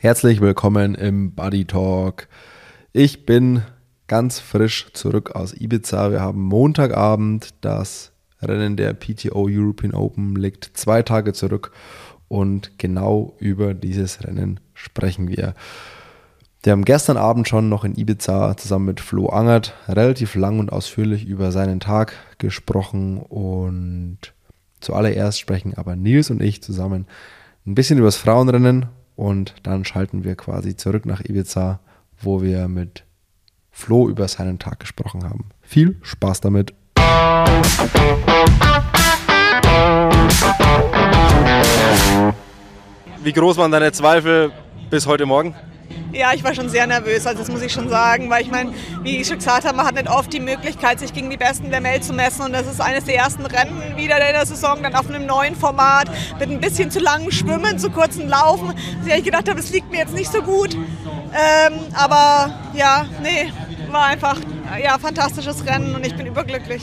Herzlich willkommen im Buddy Talk. Ich bin ganz frisch zurück aus Ibiza. Wir haben Montagabend. Das Rennen der PTO European Open liegt zwei Tage zurück und genau über dieses Rennen sprechen wir. Wir haben gestern Abend schon noch in Ibiza zusammen mit Flo Angert relativ lang und ausführlich über seinen Tag gesprochen und zuallererst sprechen aber Nils und ich zusammen ein bisschen über das Frauenrennen und dann schalten wir quasi zurück nach Ibiza, wo wir mit Flo über seinen Tag gesprochen haben. Viel Spaß damit. Wie groß waren deine Zweifel bis heute Morgen? Ja, ich war schon sehr nervös, also das muss ich schon sagen, weil ich meine, wie ich schon gesagt habe, man hat nicht oft die Möglichkeit, sich gegen die Besten der Welt zu messen und das ist eines der ersten Rennen wieder in der Saison, dann auf einem neuen Format, mit ein bisschen zu langem Schwimmen, zu kurzen Laufen, dass ich gedacht habe, es liegt mir jetzt nicht so gut, ähm, aber ja, nee, war einfach ja, fantastisches Rennen und ich bin überglücklich.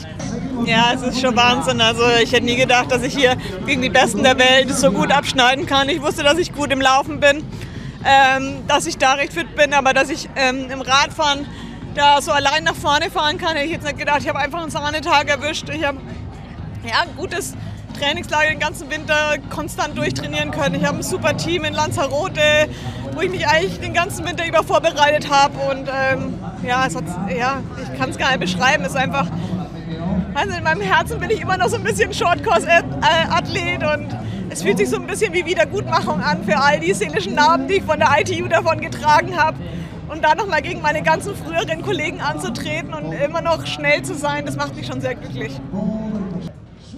Ja, es ist schon Wahnsinn. Also ich hätte nie gedacht, dass ich hier gegen die Besten der Welt so gut abschneiden kann. Ich wusste, dass ich gut im Laufen bin ähm, dass ich da recht fit bin, aber dass ich ähm, im Radfahren da so allein nach vorne fahren kann, hätte ich jetzt nicht gedacht. Ich habe einfach einen Sahnetag erwischt. Ich habe ja, ein gutes Trainingslager den ganzen Winter konstant durchtrainieren können. Ich habe ein super Team in Lanzarote, wo ich mich eigentlich den ganzen Winter über vorbereitet habe. Und ähm, ja, ja, ich kann es gar nicht beschreiben. Es ist einfach, also in meinem Herzen bin ich immer noch so ein bisschen Shortcourse-Athlet und es fühlt sich so ein bisschen wie Wiedergutmachung an für all die seelischen Narben, die ich von der ITU davon getragen habe. Und da nochmal gegen meine ganzen früheren Kollegen anzutreten und immer noch schnell zu sein, das macht mich schon sehr glücklich.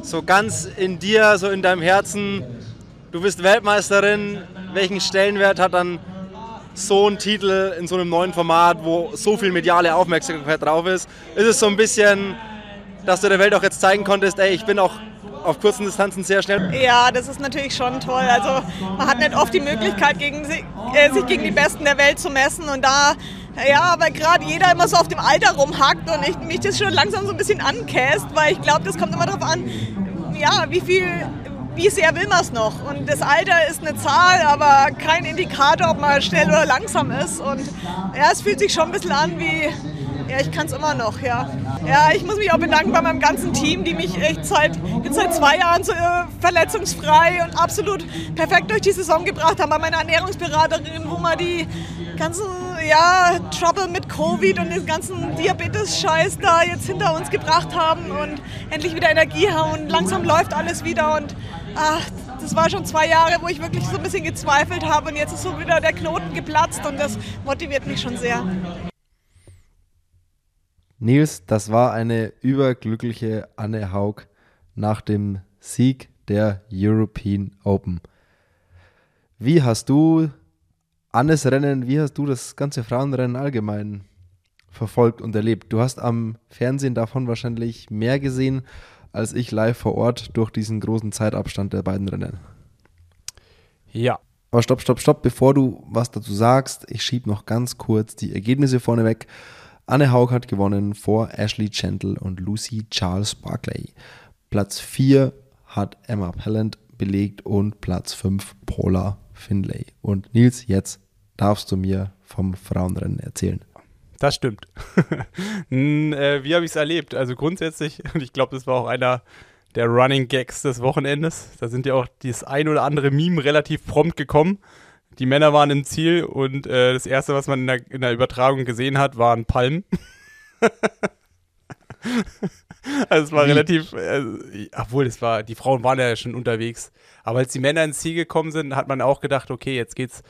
So ganz in dir, so in deinem Herzen, du bist Weltmeisterin. Welchen Stellenwert hat dann so ein Titel in so einem neuen Format, wo so viel mediale Aufmerksamkeit drauf ist? Ist es so ein bisschen, dass du der Welt auch jetzt zeigen konntest, ey, ich bin auch auf kurzen Distanzen sehr schnell? Ja, das ist natürlich schon toll. Also man hat nicht oft die Möglichkeit, gegen, äh, sich gegen die Besten der Welt zu messen und da ja, weil gerade jeder immer so auf dem Alter rumhackt und ich, mich das schon langsam so ein bisschen ankäst, weil ich glaube, das kommt immer darauf an, ja, wie viel, wie sehr will man es noch. Und das Alter ist eine Zahl, aber kein Indikator, ob man schnell oder langsam ist. Und ja, es fühlt sich schon ein bisschen an wie, ja, ich kann es immer noch, ja. Ja, ich muss mich auch bedanken bei meinem ganzen Team, die mich echt seit, seit zwei Jahren so, äh, verletzungsfrei und absolut perfekt durch die Saison gebracht haben. Bei meiner Ernährungsberaterin, wo man die ganzen ja, Trouble mit Covid und den ganzen Diabetes-Scheiß da jetzt hinter uns gebracht haben und endlich wieder Energie haben und langsam läuft alles wieder und ach, das war schon zwei Jahre, wo ich wirklich so ein bisschen gezweifelt habe und jetzt ist so wieder der Knoten geplatzt und das motiviert mich schon sehr. Nils, das war eine überglückliche Anne Haug nach dem Sieg der European Open. Wie hast du Annes Rennen, wie hast du das ganze Frauenrennen allgemein verfolgt und erlebt? Du hast am Fernsehen davon wahrscheinlich mehr gesehen als ich live vor Ort durch diesen großen Zeitabstand der beiden Rennen. Ja. Aber stopp, stopp, stopp, bevor du was dazu sagst, ich schiebe noch ganz kurz die Ergebnisse vorneweg. weg Anne Haug hat gewonnen vor Ashley Gentle und Lucy Charles Barclay. Platz 4 hat Emma Pellant belegt und Platz 5 Paula Finlay. Und Nils, jetzt darfst du mir vom Frauenrennen erzählen. Das stimmt. äh, wie habe ich es erlebt? Also grundsätzlich, und ich glaube, das war auch einer der Running Gags des Wochenendes. Da sind ja auch das ein oder andere Meme relativ prompt gekommen. Die Männer waren im Ziel und äh, das erste, was man in der, in der Übertragung gesehen hat, waren Palmen. also es war Wie? relativ, äh, obwohl es war, die Frauen waren ja schon unterwegs. Aber als die Männer ins Ziel gekommen sind, hat man auch gedacht, okay, jetzt geht's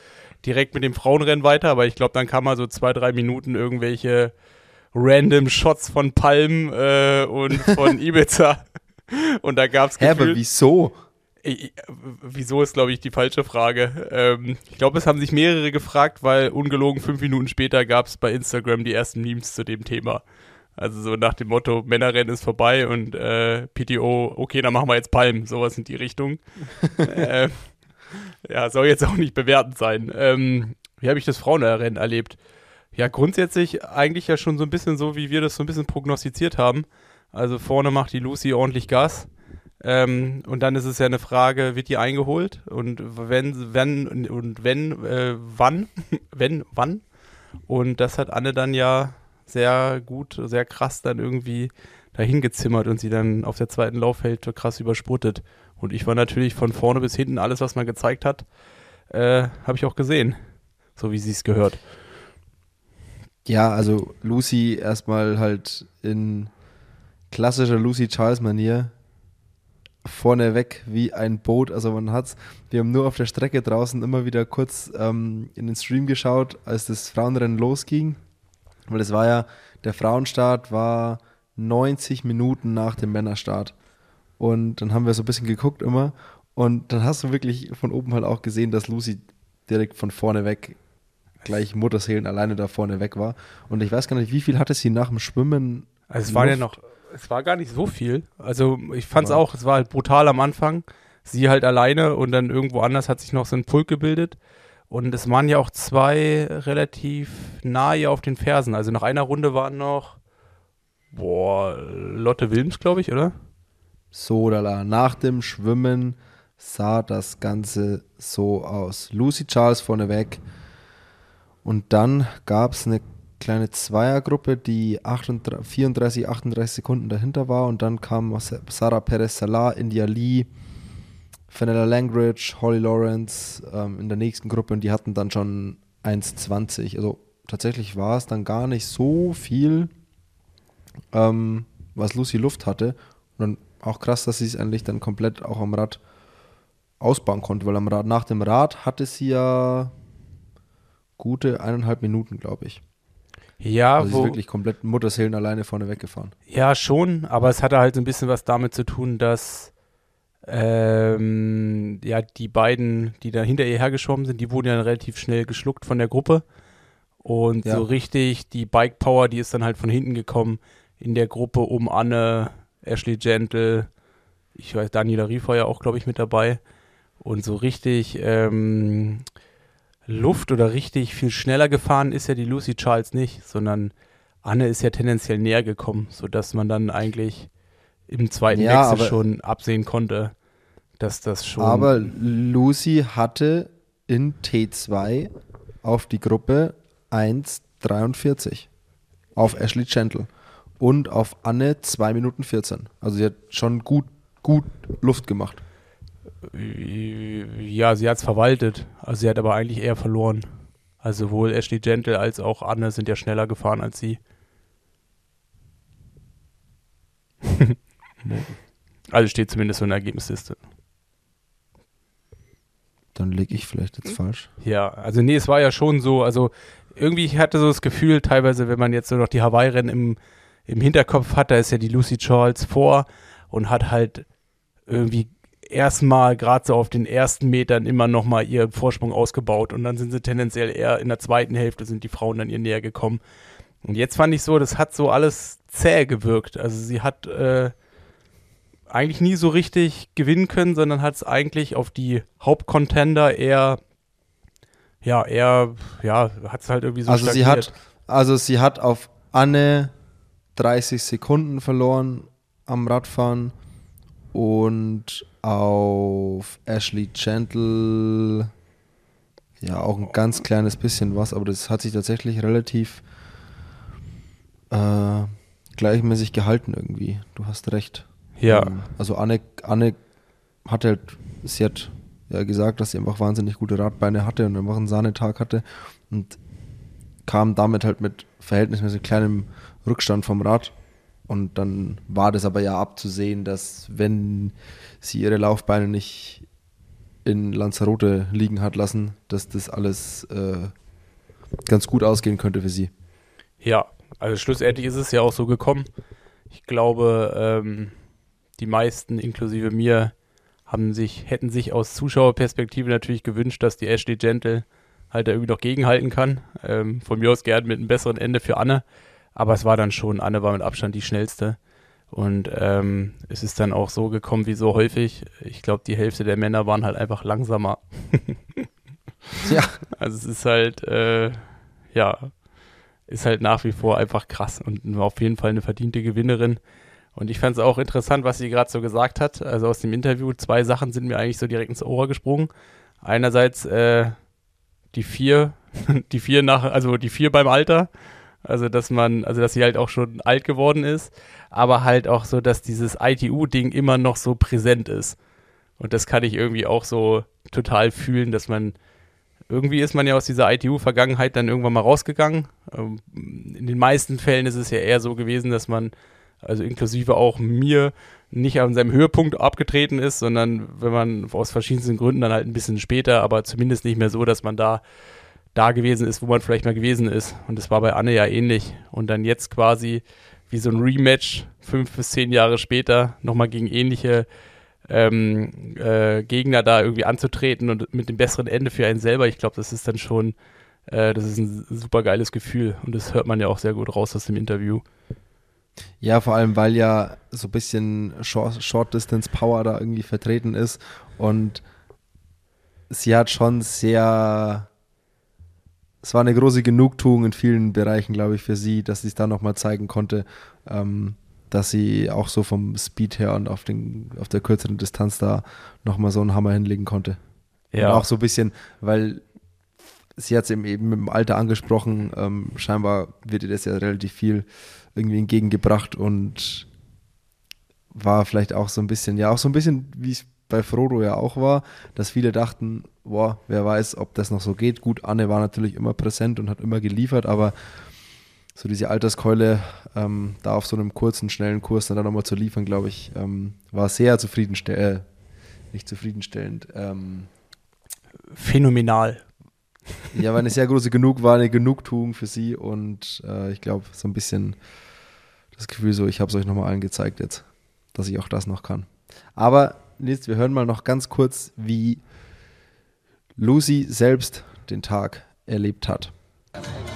direkt mit dem Frauenrennen weiter. Aber ich glaube, dann kam mal so zwei, drei Minuten irgendwelche random Shots von Palmen äh, und von Ibiza. und da gab's Hä, aber wieso? Wieso ist, glaube ich, die falsche Frage. Ähm, ich glaube, es haben sich mehrere gefragt, weil ungelogen fünf Minuten später gab es bei Instagram die ersten Memes zu dem Thema. Also so nach dem Motto, Männerrennen ist vorbei und äh, PTO, okay, dann machen wir jetzt Palmen, sowas in die Richtung. äh, ja, soll jetzt auch nicht bewertend sein. Ähm, wie habe ich das Frauenrennen erlebt? Ja, grundsätzlich eigentlich ja schon so ein bisschen so, wie wir das so ein bisschen prognostiziert haben. Also vorne macht die Lucy ordentlich Gas Ähm, und dann ist es ja eine Frage, wird die eingeholt? Und wenn, wenn, und wenn, äh, wann? wenn, wann? Und das hat Anne dann ja sehr gut, sehr krass dann irgendwie dahin gezimmert und sie dann auf der zweiten Laufhälfte krass überspurtet. Und ich war natürlich von vorne bis hinten alles, was man gezeigt hat, äh, habe ich auch gesehen. So wie sie es gehört. Ja, also Lucy erstmal halt in klassischer Lucy Charles Manier vorne weg wie ein Boot. Also man hat's, wir haben nur auf der Strecke draußen immer wieder kurz ähm, in den Stream geschaut, als das Frauenrennen losging. Weil es war ja, der Frauenstart war 90 Minuten nach dem Männerstart. Und dann haben wir so ein bisschen geguckt immer. Und dann hast du wirklich von oben halt auch gesehen, dass Lucy direkt von vorne weg gleich Mutterseelen alleine da vorne weg war. Und ich weiß gar nicht, wie viel hatte sie nach dem Schwimmen? Also es war ja noch, es war gar nicht so viel. Also ich fand es auch, es war halt brutal am Anfang. Sie halt alleine und dann irgendwo anders hat sich noch so ein Pulk gebildet. Und es waren ja auch zwei relativ nahe auf den Fersen. Also nach einer Runde waren noch, boah, Lotte Wilms, glaube ich, oder? So, lala. Nach dem Schwimmen sah das Ganze so aus. Lucy Charles vorneweg. Und dann gab es eine kleine Zweiergruppe, die 38, 34, 38 Sekunden dahinter war. Und dann kam Sarah Perez Salah, India Lee, Fenella Langridge, Holly Lawrence ähm, in der nächsten Gruppe und die hatten dann schon 1,20. Also tatsächlich war es dann gar nicht so viel, ähm, was Lucy Luft hatte. Und dann auch krass, dass sie es eigentlich dann komplett auch am Rad ausbauen konnte, weil am Rad, nach dem Rad hatte sie ja gute eineinhalb Minuten, glaube ich. Ja, also wo, ist wirklich komplett Mutterseelen alleine vorne weggefahren. Ja, schon, aber es hatte halt ein bisschen was damit zu tun, dass ähm, ja, die beiden, die da hinter ihr hergeschoben sind, die wurden ja relativ schnell geschluckt von der Gruppe. Und ja. so richtig, die Bike Power, die ist dann halt von hinten gekommen in der Gruppe um Anne, Ashley Gentle, ich weiß, Daniela Riefer ja auch, glaube ich, mit dabei. Und so richtig ähm, Luft oder richtig viel schneller gefahren ist ja die Lucy Charles nicht, sondern Anne ist ja tendenziell näher gekommen, sodass man dann eigentlich im zweiten ja, Wechsel schon absehen konnte, dass das schon. Aber Lucy hatte in T2 auf die Gruppe 1,43 auf Ashley Gentle und auf Anne 2 Minuten 14. Also sie hat schon gut, gut Luft gemacht. Ja, sie hat es verwaltet. Also sie hat aber eigentlich eher verloren. Also sowohl Ashley Gentle als auch Anne sind ja schneller gefahren als sie. also steht zumindest so in der Ergebnisliste. Dann lege ich vielleicht jetzt falsch. Ja, also nee, es war ja schon so, also irgendwie, ich hatte so das Gefühl, teilweise, wenn man jetzt so noch die Hawaii-Rennen im, im Hinterkopf hat, da ist ja die Lucy Charles vor und hat halt irgendwie erstmal gerade so auf den ersten Metern immer nochmal ihren Vorsprung ausgebaut und dann sind sie tendenziell eher in der zweiten Hälfte sind die Frauen dann ihr näher gekommen. Und jetzt fand ich so, das hat so alles zäh gewirkt. Also sie hat äh, eigentlich nie so richtig gewinnen können, sondern hat es eigentlich auf die Hauptcontender eher, ja, eher, ja, hat es halt irgendwie so Also stagniert. sie hat, also sie hat auf Anne 30 Sekunden verloren am Radfahren und auf Ashley Gentle ja auch ein ganz kleines bisschen was, aber das hat sich tatsächlich relativ äh, gleichmäßig gehalten irgendwie. Du hast recht. Ja. Ähm, also Anne, Anne hat halt, sie hat ja gesagt, dass sie einfach wahnsinnig gute Radbeine hatte und einfach einen Sahnetag hatte und kam damit halt mit verhältnismäßig kleinem Rückstand vom Rad. Und dann war das aber ja abzusehen, dass wenn sie ihre Laufbeine nicht in Lanzarote liegen hat lassen, dass das alles äh, ganz gut ausgehen könnte für sie. Ja, also schlussendlich ist es ja auch so gekommen. Ich glaube, ähm, die meisten, inklusive mir, haben sich, hätten sich aus Zuschauerperspektive natürlich gewünscht, dass die Ashley Gentle halt da irgendwie noch gegenhalten kann. Ähm, von mir aus gern mit einem besseren Ende für Anne. Aber es war dann schon, Anne war mit Abstand die schnellste. Und ähm, es ist dann auch so gekommen wie so häufig. Ich glaube, die Hälfte der Männer waren halt einfach langsamer. ja. Also es ist halt, äh, ja, ist halt nach wie vor einfach krass und auf jeden Fall eine verdiente Gewinnerin. Und ich fand es auch interessant, was sie gerade so gesagt hat. Also aus dem Interview, zwei Sachen sind mir eigentlich so direkt ins Ohr gesprungen. Einerseits äh, die vier, die vier nach, also die vier beim Alter. Also dass man, also dass sie halt auch schon alt geworden ist, aber halt auch so, dass dieses ITU-Ding immer noch so präsent ist. Und das kann ich irgendwie auch so total fühlen, dass man irgendwie ist man ja aus dieser ITU-Vergangenheit dann irgendwann mal rausgegangen. Ähm, in den meisten Fällen ist es ja eher so gewesen, dass man, also inklusive auch mir, nicht an seinem Höhepunkt abgetreten ist, sondern wenn man aus verschiedensten Gründen dann halt ein bisschen später, aber zumindest nicht mehr so, dass man da da gewesen ist, wo man vielleicht mal gewesen ist. Und das war bei Anne ja ähnlich. Und dann jetzt quasi wie so ein Rematch fünf bis zehn Jahre später nochmal gegen ähnliche ähm, äh, Gegner da irgendwie anzutreten und mit dem besseren Ende für einen selber. Ich glaube, das ist dann schon, äh, das ist ein super geiles Gefühl und das hört man ja auch sehr gut raus aus dem Interview. Ja, vor allem, weil ja so ein bisschen Short, Short Distance Power da irgendwie vertreten ist und sie hat schon sehr, es war eine große Genugtuung in vielen Bereichen, glaube ich, für sie, dass sie es da nochmal zeigen konnte. Ähm, dass sie auch so vom Speed her und auf, den, auf der kürzeren Distanz da nochmal so einen Hammer hinlegen konnte. Ja. Und auch so ein bisschen, weil sie hat es eben, eben mit dem Alter angesprochen, ähm, scheinbar wird ihr das ja relativ viel irgendwie entgegengebracht und war vielleicht auch so ein bisschen, ja, auch so ein bisschen, wie es bei Frodo ja auch war, dass viele dachten, boah, wer weiß, ob das noch so geht. Gut, Anne war natürlich immer präsent und hat immer geliefert, aber so diese Alterskeule ähm, da auf so einem kurzen, schnellen Kurs dann, nochmal zu liefern, glaube ich, ähm, war sehr zufriedenstellend. Äh, nicht zufriedenstellend. Ähm, Phänomenal. Ja, war eine sehr große genug, war eine Genugtuung für sie und äh, ich glaube, so ein bisschen das Gefühl so, ich habe es euch nochmal allen gezeigt jetzt, dass ich auch das noch kann. Aber jetzt, wir hören mal noch ganz kurz, wie Lucy selbst den Tag erlebt hat.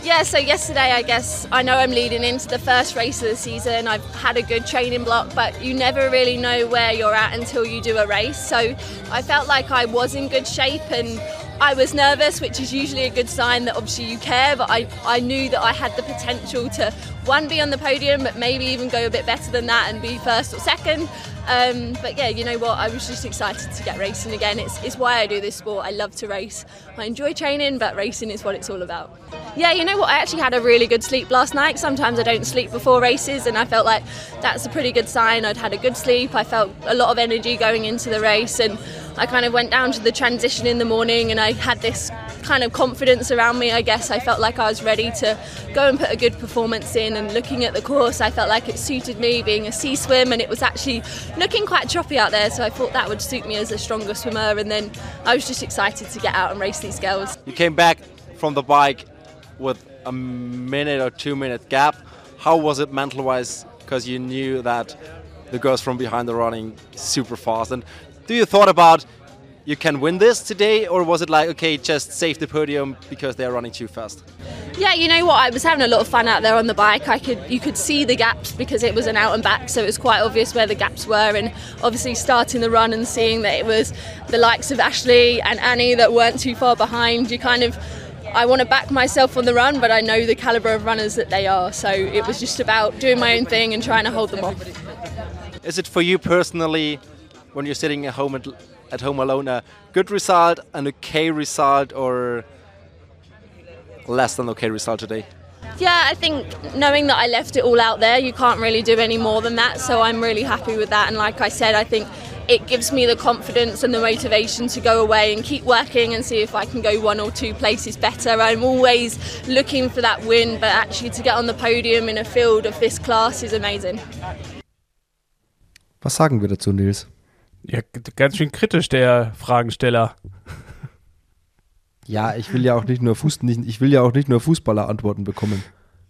Yeah, so yesterday, I guess, I know I'm leading into the first race of the season. I've had a good training block, but you never really know where you're at until you do a race. So I felt like I was in good shape and I was nervous, which is usually a good sign that obviously you care, but I, I knew that I had the potential to, one, be on the podium, but maybe even go a bit better than that and be first or second. Um, but yeah, you know what? I was just excited to get racing again. It's, it's why I do this sport. I love to race. I enjoy training, but racing is what it's all about. Yeah, you know what? I actually had a really good sleep last night. Sometimes I don't sleep before races, and I felt like that's a pretty good sign. I'd had a good sleep. I felt a lot of energy going into the race, and I kind of went down to the transition in the morning, and I had this kind of confidence around me, I guess. I felt like I was ready to go and put a good performance in. And looking at the course, I felt like it suited me being a sea swim, and it was actually looking quite choppy out there. So I thought that would suit me as a stronger swimmer. And then I was just excited to get out and race these girls. You came back from the bike with a minute or two minute gap. How was it mental wise? Because you knew that the girls from behind are running super fast. And do you thought about you can win this today, or was it like okay, just save the podium because they're running too fast? Yeah, you know what? I was having a lot of fun out there on the bike. I could you could see the gaps because it was an out and back, so it was quite obvious where the gaps were. And obviously, starting the run and seeing that it was the likes of Ashley and Annie that weren't too far behind, you kind of I want to back myself on the run, but I know the caliber of runners that they are. So it was just about doing my own thing and trying to hold them off. Is it for you personally, when you're sitting at home at at home alone a good result, an okay result, or less than okay result today? Yeah, I think knowing that I left it all out there, you can't really do any more than that. So I'm really happy with that. And like I said, I think it gives me the confidence and the motivation to go away and keep working and see if I can go one or two places better. I'm always looking for that win, but actually to get on the podium in a field of this class is amazing. Was sagen wir dazu, Nils? Ja, ganz schön kritisch, der Fragensteller. Ja, ich will ja auch nicht nur Fuß, nicht, ich will ja auch nicht nur Fußballer Antworten bekommen.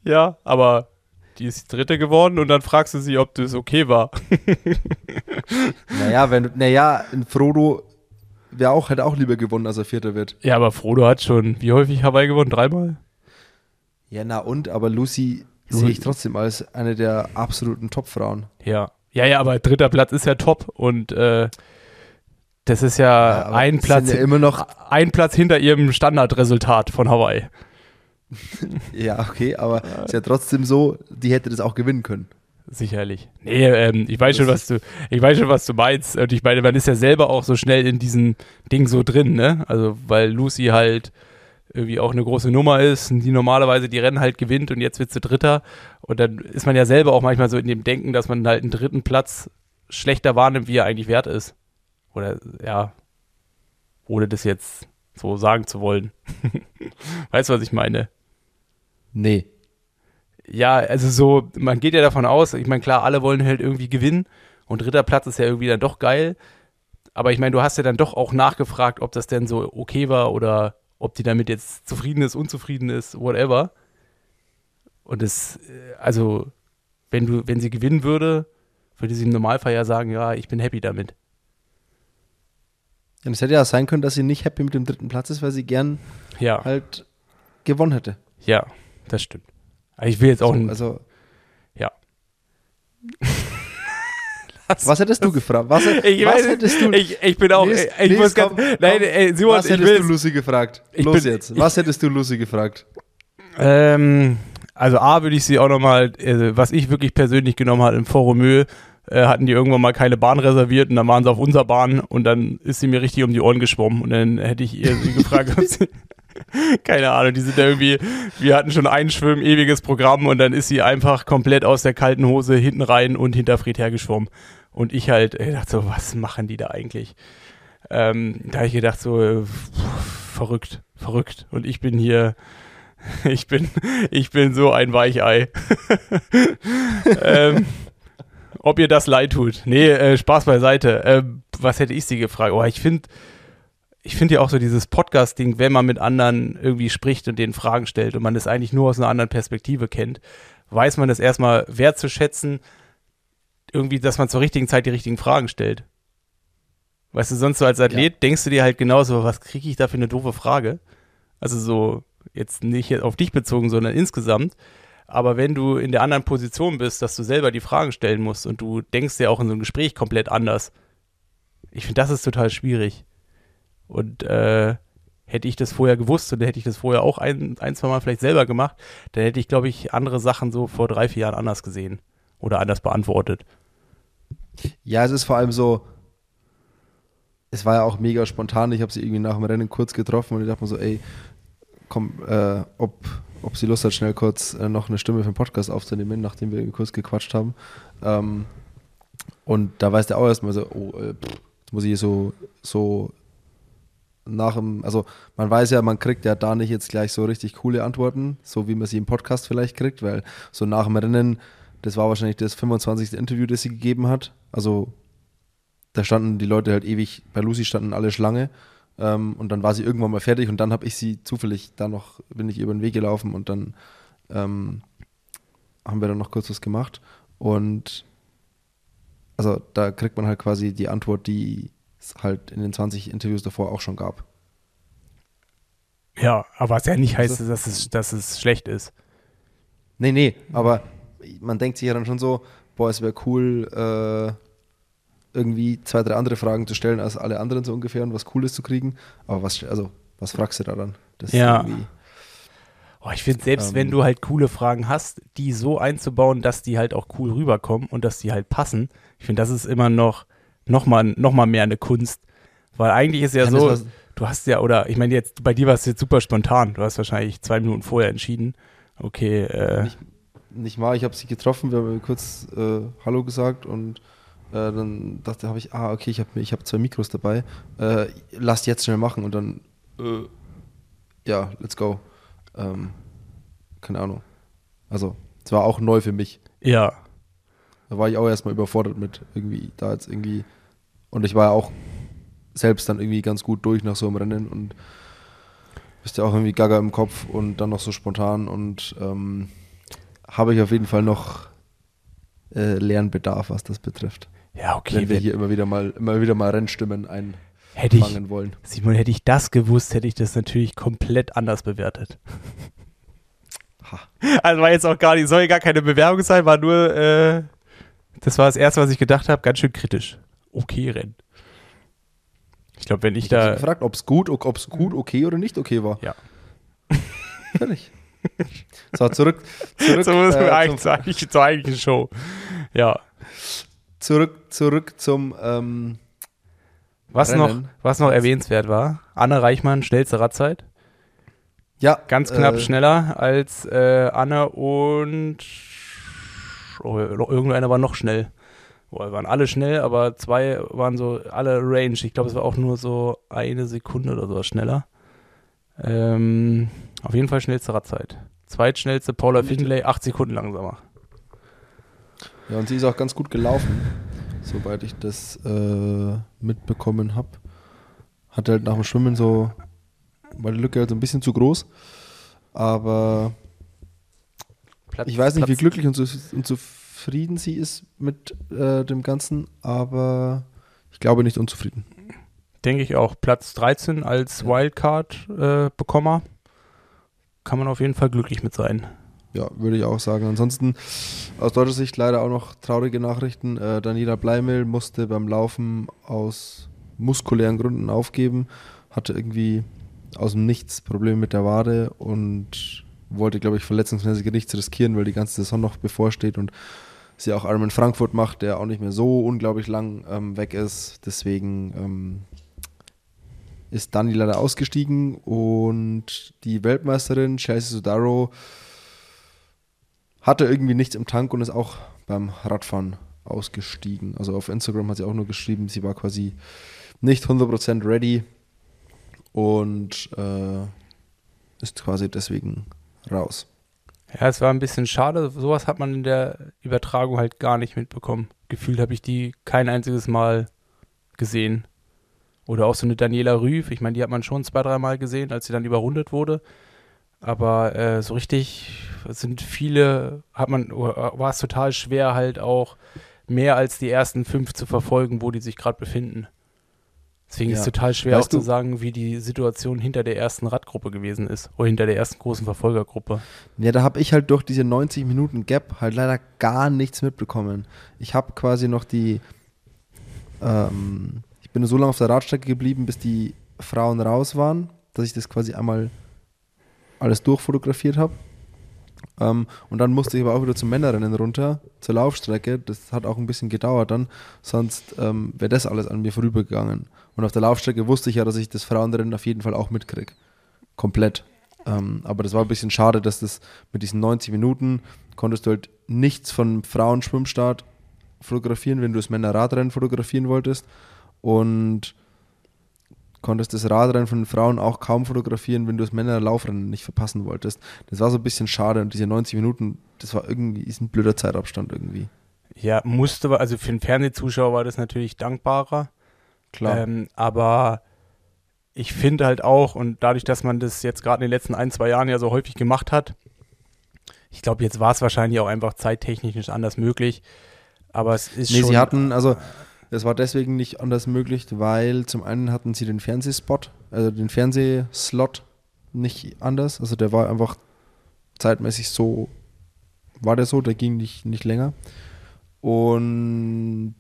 Ja, aber die ist Dritte geworden und dann fragst du sie, ob das okay war. naja, wenn naja, Frodo wäre auch, hätte auch lieber gewonnen, als er Vierter wird. Ja, aber Frodo hat schon, wie häufig Hawaii gewonnen? Dreimal? Ja, na und, aber Lucy sehe ich trotzdem als eine der absoluten Top-Frauen. Ja. Ja, ja, aber dritter Platz ist ja top und äh, das ist ja, ja ein Platz ja immer noch ein Platz hinter ihrem Standardresultat von Hawaii. ja, okay, aber ja. ist ja trotzdem so, die hätte das auch gewinnen können. Sicherlich. Nee, ähm, ich weiß schon, was du, ich weiß schon, was du meinst. Und ich meine, man ist ja selber auch so schnell in diesem Ding so drin, ne? Also, weil Lucy halt irgendwie auch eine große Nummer ist, die normalerweise die Rennen halt gewinnt und jetzt wird sie Dritter. Und dann ist man ja selber auch manchmal so in dem Denken, dass man halt einen dritten Platz schlechter wahrnimmt, wie er eigentlich wert ist. Oder ja, ohne das jetzt so sagen zu wollen. weißt du, was ich meine? Nee. Ja, also so, man geht ja davon aus, ich meine, klar, alle wollen halt irgendwie gewinnen und dritter Platz ist ja irgendwie dann doch geil. Aber ich meine, du hast ja dann doch auch nachgefragt, ob das denn so okay war oder ob die damit jetzt zufrieden ist, unzufrieden ist, whatever. Und es, äh, also, wenn du, wenn sie gewinnen würde, würde sie im Normalfall ja sagen, ja, ich bin happy damit. Und es hätte ja sein können, dass sie nicht happy mit dem dritten Platz ist, weil sie gern Ja, halt gewonnen hätte. ja, das stimmt. Ich will jetzt auch, So, also, ja. Was hättest du gefragt? Was, Ich, was weiß, hättest du ich, ich bin auch, Lies, ich lies, muss ganz, komm, nein, komm. ey, Simon, was ich hättest will, du Lucy gefragt? Los bin- jetzt. Was hättest du Lucy gefragt? Ähm, also A würde ich sie auch nochmal, äh, was ich wirklich persönlich genommen habe, im Forumö, äh, hatten die irgendwann mal keine Bahn reserviert und dann waren sie auf unserer Bahn und dann ist sie mir richtig um die Ohren geschwommen und dann hätte ich ihr sie gefragt, ob sie, keine Ahnung, die sind da irgendwie, wir hatten schon ein Schwimmen, ewiges Programm und dann ist sie einfach komplett aus der kalten Hose hinten rein und hinter Fried hergeschwommen. Und ich halt, äh, dachte so, was machen die da eigentlich? Ähm, da habe ich gedacht, so, äh, pff, verrückt, verrückt. Und ich bin hier, ich bin, ich bin so ein Weichei. ähm, ob ihr das leid tut. Nee, äh, Spaß beiseite. Ähm, was hätte ich sie gefragt? Oh, ich finde, ich finde ja auch so dieses Podcast-Ding, wenn man mit anderen irgendwie spricht und denen Fragen stellt und man das eigentlich nur aus einer anderen Perspektive kennt, weiß man das erstmal wertzuschätzen, irgendwie, dass man zur richtigen Zeit die richtigen Fragen stellt. Weißt du, sonst so als Athlet denkst du dir halt genauso, was kriege ich da für eine doofe Frage? Also so, jetzt nicht auf dich bezogen, sondern insgesamt. Aber wenn du in der anderen Position bist, dass du selber die Fragen stellen musst und du denkst ja auch in so einem Gespräch komplett anders. Ich finde, das ist total schwierig. Und äh, hätte ich das vorher gewusst und hätte ich das vorher auch ein, ein zwei Mal vielleicht selber gemacht, dann hätte ich, glaube ich, andere Sachen so vor drei, vier Jahren anders gesehen oder anders beantwortet. Ja, es ist vor allem so, es war ja auch mega spontan. Ich habe sie irgendwie nach dem Rennen kurz getroffen und ich dachte mir so, ey, komm, äh, ob, ob sie Lust hat, schnell kurz äh, noch eine Stimme für den Podcast aufzunehmen, nachdem wir irgendwie kurz gequatscht haben. Ähm, und da weiß der auch erstmal so, oh, äh, pff, jetzt muss ich so, so nach dem, also man weiß ja, man kriegt ja da nicht jetzt gleich so richtig coole Antworten, so wie man sie im Podcast vielleicht kriegt, weil so nach dem Rennen, das war wahrscheinlich das 25. Interview, das sie gegeben hat. Also da standen die Leute halt ewig, bei Lucy standen alle Schlange ähm, und dann war sie irgendwann mal fertig und dann habe ich sie zufällig da noch, bin ich über den Weg gelaufen und dann ähm, haben wir dann noch kurz was gemacht und also da kriegt man halt quasi die Antwort, die es halt in den 20 Interviews davor auch schon gab. Ja, aber was ja nicht heißt, Also- dass es, dass es schlecht ist. Nee, nee, aber man denkt sich ja dann schon so, boah, es wäre cool, äh, irgendwie zwei, drei andere Fragen zu stellen als alle anderen so ungefähr und was Cooles zu kriegen. Aber was, also, was fragst du da dann? Das Ja. Oh, ich finde, selbst Ähm. wenn du halt coole Fragen hast, die so einzubauen, dass die halt auch cool rüberkommen und dass die halt passen, ich finde, das ist immer noch, noch, mal, noch mal mehr eine Kunst. Weil eigentlich ist ja so, was- du hast ja, oder ich meine, jetzt bei dir war es jetzt super spontan. Du hast wahrscheinlich zwei Minuten vorher entschieden. Okay, äh, Nicht- nicht mal, ich habe sie getroffen, wir haben kurz äh, Hallo gesagt und äh, dann dachte habe ich, ah, okay, ich habe ich hab zwei Mikros dabei, äh, lasst jetzt schnell machen und dann, äh, ja, let's go. Ähm, keine Ahnung. Also, es war auch neu für mich. ja, Da war ich auch erstmal überfordert mit irgendwie, da jetzt irgendwie, und ich war ja auch selbst dann irgendwie ganz gut durch nach so einem Rennen und bist ja auch irgendwie gaga im Kopf und dann noch so spontan und ähm, habe ich auf jeden Fall noch äh, Lernbedarf, was das betrifft. ja, okay. wenn wir wenn- hier immer wieder mal immer wieder mal Rennstimmen einfangen hätte ich, wollen. Simon, hätte ich das gewusst, hätte ich das natürlich komplett anders bewertet. Ha. Also war jetzt auch gar nicht, soll ja gar keine Bewerbung sein, war nur, äh, das war das Erste, was ich gedacht habe, ganz schön kritisch. Okay, Rennen. Ich glaube, wenn ich, Ich da, gefragt, ob es gut, ob es gut, okay oder nicht okay war. Ja. Fertig. So, zurück, zurück so muss man äh, eigentlich zum, zur, eigentlich, zur eigentlichen Show. Ja. Zurück, zurück zum ähm, Was noch, was noch erwähnenswert war, Anne Reichmann, schnellste Radzeit. ja, Ganz knapp äh, schneller als äh, Anne und oh, irgendeiner war noch schnell. Boah, waren alle schnell, aber zwei waren so alle Range. Ich glaube, es war auch nur so eine Sekunde oder sowas schneller. Ähm, auf jeden Fall schnellste Radzeit. Zweitschnellste Paula Findlay, acht Sekunden langsamer. Ja, und sie ist auch ganz gut gelaufen, soweit ich das äh, mitbekommen habe. Hatte halt nach dem Schwimmen so, war die Lücke halt so ein bisschen zu groß. Aber Platz, ich weiß nicht, wie Platz- glücklich und, zu, und zufrieden sie ist mit äh, dem Ganzen, aber ich glaube nicht unzufrieden. Denke ich auch. Platz 13 als Wildcard-Bekommer. Kann man auf jeden Fall glücklich mit sein. Ja, würde ich auch sagen. Ansonsten aus deutscher Sicht leider auch noch traurige Nachrichten. Äh, Daniela Bleimel musste beim Laufen aus muskulären Gründen aufgeben, hatte irgendwie aus dem Nichts Probleme mit der Wade und wollte, glaube ich, verletzungsmäßig nichts riskieren, weil die ganze Saison noch bevorsteht und sie auch Ironman Frankfurt macht, der auch nicht mehr so unglaublich lang ähm, weg ist. Deswegen ähm, ist Dani leider ausgestiegen und die Weltmeisterin Chelsea Sodaro hatte irgendwie nichts im Tank und ist auch beim Radfahren ausgestiegen. Also auf Instagram hat sie auch nur geschrieben, sie war quasi nicht 100% ready und äh, ist quasi deswegen raus. Ja, es war ein bisschen schade. Sowas hat man in der Übertragung halt gar nicht mitbekommen. Gefühlt habe ich die kein einziges Mal gesehen. Oder auch so eine Daniela Rüff. Ich meine, die hat man schon zwei, dreimal gesehen, als sie dann überrundet wurde. Aber äh, so richtig sind viele, hat man, war es total schwer, halt auch mehr als die ersten fünf zu verfolgen, wo die sich gerade befinden. Deswegen ist Ja. es total schwer Weißt auch zu sagen, wie die Situation hinter der ersten Radgruppe gewesen ist. Oder hinter der ersten großen Verfolgergruppe. Ja, da habe ich halt durch diese 90 Minuten Gap halt leider gar nichts mitbekommen. Ich habe quasi noch die, ähm, bin so lange auf der Radstrecke geblieben, bis die Frauen raus waren, dass ich das quasi einmal alles durchfotografiert habe. Ähm, und dann musste ich aber auch wieder zum Männerrennen runter, zur Laufstrecke. Das hat auch ein bisschen gedauert dann, sonst ähm, wäre das alles an mir vorübergegangen. Und auf der Laufstrecke wusste ich ja, dass ich das Frauenrennen auf jeden Fall auch mitkriege. Komplett. Ähm, aber das war ein bisschen schade, dass das mit diesen 90 Minuten konntest du halt nichts von Frauenschwimmstart fotografieren, wenn du das Männerradrennen fotografieren wolltest. Und konntest das Radrennen von den Frauen auch kaum fotografieren, wenn du das Männerlaufrennen nicht verpassen wolltest. Das war so ein bisschen schade und diese 90 Minuten, das war irgendwie, ist ein blöder Zeitabstand irgendwie. Ja, musste, also für den Fernsehzuschauer war das natürlich dankbarer. Klar. Ähm, aber ich finde halt auch, und dadurch, dass man das jetzt gerade in den letzten ein, zwei Jahren ja so häufig gemacht hat, ich glaube, jetzt war es wahrscheinlich auch einfach zeittechnisch nicht anders möglich. Aber es ist Nee, schon. sie hatten, also es war deswegen nicht anders möglich, weil zum einen hatten sie den Fernsehspot, also den Fernsehslot nicht anders. Also der war einfach zeitmäßig so, war der so, der ging nicht, nicht länger. Und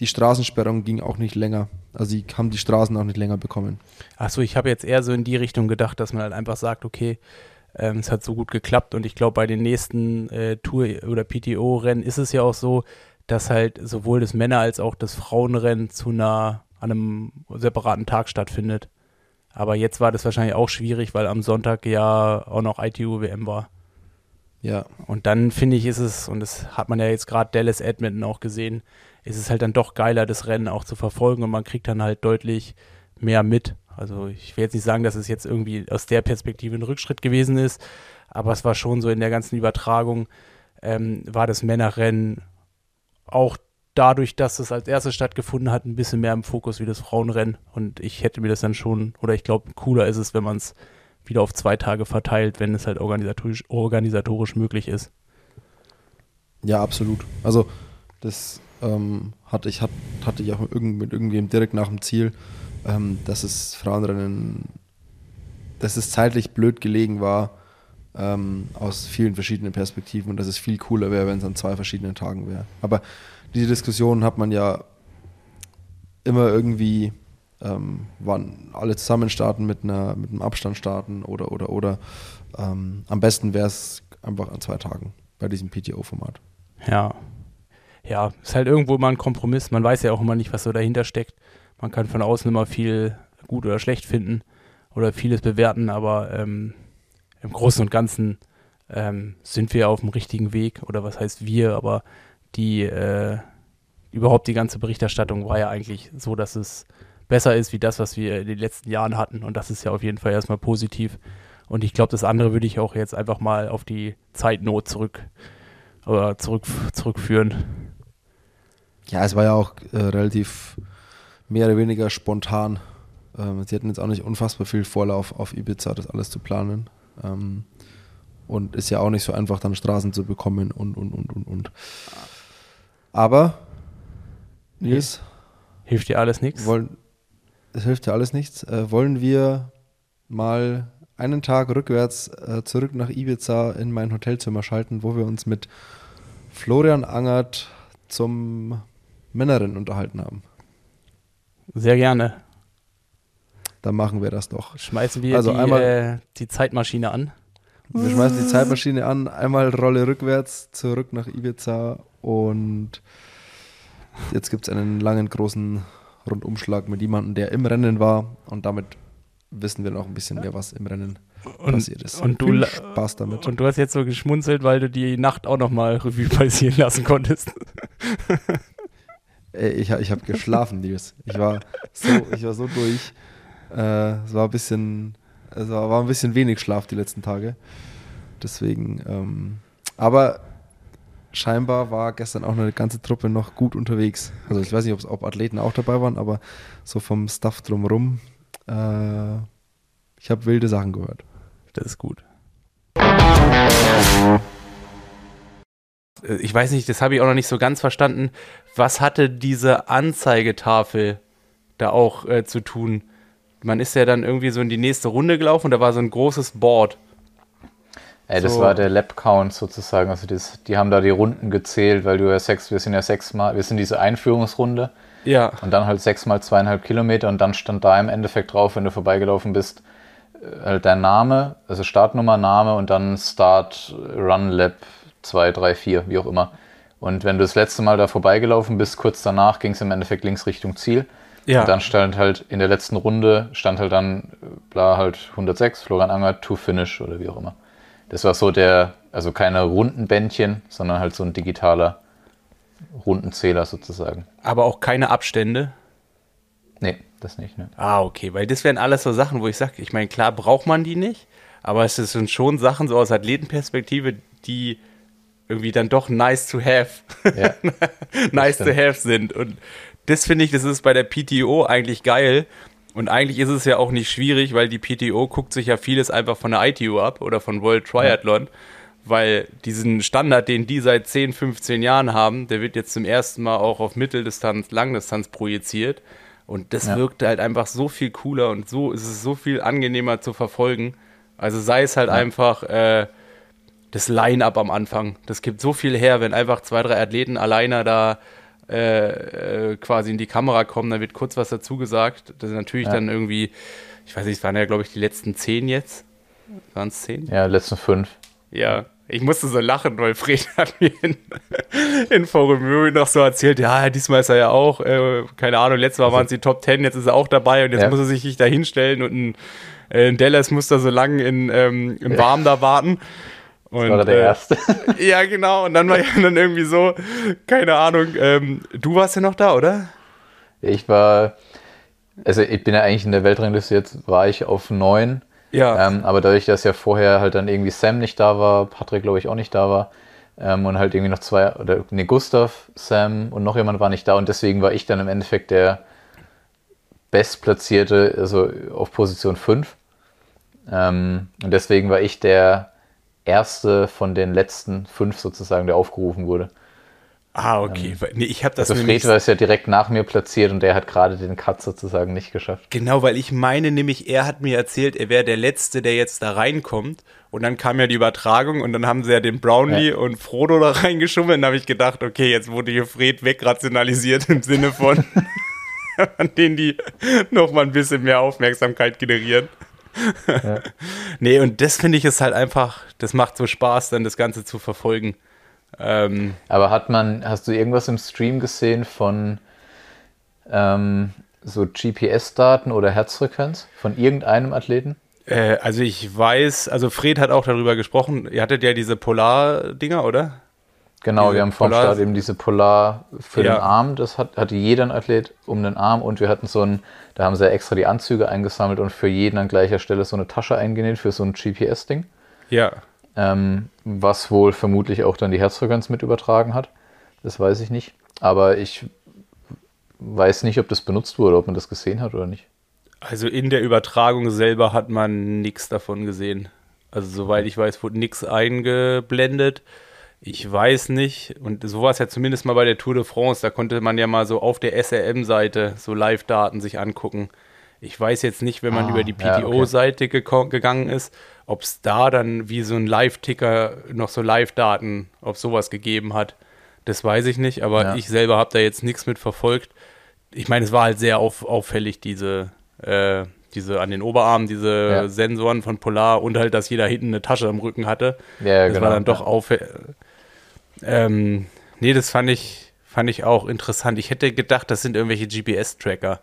die Straßensperrung ging auch nicht länger. Also sie haben die Straßen auch nicht länger bekommen. Achso, ich habe jetzt eher so in die Richtung gedacht, dass man halt einfach sagt, okay, ähm, es hat so gut geklappt und ich glaube, bei den nächsten äh, Tour- oder PTO-Rennen ist es ja auch so, dass halt sowohl das Männer- als auch das Frauenrennen zu einer, an einem separaten Tag stattfindet. Aber jetzt war das wahrscheinlich auch schwierig, weil am Sonntag ja auch noch ITU-WM war. Ja, Und dann finde ich, ist es, und das hat man ja jetzt gerade Dallas Edmonton auch gesehen, ist es halt dann doch geiler, das Rennen auch zu verfolgen und man kriegt dann halt deutlich mehr mit. Also ich will jetzt nicht sagen, dass es jetzt irgendwie aus der Perspektive ein Rückschritt gewesen ist, aber es war schon so in der ganzen Übertragung, ähm, war das Männerrennen auch dadurch, dass es als erstes stattgefunden hat, ein bisschen mehr im Fokus wie das Frauenrennen. Und ich hätte mir das dann schon, oder ich glaube, cooler ist es, wenn man es wieder auf zwei Tage verteilt, wenn es halt organisatorisch, organisatorisch möglich ist. ja, absolut. Also das ähm, hatte ich hat, hatte ich auch mit, irgend, mit irgendwem direkt nach dem Ziel, ähm, dass es Frauenrennen, dass es zeitlich blöd gelegen war ähm, aus vielen verschiedenen Perspektiven und dass es viel cooler wäre, wenn es an zwei verschiedenen Tagen wäre. Aber diese Diskussion hat man ja immer irgendwie, ähm, wann alle zusammen starten mit, einer, mit einem Abstand starten oder oder oder. Ähm, am besten wäre es einfach an zwei Tagen bei diesem PTO-Format. Ja. ja, ist halt irgendwo immer ein Kompromiss. Man weiß ja auch immer nicht, was so dahinter steckt. Man kann von außen immer viel gut oder schlecht finden oder vieles bewerten, aber ähm, im Großen und Ganzen ähm, sind wir auf dem richtigen Weg oder was heißt wir, aber die äh, überhaupt die ganze Berichterstattung war ja eigentlich so, dass es besser ist wie das, was wir in den letzten Jahren hatten und das ist ja auf jeden Fall erstmal positiv und ich glaube, das andere würde ich auch jetzt einfach mal auf die Zeitnot zurück oder zurück, zurückführen. Ja, es war ja auch äh, relativ mehr oder weniger spontan. Ähm, sie hatten jetzt auch nicht unfassbar viel Vorlauf auf Ibiza, das alles zu planen. Ähm, und ist ja auch nicht so einfach, dann Straßen zu bekommen und, und, und, und, und. Aber, Nils. Hilft dir alles nichts? Es hilft dir alles nichts. Äh, wollen wir mal einen Tag rückwärts äh, zurück nach Ibiza in mein Hotelzimmer schalten, wo wir uns mit Florian Angert zum Männerin unterhalten haben? Sehr gerne. Dann machen wir das doch. Schmeißen wir Also die, einmal- äh, die Zeitmaschine an. Wir schmeißen die Zeitmaschine an, einmal Rolle rückwärts, zurück nach Ibiza und jetzt gibt es einen langen, großen Rundumschlag mit jemandem, der im Rennen war und damit wissen wir noch ein bisschen mehr, was im Rennen Und, passiert ist. und, du, Viel Spaß damit. und du hast jetzt so geschmunzelt, weil du die Nacht auch nochmal Revue passieren lassen konntest. Ey, ich ich habe geschlafen, Nils. Ich war so, ich war so durch. Äh, es war ein bisschen, es war, war ein bisschen wenig Schlaf die letzten Tage. Deswegen, ähm, aber scheinbar war gestern auch eine ganze Truppe noch gut unterwegs. Also ich weiß nicht, ob Athleten auch dabei waren, aber so vom Stuff drumherum, äh, ich habe wilde Sachen gehört. Das ist gut. Äh, Ich weiß nicht, das habe ich auch noch nicht so ganz verstanden. Was hatte diese Anzeigetafel da auch äh, zu tun? Man ist ja dann irgendwie so in die nächste Runde gelaufen und da war so ein großes Board. Ey, das So. war der Lab-Count sozusagen. Also das, die haben da die Runden gezählt, weil du ja sechs, wir sind ja sechsmal, wir sind diese Einführungsrunde Ja. und dann halt sechsmal zweieinhalb Kilometer und dann stand da im Endeffekt drauf, wenn du vorbeigelaufen bist, äh, halt dein Name, also Startnummer, Name und dann Start, Run Lab 2, 3, 4, wie auch immer. Und wenn du das letzte Mal da vorbeigelaufen bist, kurz danach ging es im Endeffekt links Richtung Ziel. Ja. Und dann stand halt in der letzten Runde, stand halt dann, bla, halt 106, Florian Anger, to finish oder wie auch immer. Das war so der, also keine Rundenbändchen, sondern halt so ein digitaler Rundenzähler sozusagen. Aber auch keine Abstände. Nee, das nicht, ne? Ah, okay, weil das wären alles so Sachen, wo ich sage, ich meine, klar braucht man die nicht, aber es sind schon Sachen so aus Athletenperspektive, die irgendwie dann doch nice to have, Ja. nice to have sind. Und das finde ich, das ist bei der PTO eigentlich geil. Und eigentlich ist es ja auch nicht schwierig, weil die PTO guckt sich ja vieles einfach von der ITU ab oder von World Triathlon, weil diesen Standard, den die seit 10, 15 Jahren haben, der wird jetzt zum ersten Mal auch auf Mitteldistanz, Langdistanz projiziert. Und das Ja. wirkt halt einfach so viel cooler und so ist es so viel angenehmer zu verfolgen. Also sei es halt einfach äh, das Line-Up am Anfang. Das gibt so viel her, wenn einfach zwei, drei Athleten alleine da äh, äh, quasi in die Kamera kommen, dann wird kurz was dazu gesagt. Das ist natürlich Ja. dann irgendwie, ich weiß nicht, es waren ja, glaube ich, die letzten zehn jetzt. Waren es zehn? Ja, letzten fünf. Ja, ich musste so lachen, weil Fred hat mir in, in Forumö noch so erzählt, ja, diesmal ist er ja auch, äh, keine Ahnung, letztes Mal waren es die Top Ten, jetzt ist er auch dabei und jetzt Ja. muss er sich nicht da hinstellen und ein, äh, Dallas muss da so lang in, ähm, im Warm da warten. Und, War er der äh, Erste. Ja, genau, und dann war ja dann irgendwie so, keine Ahnung, ähm, du warst ja noch da, oder? Ich war, also ich bin ja eigentlich in der Weltrangliste jetzt, war ich auf neun. Ja. Ähm, aber dadurch, dass ja vorher halt dann irgendwie Sam nicht da war, Patrick glaube ich auch nicht da war ähm, und halt irgendwie noch zwei, oder ne, Gustav, Sam und noch jemand war nicht da und deswegen war ich dann im Endeffekt der Bestplatzierte, also auf Position 5. Ähm, und deswegen war ich der erste von den letzten fünf sozusagen, der aufgerufen wurde. Ah, okay. Weil- nee, ich habe das Also Fred war es ja direkt nach mir platziert und der hat gerade den Cut sozusagen nicht geschafft. Genau, weil ich meine nämlich, er hat mir erzählt, er wäre der Letzte, der jetzt da reinkommt. Und dann kam ja die Übertragung und dann haben sie ja den Brownlee Ja. und Frodo da reingeschummelt. Und da habe ich gedacht, okay, jetzt wurde hier Fred wegrationalisiert im Sinne von, an denen die nochmal ein bisschen mehr Aufmerksamkeit generieren. Nee, und das finde ich ist halt einfach, das macht so Spaß, dann das Ganze zu verfolgen. Ähm, Aber hat man, hast du irgendwas im Stream gesehen von ähm, so GPS-Daten oder Herzfrequenz von irgendeinem Athleten? äh, also ich weiß, also Fred hat auch darüber gesprochen. Ihr hattet ja diese Polar-Dinger, oder? Genau, wir haben vom Polar- Start eben diese Polar für Ja. den Arm, das hat, hatte jeder ein Athlet um den Arm und wir hatten so ein, da haben sie extra die Anzüge eingesammelt und für jeden an gleicher Stelle so eine Tasche eingenäht für so ein GPS-Ding, Ja. ähm, was wohl vermutlich auch dann die Herzfrequenz mit übertragen hat. Das weiß ich nicht. Aber ich weiß nicht, ob das benutzt wurde, ob man das gesehen hat oder nicht. Also in der Übertragung selber hat man nichts davon gesehen. Also soweit ich weiß, wurde nichts eingeblendet. Ich weiß nicht, und so war es ja zumindest mal bei der Tour de France, da konnte man ja mal so auf der SRM-Seite so Live-Daten sich angucken. Ich weiß jetzt nicht, wenn man Ah, über die ja, okay. PTO-Seite gegangen ist, ob es da dann wie so ein Live-Ticker noch so Live-Daten auf sowas gegeben hat. Das weiß ich nicht, aber Ja. ich selber habe da jetzt nichts mit verfolgt. Ich meine, es war halt sehr auf, auffällig, diese, äh, diese an den Oberarmen, diese Ja. Sensoren von Polar und halt, dass jeder hinten eine Tasche am Rücken hatte. Ja, das genau, war dann doch auffällig. Ähm, nee, das fand ich, fand ich auch interessant. Ich hätte gedacht, das sind irgendwelche GPS-Tracker.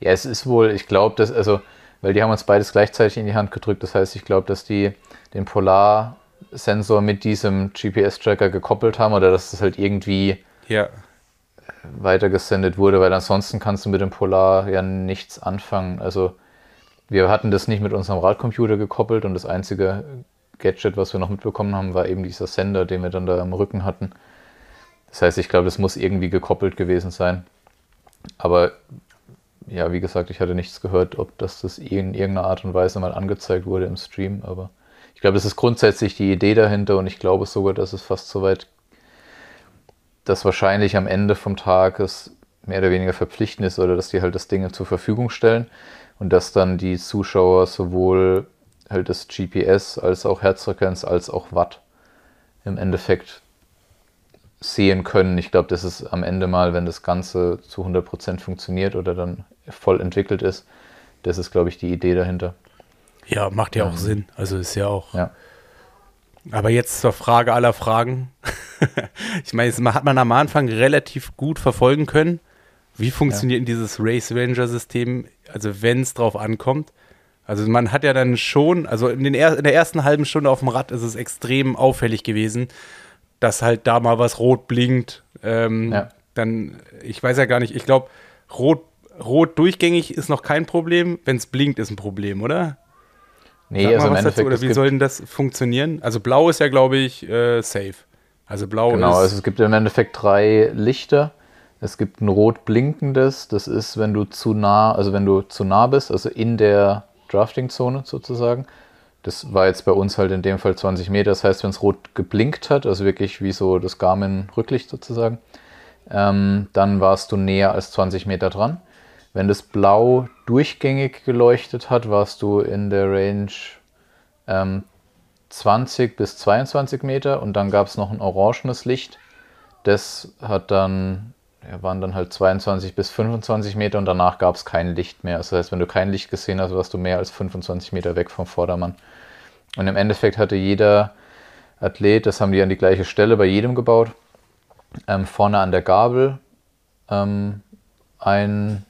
Ja, es ist wohl, ich glaube, dass, also, weil die haben uns beides gleichzeitig in die Hand gedrückt. Das heißt, ich glaube, dass die den Polar-Sensor mit diesem GPS-Tracker gekoppelt haben oder dass es halt irgendwie Ja. weitergesendet wurde, weil ansonsten kannst du mit dem Polar ja nichts anfangen. Also, wir hatten das nicht mit unserem Radcomputer gekoppelt und das einzige Gadget, was wir noch mitbekommen haben, war eben dieser Sender, den wir dann da am Rücken hatten. Das heißt, ich glaube, das muss irgendwie gekoppelt gewesen sein. Aber ja, wie gesagt, ich hatte nichts gehört, ob das, das in irgendeiner Art und Weise mal angezeigt wurde im Stream. Aber ich glaube, das ist grundsätzlich die Idee dahinter und ich glaube sogar, dass es fast so weit, dass wahrscheinlich am Ende vom Tag es mehr oder weniger verpflichtend ist oder dass die halt das Ding zur Verfügung stellen und dass dann die Zuschauer sowohl halt das GPS als auch Herzfrequenz als auch Watt im Endeffekt sehen können. Ich glaube, das ist am Ende mal, wenn das Ganze zu 100% funktioniert oder dann voll entwickelt ist, das ist, glaube ich, die Idee dahinter. Ja, macht ja auch Sinn. Also ist ja auch. Ja. Aber jetzt zur Frage aller Fragen. ich meine, jetzt hat man am Anfang relativ gut verfolgen können. Wie funktioniert denn dieses Race Ranger System, also wenn es drauf ankommt? Also man hat ja dann schon, also in, den er, in der ersten halben Stunde auf dem Rad ist es extrem auffällig gewesen, dass halt da mal was rot blinkt. Ähm, Ja. Dann, ich weiß ja gar nicht, ich glaube, rot, rot durchgängig ist noch kein Problem, wenn es blinkt, ist ein Problem, oder? Nee, Sag also im was dazu, Endeffekt, oder wie soll denn das funktionieren? Also blau ist ja, glaube ich, äh, safe. Also blau genau, ist. also es gibt im Endeffekt drei Lichter. Es gibt ein rot blinkendes, das ist, wenn du zu nah, also wenn du zu nah bist, also in der Drafting-Zone sozusagen. Das war jetzt bei uns halt in dem Fall 20 Meter. Das heißt, wenn es rot geblinkt hat, also wirklich wie so das Garmin-Rücklicht sozusagen, ähm, dann warst du näher als 20 Meter dran. Wenn das Blau durchgängig geleuchtet hat, warst du in der Range ähm, 20 bis 22 Meter und dann gab es noch ein orangenes Licht. Das hat dann, ja, waren dann halt 22 bis 25 Meter und danach gab es kein Licht mehr. Also Das heißt, wenn du kein Licht gesehen hast, warst du mehr als 25 Meter weg vom Vordermann. Und im Endeffekt hatte jeder Athlet, das haben die an die gleiche Stelle bei jedem gebaut, ähm, vorne an der Gabel ähm, ein,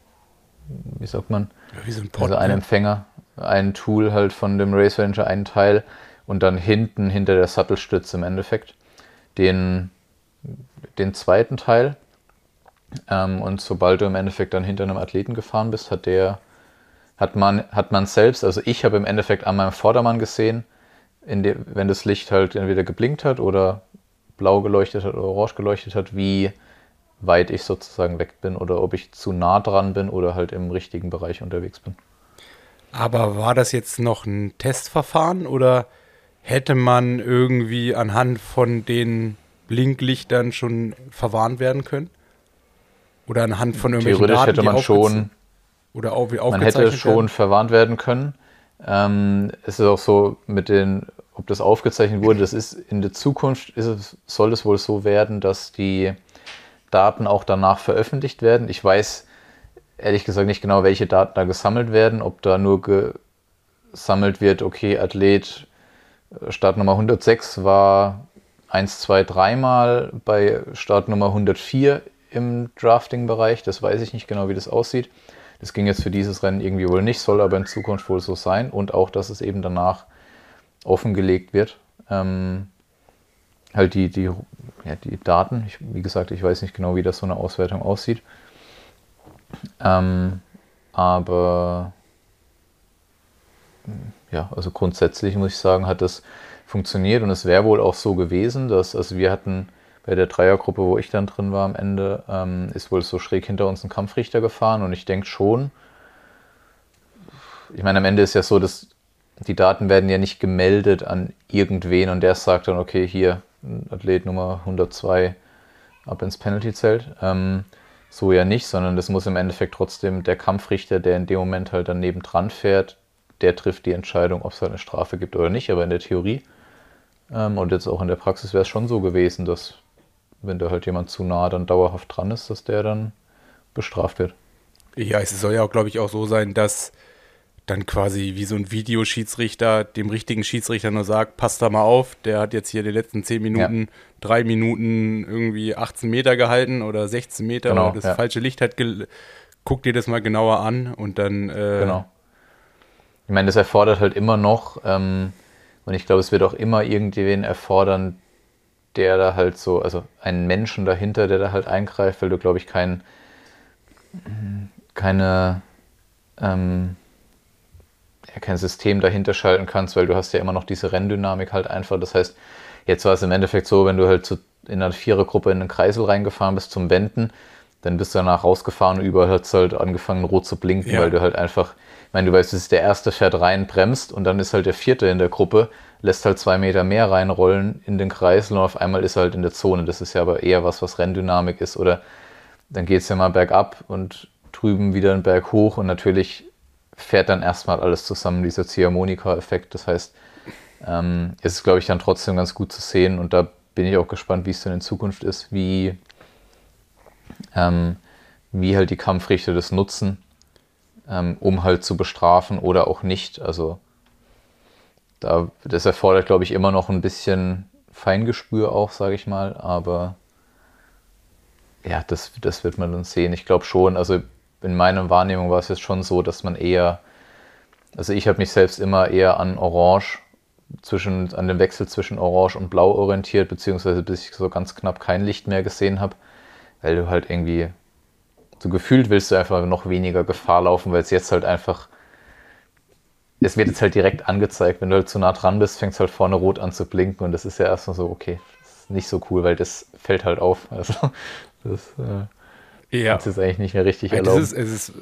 wie sagt man, wie so ein Pot, also ein ne? Empfänger, ein Tool halt von dem Race Ranger, einen Teil und dann hinten, hinter der Sattelstütze im Endeffekt, den, den zweiten Teil. Ähm, und sobald du im Endeffekt dann hinter einem Athleten gefahren bist, hat der, hat man, hat man selbst, also ich habe im Endeffekt an meinem Vordermann gesehen, in dem, wenn das Licht halt entweder geblinkt hat oder blau geleuchtet hat oder orange geleuchtet hat, wie weit ich sozusagen weg bin oder ob ich zu nah dran bin oder halt im richtigen Bereich unterwegs bin. Aber war das jetzt noch ein Testverfahren oder hätte man irgendwie anhand von den Blinklichtern schon verwarnt werden können? Oder anhand von irgendwelchen Theoretisch Daten, hätte man schon, oder auf, man hätte schon werden? verwarnt werden können. Ähm, es ist auch so mit den, ob das aufgezeichnet wurde, das ist in der Zukunft ist es, soll es wohl so werden, dass die Daten auch danach veröffentlicht werden. Ich weiß ehrlich gesagt nicht genau, welche Daten da gesammelt werden, ob da nur gesammelt wird, okay, Athlet äh, Startnummer 106 war eins, zwei, dreimal bei Startnummer 104 im Drafting-Bereich. Das weiß ich nicht genau, wie das aussieht. Das ging jetzt für dieses Rennen irgendwie wohl nicht, soll aber in Zukunft wohl so sein. Und auch, dass es eben danach offengelegt wird. Ähm, halt die, die, ja, die Daten. Ich, wie gesagt, ich weiß nicht genau, wie das so eine Auswertung aussieht. Ähm, aber ja, also grundsätzlich muss ich sagen, hat das funktioniert und es wäre wohl auch so gewesen, dass, also wir hatten bei der Dreiergruppe, wo ich dann drin war am Ende, ähm, ist wohl so schräg hinter uns ein Kampfrichter gefahren und ich denke schon, ich meine, am Ende ist ja so, dass die Daten werden ja nicht gemeldet an irgendwen und der sagt dann, okay, hier, Athlet Nummer 102 ab ins Penalty-Zelt. Ähm, so ja nicht, sondern das muss im Endeffekt trotzdem der Kampfrichter, der in dem Moment halt daneben dran fährt, der trifft die Entscheidung, ob es eine Strafe gibt oder nicht. Aber in der Theorie ähm, und jetzt auch in der Praxis wäre es schon so gewesen, dass wenn da halt jemand zu nah dann dauerhaft dran ist, dass der dann bestraft wird. Ja, es soll ja auch, glaube ich, auch so sein, dass dann quasi wie so ein Videoschiedsrichter dem richtigen Schiedsrichter nur sagt, passt da mal auf, der hat jetzt hier die letzten 10 Minuten, ja. drei Minuten irgendwie 18 Meter gehalten oder 16 Meter genau, das ja. falsche Licht hat, guck dir das mal genauer an und dann. Äh, genau. Ich meine, das erfordert halt immer noch, ähm, und ich glaube, es wird auch immer irgendwen erfordern, der da halt so, also einen Menschen dahinter, der da halt eingreift, weil du, glaube ich, kein, keine, ähm, ja, kein System dahinter schalten kannst, weil du hast ja immer noch diese Renndynamik halt einfach. Das heißt, jetzt war es im Endeffekt so, wenn du halt zu, in einer Vierergruppe in den Kreisel reingefahren bist zum Wenden, dann bist du danach rausgefahren und überall hat es halt angefangen rot zu blinken, ja. weil du halt einfach, ich meine, du weißt, es ist der erste fährt rein, bremst und dann ist halt der vierte in der Gruppe, lässt halt zwei Meter mehr reinrollen in den Kreisel und auf einmal ist er halt in der Zone. Das ist ja aber eher was, was Renndynamik ist oder dann geht es ja mal bergab und drüben wieder einen Berg hoch und natürlich fährt dann erstmal alles zusammen, dieser Ziehharmonika-Effekt. Das heißt, ähm, ist glaube ich, dann trotzdem ganz gut zu sehen und da bin ich auch gespannt, wie es dann in Zukunft ist, wie, ähm, wie halt die Kampfrichter das nutzen, ähm, um halt zu bestrafen oder auch nicht. Also da, das erfordert, glaube ich, immer noch ein bisschen Feingespür auch, sage ich mal, aber ja, das, das wird man dann sehen. Ich glaube schon, also in meiner Wahrnehmung war es jetzt schon so, dass man eher, also ich habe mich selbst immer eher an Orange zwischen, an dem Wechsel zwischen Orange und Blau orientiert, beziehungsweise bis ich so ganz knapp kein Licht mehr gesehen habe, weil du halt irgendwie so gefühlt willst du einfach noch weniger Gefahr laufen, weil es jetzt halt einfach, es wird jetzt halt direkt angezeigt, wenn du halt zu nah dran bist, fängt es halt vorne rot an zu blinken und das ist ja erstmal so, okay, das ist nicht so cool, weil das fällt halt auf. Also das äh, ja. Ist eigentlich nicht mehr richtig erlaubt. Es ist,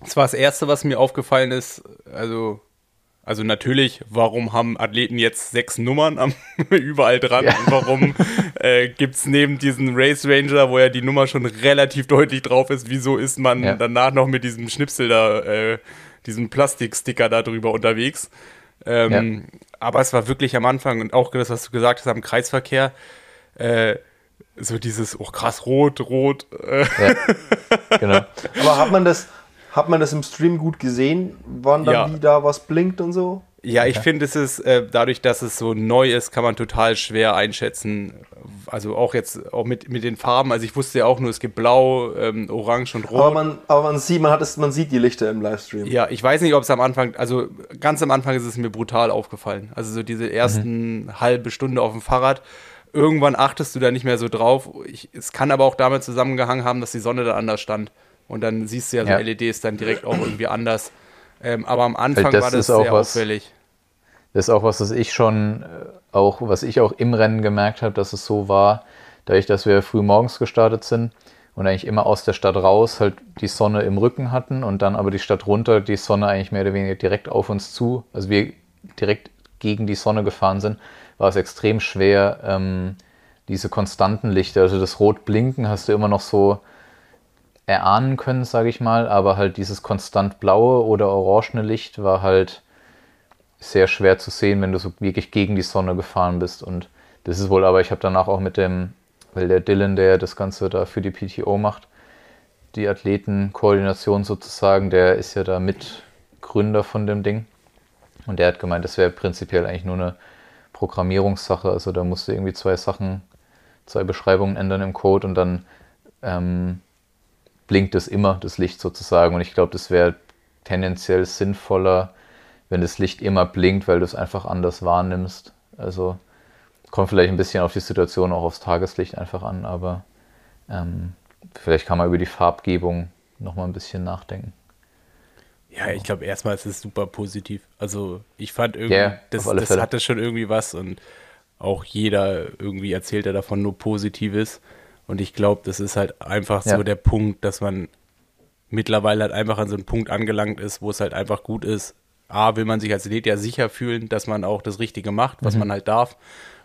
es war das Erste, was mir aufgefallen ist. Also, also natürlich, warum haben Athleten jetzt sechs Nummern am, überall dran? Ja. Warum äh, gibt es neben diesem Race Ranger, wo ja die Nummer schon relativ deutlich drauf ist, wieso ist man ja. danach noch mit diesem Schnipsel da, äh, diesem Plastiksticker da drüber unterwegs? Ähm, ja. Aber es war wirklich am Anfang und auch das, was du gesagt hast, am Kreisverkehr, äh, so dieses, oh krass, rot, rot. Äh. Ja, genau. Aber hat man das, hat man das im Stream gut gesehen, wann dann ja. wie da was blinkt und so? Ja, ich finde, es ist äh, dadurch, dass es so neu ist, kann man total schwer einschätzen. Also auch jetzt auch mit, mit den Farben. Also ich wusste ja auch nur, es gibt Blau, ähm, Orange und Rot. Aber man, aber man sieht, man hat es, man sieht die Lichter im Livestream. Ja, ich weiß nicht, ob es am Anfang, also ganz am Anfang ist es mir brutal aufgefallen. Also so diese ersten mhm. halbe Stunde auf dem Fahrrad irgendwann achtest du da nicht mehr so drauf. Ich, es kann aber auch damit zusammengehangen haben, dass die Sonne da anders stand. Und dann siehst du ja, so ja. LEDs dann direkt auch irgendwie anders. Ähm, aber am Anfang das war das sehr was, auffällig. Das ist auch was, was ich schon äh, auch, was ich auch im Rennen gemerkt habe, dass es so war, dadurch, dass wir früh morgens gestartet sind und eigentlich immer aus der Stadt raus halt die Sonne im Rücken hatten und dann aber die Stadt runter die Sonne eigentlich mehr oder weniger direkt auf uns zu, also wir direkt gegen die Sonne gefahren sind, war es extrem schwer, ähm, diese konstanten Lichter, also das Rot-Blinken hast du immer noch so erahnen können, sage ich mal, aber halt dieses konstant blaue oder orangene Licht war halt sehr schwer zu sehen, wenn du so wirklich gegen die Sonne gefahren bist. Und das ist wohl aber, ich habe danach auch mit dem, weil der Dylan, der das Ganze da für die PTO macht, die Athletenkoordination sozusagen, der ist ja da Mitgründer von dem Ding. Und der hat gemeint, das wäre prinzipiell eigentlich nur eine Programmierungssache. Also da musst du irgendwie zwei Sachen, zwei Beschreibungen ändern im Code und dann ähm, blinkt es immer, das Licht sozusagen. Und ich glaube, das wäre tendenziell sinnvoller, wenn das Licht immer blinkt, weil du es einfach anders wahrnimmst. Also kommt vielleicht ein bisschen auf die Situation, auch aufs Tageslicht einfach an, aber ähm, vielleicht kann man über die Farbgebung nochmal ein bisschen nachdenken. Ja, ich glaube, erstmal ist es super positiv. Also ich fand irgendwie, Yeah, das, das hatte schon irgendwie was und auch jeder irgendwie erzählt er davon nur Positives. Und ich glaube, das ist halt einfach Ja. so der Punkt, dass man mittlerweile halt einfach an so einen Punkt angelangt ist, wo es halt einfach gut ist. A, will man sich als Athlet ja sicher fühlen, dass man auch das Richtige macht, was man halt darf.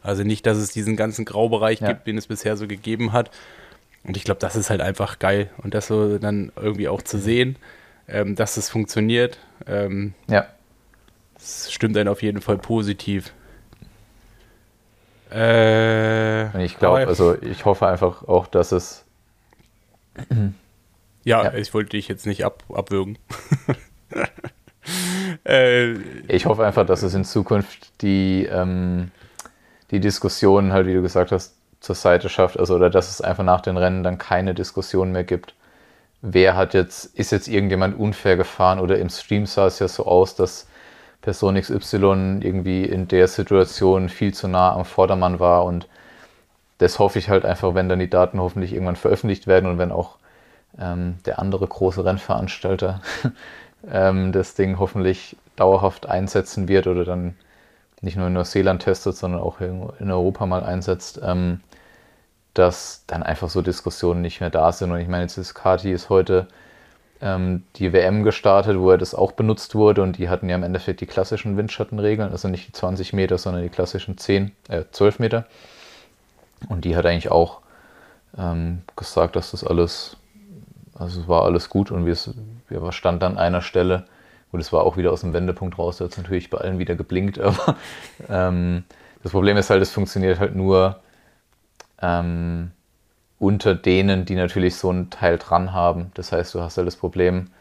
Also nicht, dass es diesen ganzen Graubereich Ja. gibt, den es bisher so gegeben hat. Und ich glaube, das ist halt einfach geil. Und das so dann irgendwie auch zu sehen, ähm, dass es funktioniert, ähm, Ja, das stimmt einen auf jeden Fall positiv. Äh, ich glaube, also ich hoffe einfach auch, dass es ja, ja. ich wollte dich jetzt nicht ab, abwürgen. äh, Ich hoffe einfach, dass es in Zukunft die, ähm, die Diskussion halt, wie du gesagt hast, zur Seite schafft. Also, oder dass es einfach nach den Rennen dann keine Diskussion mehr gibt. Wer hat jetzt, ist jetzt irgendjemand unfair gefahren oder im Stream sah es ja so aus, dass Person XY irgendwie in der Situation viel zu nah am Vordermann war und das hoffe ich halt einfach, wenn dann die Daten hoffentlich irgendwann veröffentlicht werden und wenn auch ähm, der andere große Rennveranstalter ähm, das Ding hoffentlich dauerhaft einsetzen wird oder dann nicht nur in Neuseeland testet, sondern auch in Europa mal einsetzt, ähm, dass dann einfach so Diskussionen nicht mehr da sind. Und ich meine, jetzt ist Kati ist heute ähm, die WM gestartet, wo er das auch benutzt wurde und die hatten ja im Endeffekt die klassischen Windschattenregeln, also nicht die 20 Meter, sondern die klassischen 10, äh, 12 Meter. Und die hat eigentlich auch ähm, gesagt, dass das alles, also es war alles gut und wir, wir standen an einer Stelle, gut, es war auch wieder aus dem Wendepunkt raus, da hat es natürlich bei allen wieder geblinkt, aber ähm, das Problem ist halt, es funktioniert halt nur ähm, unter denen, die natürlich so einen Teil dran haben. Das heißt, du hast halt das Problem,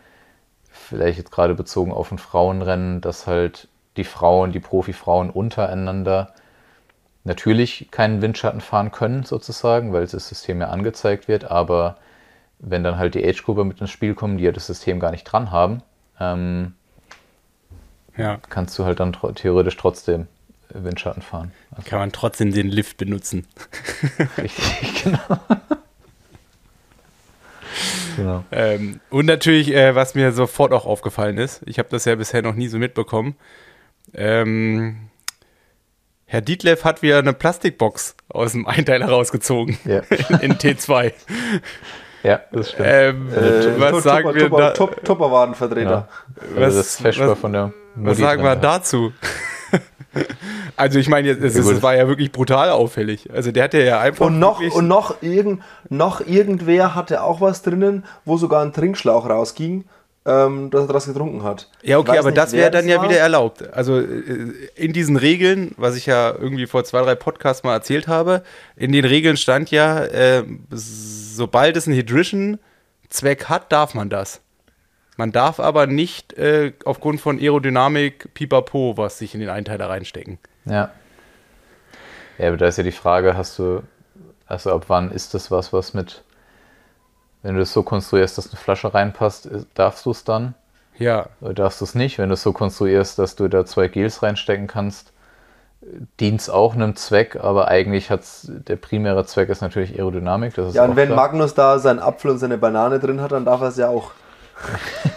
vielleicht jetzt gerade bezogen auf ein Frauenrennen, dass halt die Frauen, die Profifrauen untereinander natürlich keinen Windschatten fahren können, sozusagen, weil das System ja angezeigt wird, aber wenn dann halt die Age-Gruppe mit ins Spiel kommen, die ja das System gar nicht dran haben, ähm, ja, kannst du halt dann theoretisch trotzdem Windschatten fahren. Also kann man trotzdem den Lift benutzen. richtig, genau. genau. Ähm, und natürlich, äh, was mir sofort auch aufgefallen ist, ich habe das ja bisher noch nie so mitbekommen. Ähm, Herr Dietleff hat wieder eine Plastikbox aus dem Einteiler rausgezogen Ja. in, in T2. ja, das stimmt. Ähm, Äh, was sagen wir da? Topperwarenvertreter. also was- das Feschbar was- von der Was sagen wir drin, dazu? also ich meine, jetzt- es, es war ja wirklich brutal auffällig. Also der hatte ja einfach Und noch, und noch, irgend, noch irgendwer hatte auch was drinnen, wo sogar ein Trinkschlauch rausging, ähm, dass er das getrunken hat. Ja, okay, aber nicht, das wäre dann ja war. wieder erlaubt. Also äh, in diesen Regeln, was ich ja irgendwie vor zwei, drei Podcasts mal erzählt habe, in den Regeln stand ja, äh, sobald es einen Hydration-Zweck hat, darf man das. Man darf aber nicht äh, aufgrund von Aerodynamik pipapo was sich in den Einteiler reinstecken. Ja. Ja, aber da ist ja die Frage, hast du, also ab wann ist das was, was mit, wenn du es so konstruierst, dass eine Flasche reinpasst, ist- darfst du es dann? Ja, Oder darfst du es nicht? Wenn du es so konstruierst, dass du da zwei Gels reinstecken kannst, dient es auch einem Zweck, aber eigentlich hat's, der primäre Zweck ist natürlich Aerodynamik. Das ist Ja, auch und wenn klar. Magnus da seinen Apfel und seine Banane drin hat, dann darf er es ja auch.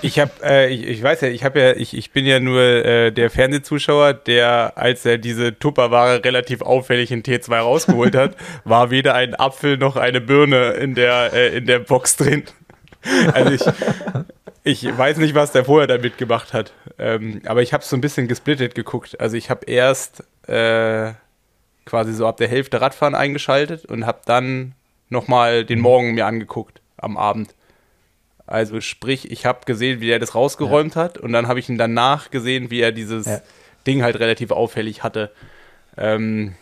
Ich habe, äh, ich, ich weiß ja, ich habe ja, ich, ich bin ja nur äh, der Fernsehzuschauer, der, als er diese Tupperware relativ auffällig in T2 rausgeholt hat, war weder ein Apfel noch eine Birne in der äh, in der Box drin. Also ich, ich weiß nicht, was der vorher damit gemacht hat, ähm, aber ich habe so ein bisschen gesplittet geguckt. Also ich habe erst äh, quasi so ab der Hälfte Radfahren eingeschaltet und habe dann nochmal den Morgen mir angeguckt am Abend. Also sprich, ich habe gesehen, wie er das rausgeräumt hat und dann habe ich ihn danach gesehen, wie er dieses Ja. Ding halt relativ auffällig hatte. Ähm,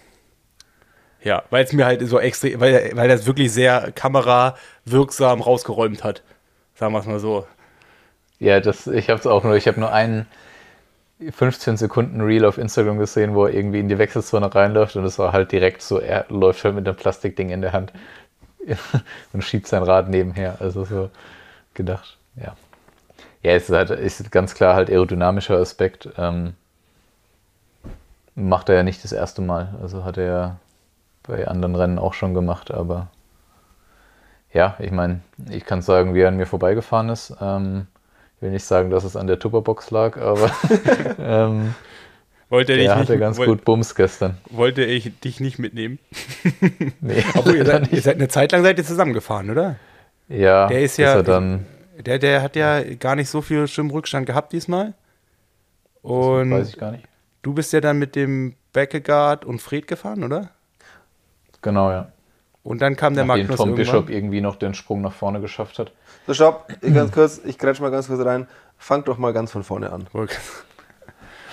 ja, weil es mir halt so extrem, weil, weil das wirklich sehr kamerawirksam rausgeräumt hat. Sagen wir es mal so. Ja, das, ich habe es auch nur, ich habe nur einen, 15 Sekunden Reel auf Instagram gesehen, wo er irgendwie in die Wechselzone reinläuft und es war halt direkt so, er läuft halt mit einem Plastikding in der Hand und schiebt sein Rad nebenher. Also so gedacht, ja. Ja, es ist, halt, ist ganz klar halt aerodynamischer Aspekt. Ähm, macht er ja nicht das erste Mal. Also hat er ja bei anderen Rennen auch schon gemacht, aber ja, ich meine, ich kann sagen, wie er an mir vorbeigefahren ist. Ähm, ich will nicht sagen, dass es an der Tupperbox lag, aber ähm, wollte er der hatte nicht, ganz woll- gut Bums gestern. Wollte ich dich nicht mitnehmen? Nee, Obwohl, ihr seid, ihr seid eine Zeit lang seid ihr zusammengefahren, oder? Ja, Der ist ja- er dann, Der, der hat ja gar nicht so viel Schwimmrückstand gehabt diesmal. Und weiß ich gar nicht. du bist ja dann mit dem Beckegaard und Fred gefahren, oder? Genau, ja. Und dann kam der Nachdem Magnus Tom irgendwann. Bishop irgendwie noch den Sprung nach vorne geschafft hat. So, stopp, ich ganz kurz, ich grätsch mal ganz kurz rein. Fang doch mal ganz von vorne an.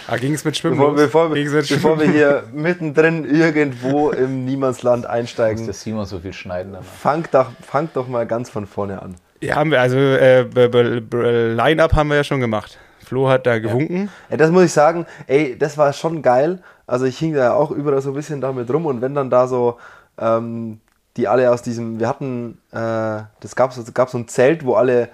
Ah, ging es mit Schwimmen Bevor, los? bevor, mit bevor wir hier mittendrin irgendwo im Niemandsland Muss einsteigen, der Simon so viel schneiden fang doch, fang doch mal ganz von vorne an. Ja, haben wir, also äh, Line-Up haben wir ja schon gemacht. Flo hat da gewunken. Ey, das muss ich sagen, ey, das war schon geil. Also ich hing da ja auch überall so ein bisschen damit rum und wenn dann da so ähm, die alle aus diesem, wir hatten, äh, das gab so ein Zelt, wo alle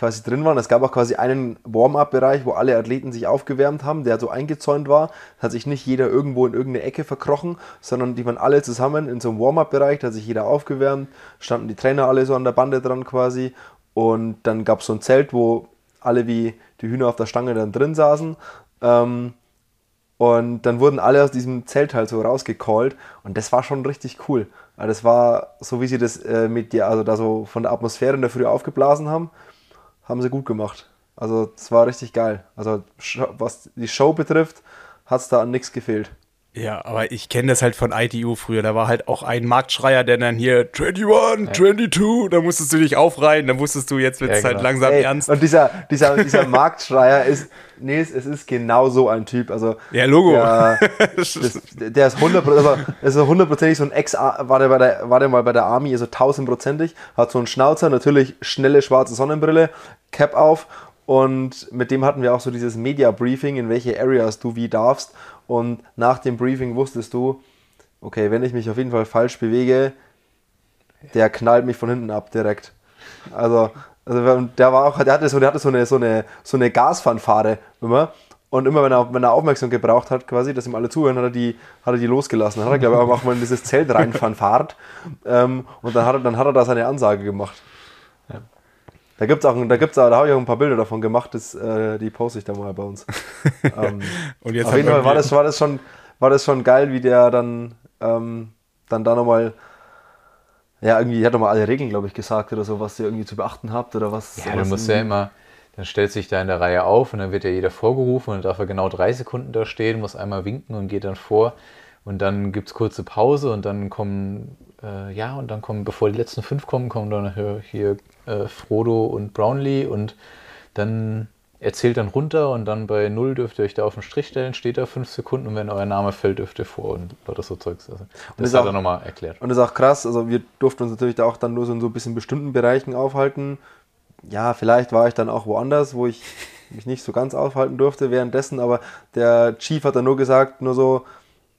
quasi drin waren. Es gab auch quasi einen Warm-up-Bereich, wo alle Athleten sich aufgewärmt haben, der so eingezäunt war. Da hat sich nicht jeder irgendwo in irgendeine Ecke verkrochen, sondern die waren alle zusammen in so einem Warm-up-Bereich, da hat sich jeder aufgewärmt, standen die Trainer alle so an der Bande dran quasi und dann gab es so ein Zelt, wo alle wie die Hühner auf der Stange dann drin saßen. Ähm, und dann wurden alle aus diesem Zelt halt so rausgecallt und das war schon richtig cool. Also das war so, wie sie das äh, mit dir, also da so von der Atmosphäre in der Früh aufgeblasen haben, haben sie gut gemacht. Also das war richtig geil. Also was die Show betrifft, hat es da an nichts gefehlt. Ja, aber ich kenne das halt von ITU früher. Da war halt auch ein Marktschreier, der dann hier 21, 22, da musstest du dich aufreihen, dann wusstest du, jetzt wird es Ja, halt genau. langsam Ey, ernst. Und dieser, dieser, dieser Marktschreier ist, Nils, es ist genau so ein Typ. Also Ja, Logo. Der, das, der ist 100%, also, ist hundertprozentig so ein Ex, war der, bei der, war der mal bei der Army, also tausendprozentig, hat so einen Schnauzer, natürlich schnelle schwarze Sonnenbrille, Cap auf und mit dem hatten wir auch so dieses Media Briefing, in welche Areas du wie darfst und nach dem Briefing wusstest du, okay, wenn ich mich auf jeden Fall falsch bewege, der knallt mich von hinten ab direkt. Also, also der war auch, der hatte so, der hatte so eine, so eine, so eine Gasfanfare immer. Und immer wenn er, wenn er Aufmerksamkeit gebraucht hat, quasi, dass ihm alle zuhören, hat er die, hat er die losgelassen. Hat er, glaube ich, auch mal in dieses Zelt reinfanfart. ähm, und dann hat, er, dann hat er da seine Ansage gemacht. Da gibt's auch, da gibt's auch, da habe ich auch ein paar Bilder davon gemacht, das, äh, die poste ich da mal bei uns. ähm, Und jetzt auf jeden Fall war das, war, das schon, war das schon geil, wie der dann, ähm, dann da nochmal, ja, irgendwie, er hat nochmal alle Regeln, glaube ich, gesagt oder so, was ihr irgendwie zu beachten habt oder was. Ja, du musst ja immer, dann stellt sich da in der Reihe auf und dann wird ja jeder vorgerufen und dann darf er genau drei Sekunden da stehen, muss einmal winken und geht dann vor. Und dann gibt es kurze Pause und dann kommen, äh, ja, und dann kommen, bevor die letzten fünf kommen, kommen dann hier, hier äh, Frodo und Brownlee und dann erzählt dann runter und dann bei null dürft ihr euch da auf den Strich stellen, steht da fünf Sekunden und wenn euer Name fällt, dürft ihr vor und lauter so Zeugs. Also, das ist hat auch- er nochmal erklärt. Und das ist auch krass, also wir durften uns natürlich da auch dann nur so in so ein bisschen bestimmten Bereichen aufhalten. Ja, vielleicht war ich dann auch woanders, wo ich mich nicht so ganz aufhalten durfte währenddessen, aber der Chief hat dann nur gesagt, nur so,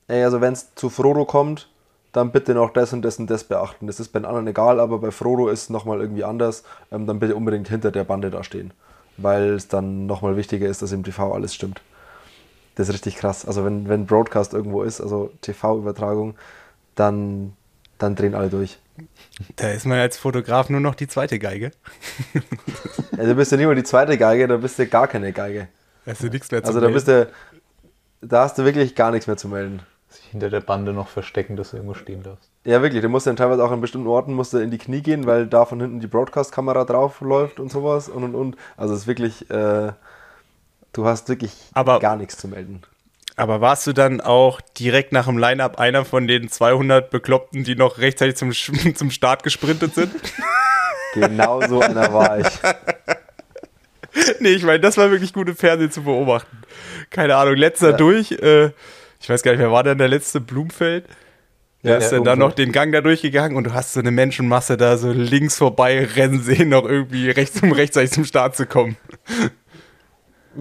ey, also wenn es zu Frodo kommt, dann bitte noch das und das und das beachten. Das ist bei den anderen egal, aber bei Frodo ist es nochmal irgendwie anders. Ähm, dann bitte unbedingt hinter der Bande da stehen, weil es dann nochmal wichtiger ist, dass im TV alles stimmt. Das ist richtig krass. Also wenn, wenn Broadcast irgendwo ist, also TV-Übertragung, dann, dann drehen alle durch. Da ist man als Fotograf nur noch die zweite Geige. Also bist du nicht mehr die zweite Geige, da bist du gar keine Geige. Hast du nichts mehr zu Also da melden. bist du, da hast du wirklich gar nichts mehr zu melden. Sich hinter der Bande noch verstecken, dass du irgendwo stehen darfst. Ja, wirklich. Du musst dann teilweise auch an bestimmten Orten musst du in die Knie gehen, weil da von hinten die Broadcast-Kamera drauf läuft und sowas und und und. Also es ist wirklich, äh, du hast wirklich Aber- gar nichts zu melden. Aber warst du dann auch direkt nach dem Line-Up einer von den 200 Bekloppten, die noch rechtzeitig zum, zum Start gesprintet sind? Genau so einer war ich. nee, ich meine, das war wirklich gut im Fernsehen zu beobachten. Keine Ahnung, letzter Ja. durch. Äh, ich weiß gar nicht, wer war denn der letzte? Blumfeld? Der Ja, ist ja, dann da noch den Gang da durchgegangen und du hast so eine Menschenmasse da so links vorbei rennen sehen, noch irgendwie rechts um rechtzeitig zum Start zu kommen.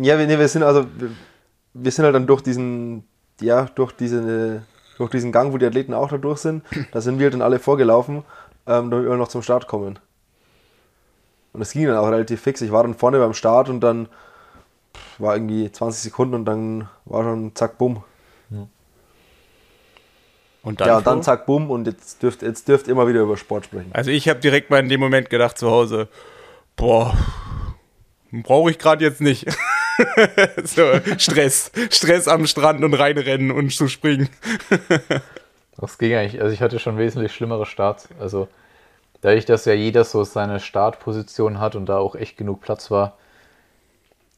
Ja, wir, nee, wir sind also, wir, wir sind halt dann durch diesen, ja, durch diese, durch diesen Gang, wo die Athleten auch da durch sind, da sind wir halt dann alle vorgelaufen, ähm, damit wir noch zum Start kommen. Und es ging dann auch relativ fix. Ich war dann vorne beim Start und dann war irgendwie 20 Sekunden und dann war schon zack, bumm. Und dann, ja, und dann zack, bumm und jetzt dürft, jetzt dürft ihr immer wieder über Sport sprechen. Also ich habe direkt mal in dem Moment gedacht zu Hause, boah, brauche ich gerade jetzt nicht. so, Stress, Stress am Strand und reinrennen und zu springen. Das ging eigentlich, also ich hatte schon wesentlich schlimmere Starts. Also dadurch, dass ja jeder so seine Startposition hat und da auch echt genug Platz war,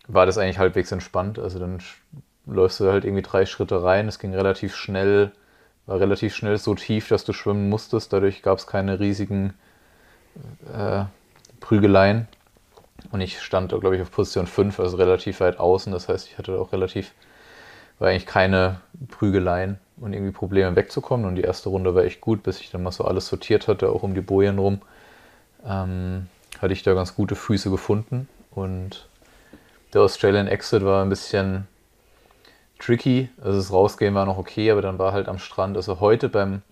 war das eigentlich halbwegs entspannt. Also dann läufst du halt irgendwie drei Schritte rein. Es ging relativ schnell, war relativ schnell so tief, dass du schwimmen musstest. Dadurch gab es keine riesigen äh, Prügeleien. Und ich stand, glaube ich, auf Position 5, also relativ weit außen. Das heißt, ich hatte auch relativ, war eigentlich keine Prügeleien und irgendwie Probleme wegzukommen. Und die erste Runde war echt gut, bis ich dann mal so alles sortiert hatte, auch um die Bojen rum. Ähm, hatte ich da ganz gute Füße gefunden. Und der Australian Exit war ein bisschen tricky. Also das Rausgehen war noch okay, aber dann war halt am Strand. Also heute beim,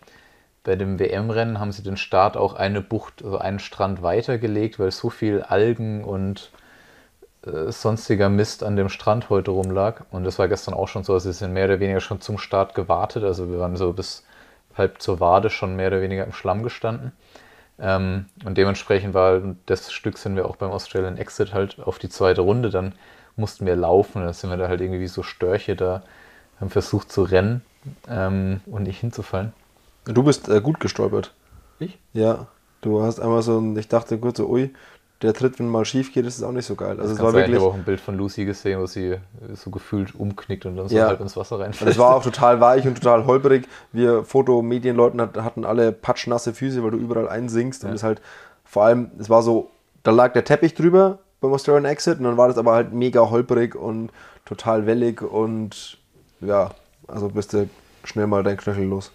bei dem WM-Rennen haben sie den Start auch eine Bucht, also einen Strand weitergelegt, weil so viel Algen und äh, sonstiger Mist an dem Strand heute rumlag. Und das war gestern auch schon so. Also sie sind mehr oder weniger schon zum Start gewartet. Also wir waren so bis halb zur Wade schon mehr oder weniger im Schlamm gestanden. Ähm, und dementsprechend war das Stück sind wir auch beim Australian Exit halt auf die zweite Runde. Dann mussten wir laufen. Dann sind wir da halt irgendwie wie so Störche da, haben versucht zu rennen ähm, und nicht hinzufallen. Du bist äh, gut gestolpert. Ich? Ja. Du hast einmal so, ein- ich dachte kurz so, ui, der Tritt, wenn mal schief geht, ist es auch nicht so geil. Also es Kann war sein, ich wirklich, habe auch ein Bild von Lucy gesehen, wo sie so gefühlt umknickt und dann so Ja. halb ins Wasser und reinfällt. es war auch total weich und total holperig. Wir Fotomedienleuten hat, hatten alle patschnasse Füße, weil du überall einsinkst und Ja. es halt, vor allem, es war so, da lag der Teppich drüber beim Australian Exit und dann war das aber halt mega holperig und total wellig und ja, also bist du schnell mal dein Knöchel los.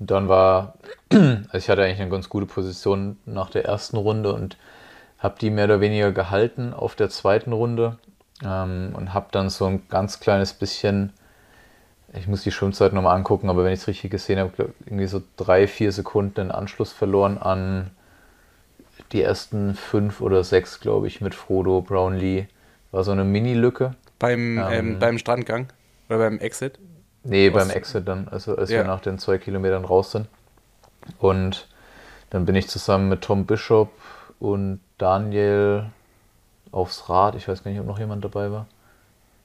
Und dann war, also ich hatte eigentlich eine ganz gute Position nach der ersten Runde und habe die mehr oder weniger gehalten auf der zweiten Runde ähm, und habe dann so ein ganz kleines bisschen, ich muss die Schwimmzeit nochmal angucken, aber wenn ich es richtig gesehen habe, irgendwie so drei, vier Sekunden den Anschluss verloren an die ersten fünf oder sechs, glaube ich, mit Frodo, Brownlee. War so eine Mini-Lücke. Beim, ähm, Ähm, beim Strandgang oder beim Exit. Nee, Was- beim Exit dann, also als Ja. wir nach den zwei Kilometern raus sind. Und dann bin ich zusammen mit Tom Bishop und Daniel aufs Rad. Ich weiß gar nicht, ob noch jemand dabei war.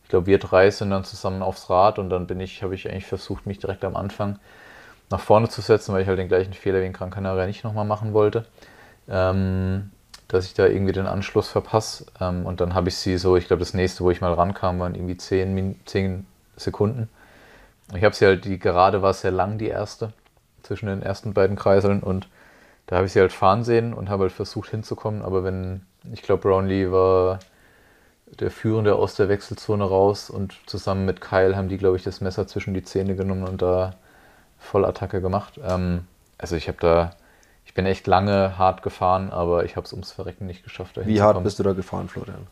Ich glaube, wir drei sind dann zusammen aufs Rad und dann bin ich, habe ich eigentlich versucht, mich direkt am Anfang nach vorne zu setzen, weil ich halt den gleichen Fehler wie in Gran Canaria nicht nochmal machen wollte. Ähm, dass ich da irgendwie den Anschluss verpasse. Ähm, und dann habe ich sie so, ich glaube, das nächste, wo ich mal rankam, waren irgendwie 10, Min 10 Sekunden. Ich habe sie halt, die Gerade war sehr lang, die erste, zwischen den ersten beiden Kreiseln und da habe ich sie halt fahren sehen und habe halt versucht hinzukommen, aber wenn, ich glaube, Brownlee war der Führende aus der Wechselzone raus und zusammen mit Kyle haben die, glaube ich, das Messer zwischen die Zähne genommen und da Vollattacke gemacht. Ähm, also ich habe da, bin echt lange hart gefahren, aber ich habe es ums Verrecken nicht geschafft. Wie hart bist du da gefahren, Florian?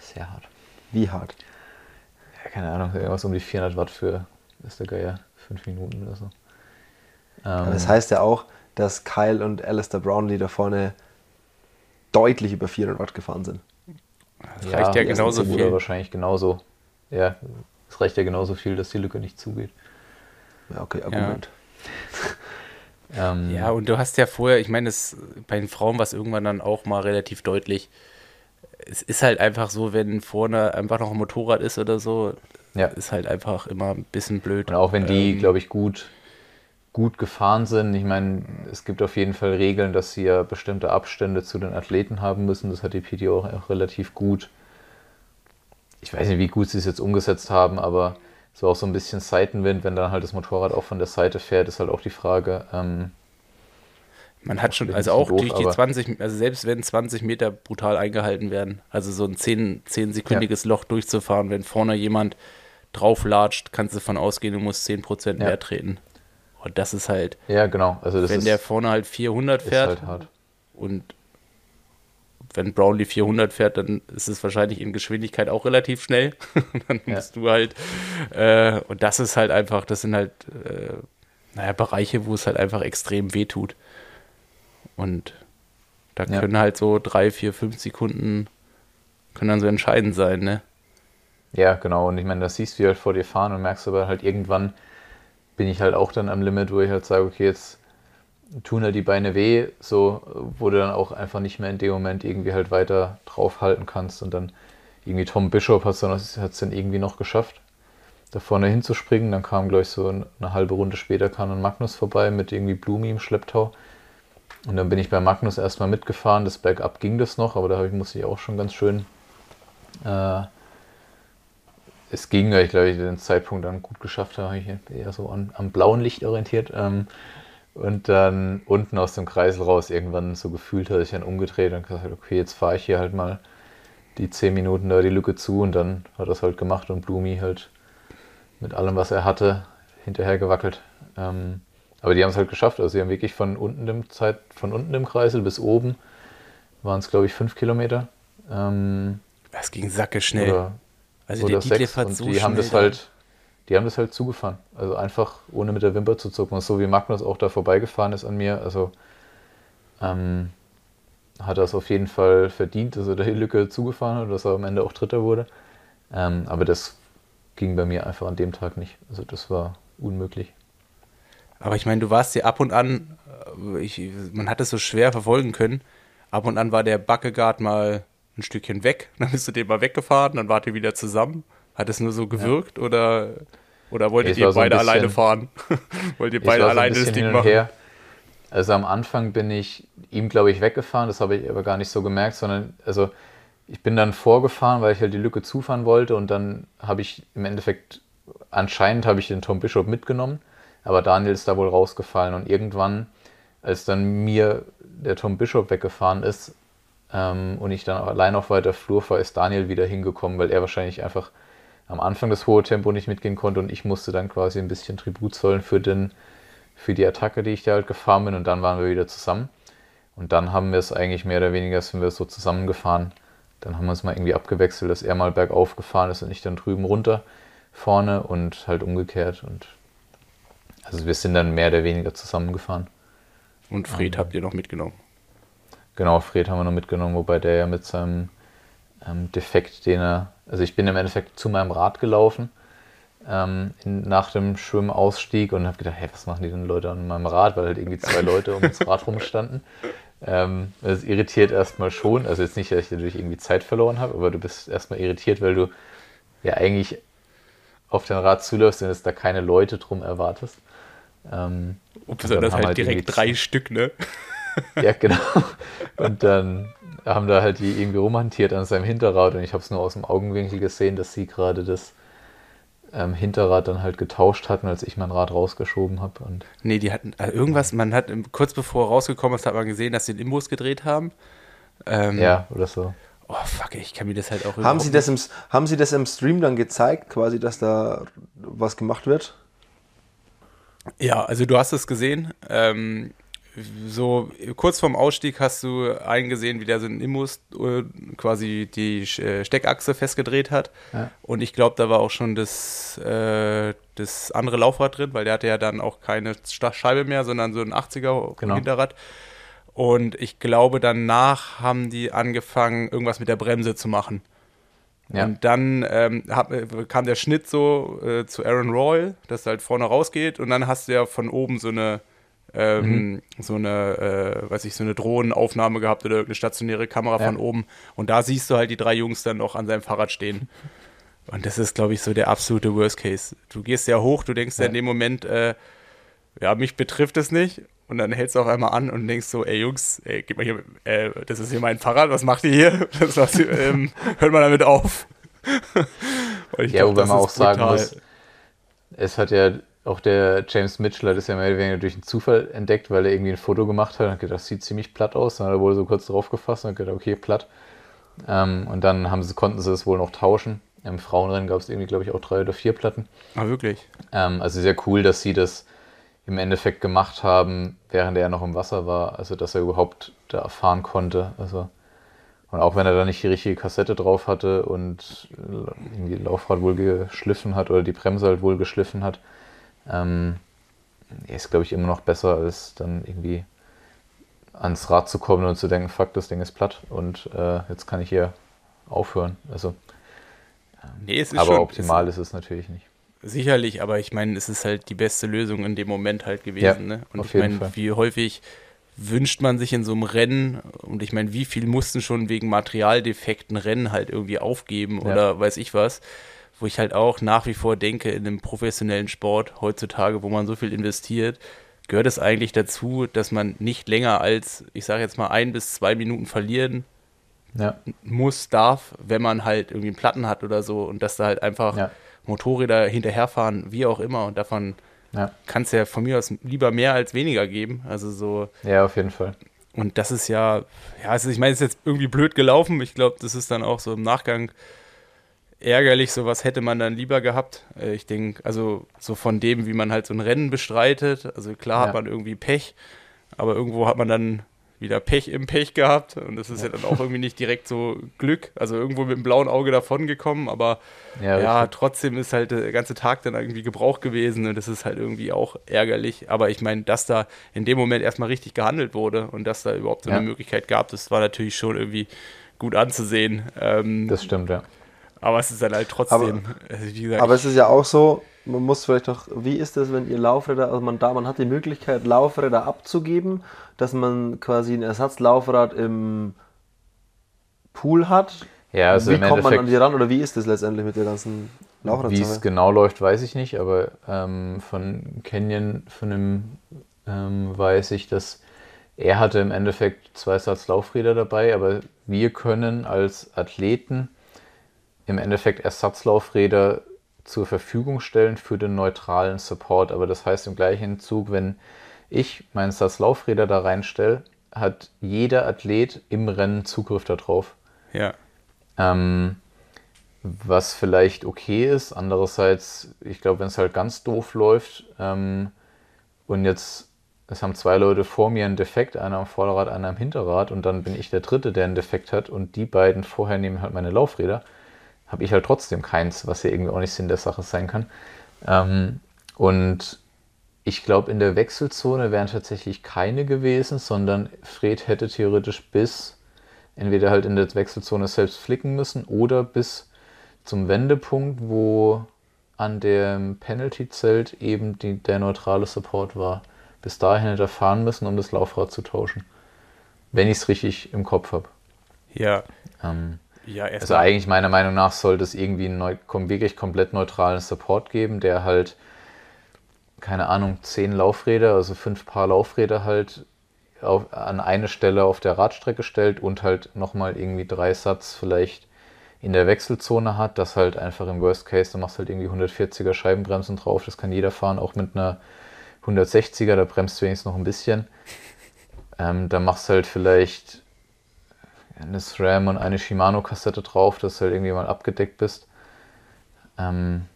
Sehr hart. Wie hart? Ja, keine Ahnung, irgendwas um die 400 Watt für, ist der Geier, fünf Minuten oder so. Ähm, das heißt ja auch, dass Kyle und Alistair Brownlee da vorne deutlich über 400 Watt gefahren sind. Das reicht ja ersten genauso zehn Oder viel. wahrscheinlich genauso. Ja, es reicht ja genauso viel, dass die Lücke nicht zugeht. Ja, okay, Argument. Ähm, Ja, und du hast ja vorher, ich meine, es- bei den Frauen war es irgendwann dann auch mal relativ deutlich. Es ist halt einfach so, wenn vorne einfach noch ein Motorrad ist oder so, Ja. ist halt einfach immer ein bisschen blöd. Und auch wenn die, Ähm, glaube ich, gut, gut gefahren sind. Ich meine, es gibt auf jeden Fall Regeln, dass sie ja bestimmte Abstände zu den Athleten haben müssen. Das hat die PT auch, auch relativ gut. Ich weiß nicht, wie gut sie es jetzt umgesetzt haben, aber so auch so ein bisschen Seitenwind, wenn dann halt das Motorrad auch von der Seite fährt, ist halt auch die Frage. Ähm, Man hat schon, also auch doof, durch die aber- 20, also selbst wenn 20 Meter brutal eingehalten werden, also so ein 10, 10-sekündiges Loch durchzufahren, wenn vorne jemand drauflatscht, kannst du davon ausgehen, du musst 10% Ja. mehr treten. Und das ist halt, ja, genau. Also das wenn ist, der vorne halt 400 ist fährt halt und wenn Brownlee 400 fährt, dann ist es wahrscheinlich in Geschwindigkeit auch relativ schnell. dann Ja. musst du halt, äh, und das ist halt einfach, das sind halt, äh, naja, Bereiche, wo es halt einfach extrem weh tut. Und da Ja. können halt so drei, vier, fünf Sekunden können dann so entscheidend sein, ne? Ja, genau. Und ich meine, das siehst du halt vor dir fahren und merkst aber halt irgendwann bin ich halt auch dann am Limit, wo ich halt sage, okay, jetzt tun halt die Beine weh, so, wo du dann auch einfach nicht mehr in dem Moment irgendwie halt weiter draufhalten kannst und dann irgendwie Tom Bishop hat es dann, irgendwie noch geschafft, da vorne hinzuspringen. Dann kam, glaube ich, so eine halbe Runde später kam dann Magnus vorbei mit irgendwie Blumi im Schlepptau. Und dann bin ich bei Magnus erstmal mitgefahren. Das Bergab ging das noch, aber da ich, musste ich auch schon ganz schön äh, es ging, weil ich glaube, ich den Zeitpunkt dann gut geschafft habe, habe ich eher so an, am blauen Licht orientiert. Ähm, und dann unten aus dem Kreisel raus irgendwann so gefühlt hatte ich dann umgedreht und gesagt, okay, jetzt fahre ich hier halt mal die 10 Minuten da die Lücke zu und dann hat das halt gemacht und Blumi halt mit allem, was er hatte, hinterher gewackelt. Ähm, aber die haben es halt geschafft. Also sie haben wirklich von unten im Zeit, von unten im Kreisel bis oben waren es, glaube ich, fünf Kilometer. Ähm, Es ging sacke schnell. oder also oder der sechs hat so die haben das schnell halt, die haben das halt zugefahren. Also einfach ohne mit der Wimper zu zucken. Und so wie Magnus auch da vorbeigefahren ist an mir, also ähm, hat er es auf jeden Fall verdient, dass er da die Lücke zugefahren hat dass er am Ende auch Dritter wurde. Ähm, aber das ging bei mir einfach an dem Tag nicht. Also das war unmöglich. Aber ich meine, du warst ja ab und an, äh, ich, man hat es so schwer verfolgen können. Ab und an war der Backeguard mal ein Stückchen weg, dann bist du den mal weggefahren, dann wart ihr wieder zusammen. Hat es nur so gewirkt oder, oder wolltet Es ihr war so beide bisschen- alleine fahren? Wollt ihr beide so ein alleine das Ding machen? Also am Anfang bin ich ihm, glaube ich, weggefahren, das habe ich aber gar nicht so gemerkt, sondern also ich bin dann vorgefahren, weil ich halt die Lücke zufahren wollte und dann habe ich im Endeffekt, anscheinend habe ich den Tom Bishop mitgenommen, aber Daniel ist da wohl rausgefallen und irgendwann, als dann mir der Tom Bishop weggefahren ist ähm, und ich dann allein auf weiter Flur war, ist Daniel wieder hingekommen, weil er wahrscheinlich einfach am Anfang das hohe Tempo nicht mitgehen konnte und ich musste dann quasi ein bisschen Tribut zollen für den für die Attacke, die ich da halt gefahren bin und dann waren wir wieder zusammen. Und dann haben wir es eigentlich mehr oder weniger, sind wir so zusammengefahren. Dann haben wir uns mal irgendwie abgewechselt, dass er mal bergauf gefahren ist und ich dann drüben runter vorne und halt umgekehrt. Und also wir sind dann mehr oder weniger zusammengefahren. Und Fred habt ihr noch mitgenommen. Genau, Fred haben wir noch mitgenommen, wobei der ja mit seinem ähm, Defekt, den er, also ich bin im Endeffekt zu meinem Rad gelaufen ähm, in, nach dem Schwimmausstieg und habe gedacht, hey, was machen die denn Leute an meinem Rad, weil halt irgendwie zwei Leute um das Rad rumstanden. Ähm, das irritiert erstmal schon, also jetzt nicht, dass ich dadurch irgendwie Zeit verloren habe, aber du bist erstmal irritiert, weil du ja eigentlich auf dein Rad zuläufst und es da keine Leute drum erwartest. Ähm, Und dann besonders haben halt irgendwie direkt drei Stück, ne? ja, genau. Und dann haben da halt die irgendwie rumhantiert an seinem Hinterrad und ich habe es nur aus dem Augenwinkel gesehen, dass sie gerade das ähm, Hinterrad dann halt getauscht hatten, als ich mein Rad rausgeschoben habe. Und Nee, die hatten also irgendwas, man hat im- kurz bevor er rausgekommen ist, hat man gesehen, dass sie den Imbus gedreht haben. Ähm, ja, oder so. Oh, fuck, ich kann mir das halt auch Haben überhaupt Sie, das im, haben Sie das im Stream dann gezeigt, quasi, dass da was gemacht wird? Ja, also du hast es gesehen. Ähm, so kurz vorm Ausstieg hast du einen gesehen, wie der so einen Imbus äh, quasi die äh, Steckachse festgedreht hat. Ja. Und ich glaube, da war auch schon das, äh, das andere Laufrad drin, weil der hatte ja dann auch keine Scheibe mehr, sondern so ein 80er Genau. Hinterrad. Und ich glaube, danach haben die angefangen, irgendwas mit der Bremse zu machen. Ja. Und dann ähm, hab, äh, kam der Schnitt so zu Aaron Royal, dass er halt vorne rausgeht und dann hast du ja von oben so eine ähm, so eine, äh, weiß ich, so eine Drohnenaufnahme gehabt oder irgendeine stationäre Kamera Ja. von oben. Und da siehst du halt die drei Jungs dann noch an seinem Fahrrad stehen. Und das ist, glaube ich, so der absolute Worst Case. Du gehst ja hoch, du denkst ja, in dem Moment, äh, ja, mich betrifft es nicht. Und dann hältst du auf einmal an und denkst so, ey Jungs, ey, gib mal hier, äh, das ist hier mein Fahrrad, was macht ihr hier? Das, was, ähm, hört mal damit auf. Ja, glaub, wobei man auch sagen brutal. muss, es hat ja auch der James Mitchell hat es ja mehr oder weniger durch einen Zufall entdeckt, weil er irgendwie ein Foto gemacht hat und gedacht, das sieht ziemlich platt aus. Dann hat er wohl so kurz drauf gefasst und hat gedacht, okay, platt. Ähm, und dann haben sie, konnten sie es wohl noch tauschen. Im Frauenrennen gab es irgendwie, glaube ich, auch drei oder vier Platten. Ah, wirklich? Ähm, also sehr cool, dass sie das im Endeffekt gemacht haben, während er noch im Wasser war. Also dass er überhaupt da fahren konnte. Also Und auch wenn er da nicht die richtige Kassette drauf hatte und irgendwie Laufrad wohl geschliffen hat oder die Bremse halt wohl geschliffen hat, ähm, ist, glaube ich, immer noch besser, als dann irgendwie ans Rad zu kommen und zu denken, fuck, das Ding ist platt und äh, jetzt kann ich hier aufhören. Also, nee, es ist aber schon, optimal ist es natürlich nicht. Sicherlich, aber ich meine, es ist halt die beste Lösung in dem Moment halt gewesen. Ja, ne? Und ich meine, wie häufig wünscht man sich in so einem Rennen und ich meine, wie viel mussten schon wegen Materialdefekten Rennen halt irgendwie aufgeben Ja. oder weiß ich was, wo ich halt auch nach wie vor denke, in einem professionellen Sport heutzutage, wo man so viel investiert, gehört es eigentlich dazu, dass man nicht länger als, ich sage jetzt mal, ein bis zwei Minuten verlieren Ja, muss, darf, wenn man halt irgendwie einen Platten hat oder so und dass da halt einfach Ja. Motorräder hinterherfahren, wie auch immer und davon ja, kann es ja von mir aus lieber mehr als weniger geben. Also so, ja, auf jeden Fall. und das ist ja, ja, also ich meine, es ist jetzt irgendwie blöd gelaufen. Ich glaube, das ist dann auch so im Nachgang ärgerlich, sowas hätte man dann lieber gehabt. Äh, Ich denke, also so von dem, wie man halt so ein Rennen bestreitet, also klar Ja. hat man irgendwie Pech, aber irgendwo hat man dann wieder Pech im Pech gehabt und das ist ja, dann auch irgendwie nicht direkt so Glück, also irgendwo mit dem blauen Auge davon gekommen, aber Ja, ja, trotzdem ist halt der ganze Tag dann irgendwie Gebrauch gewesen und das ist halt irgendwie auch ärgerlich. Aber ich meine, dass da in dem Moment erstmal richtig gehandelt wurde und dass da überhaupt so Ja. eine Möglichkeit gab, das war natürlich schon irgendwie gut anzusehen. Ähm, das stimmt, ja. Aber es ist dann halt trotzdem, also wie gesagt, Aber es ist ja auch so, man muss vielleicht doch, wie ist das, wenn ihr Laufräder, also man da, man hat die Möglichkeit, Laufräder abzugeben, dass man quasi ein Ersatzlaufrad im Pool hat. Ja, also wie im kommt man an die Endeffekt, ran oder wie ist das letztendlich mit der ganzen wie es genau läuft, weiß ich nicht, aber ähm, von Canyon, von dem ähm, weiß ich, dass er hatte im Endeffekt zwei Satz Laufräder dabei, aber wir können als Athleten im Endeffekt Ersatzlaufräder zur Verfügung stellen für den neutralen Support. Aber das heißt im gleichen Zug, wenn ich meinen Satz Laufräder da reinstelle, hat jeder Athlet im Rennen Zugriff darauf. ja, Ähm, was vielleicht okay ist. Andererseits, ich glaube, wenn es halt ganz doof läuft ähm, und jetzt, es haben zwei Leute vor mir einen Defekt, einer am Vorderrad, einer am Hinterrad und dann bin ich der Dritte, der einen Defekt hat und die beiden vorher nehmen halt meine Laufräder, habe ich halt trotzdem keins, was ja irgendwie auch nicht Sinn der Sache sein kann. Ähm, und ich glaube, in der Wechselzone wären tatsächlich keine gewesen, sondern Fred hätte theoretisch bis entweder halt in der Wechselzone selbst flicken müssen oder bis zum Wendepunkt, wo an dem Penalty-Zelt eben die, der neutrale Support war. Bis dahin hätte er fahren müssen, um das Laufrad zu tauschen. Wenn ich es richtig im Kopf habe. ja, Ähm, ja, also eigentlich meiner Meinung nach sollte es irgendwie einen neu, wirklich komplett neutralen Support geben, der halt, keine Ahnung, zehn Laufräder, also fünf Paar Laufräder halt auf, an eine Stelle auf der Radstrecke stellt und halt nochmal irgendwie drei Satz vielleicht in der Wechselzone hat, das halt einfach im Worst Case, da machst du halt irgendwie 140er Scheibenbremsen drauf, das kann jeder fahren, auch mit einer 160er, da bremst du wenigstens noch ein bisschen. Ähm, da machst du halt vielleicht eine SRAM und eine Shimano-Kassette drauf, dass du halt irgendwie mal abgedeckt bist. Ähm,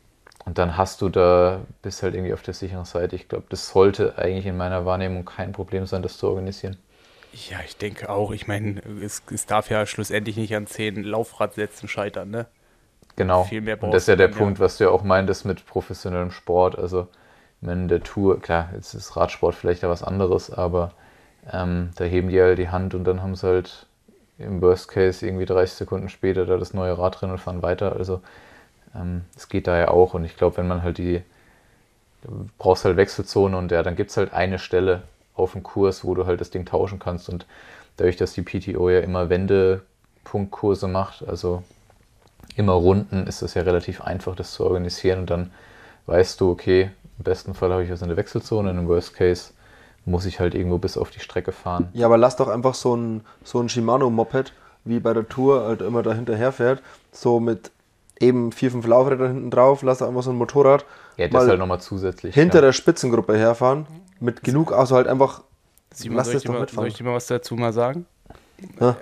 und dann hast du da, bist halt irgendwie auf der sicheren Seite. Ich glaube, das sollte eigentlich in meiner Wahrnehmung kein Problem sein, das zu organisieren. ja, ich denke auch, ich meine, es, es darf ja schlussendlich nicht an zehn Laufradsätzen scheitern, ne? Genau. Viel mehr und das ist ja der dann, Punkt, was du ja auch meintest mit professionellem Sport. Also, wenn der Tour, klar, jetzt ist Radsport vielleicht ja was anderes, aber ähm, da heben die halt die Hand und dann haben sie halt im Worst Case irgendwie 30 Sekunden später da das neue Rad drin und fahren weiter. Also, ähm, es geht da ja auch. Und ich glaube, wenn man halt die, du brauchst halt Wechselzone und ja, dann gibt es halt eine Stelle auf dem Kurs, wo du halt das Ding tauschen kannst. Und dadurch, dass die PTO ja immer Wendepunktkurse macht, also immer Runden, ist es ja relativ einfach, das zu organisieren. Und dann weißt du, okay, im besten Fall habe ich in der Wechselzone, im Worst Case muss ich halt irgendwo bis auf die Strecke fahren. Ja, aber lass doch einfach so ein, so ein Shimano-Moped, wie bei der Tour halt immer da hinterher fährt, so mit eben vier, fünf Laufrädern hinten drauf, lass doch einfach so ein Motorrad Ja, das mal halt nochmal zusätzlich. hinter ja. der Spitzengruppe herfahren, mit genug, also halt einfach, Simon, lass soll, das ich dir doch mal, soll mitfahren. ich dir mal was dazu mal sagen? Ja.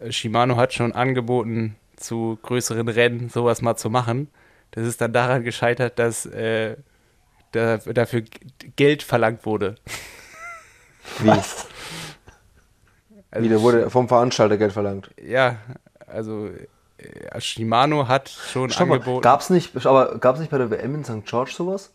Äh, Shimano hat schon angeboten, zu größeren Rennen sowas mal zu machen. Das ist dann daran gescheitert, dass äh, da, dafür Geld verlangt wurde. Wie? Also, Wieder wurde vom Veranstalter Geld verlangt. Ja, also äh, Shimano hat schon Stopp mal, angeboten. gab's nicht, aber gab's nicht bei der WM in St. George sowas?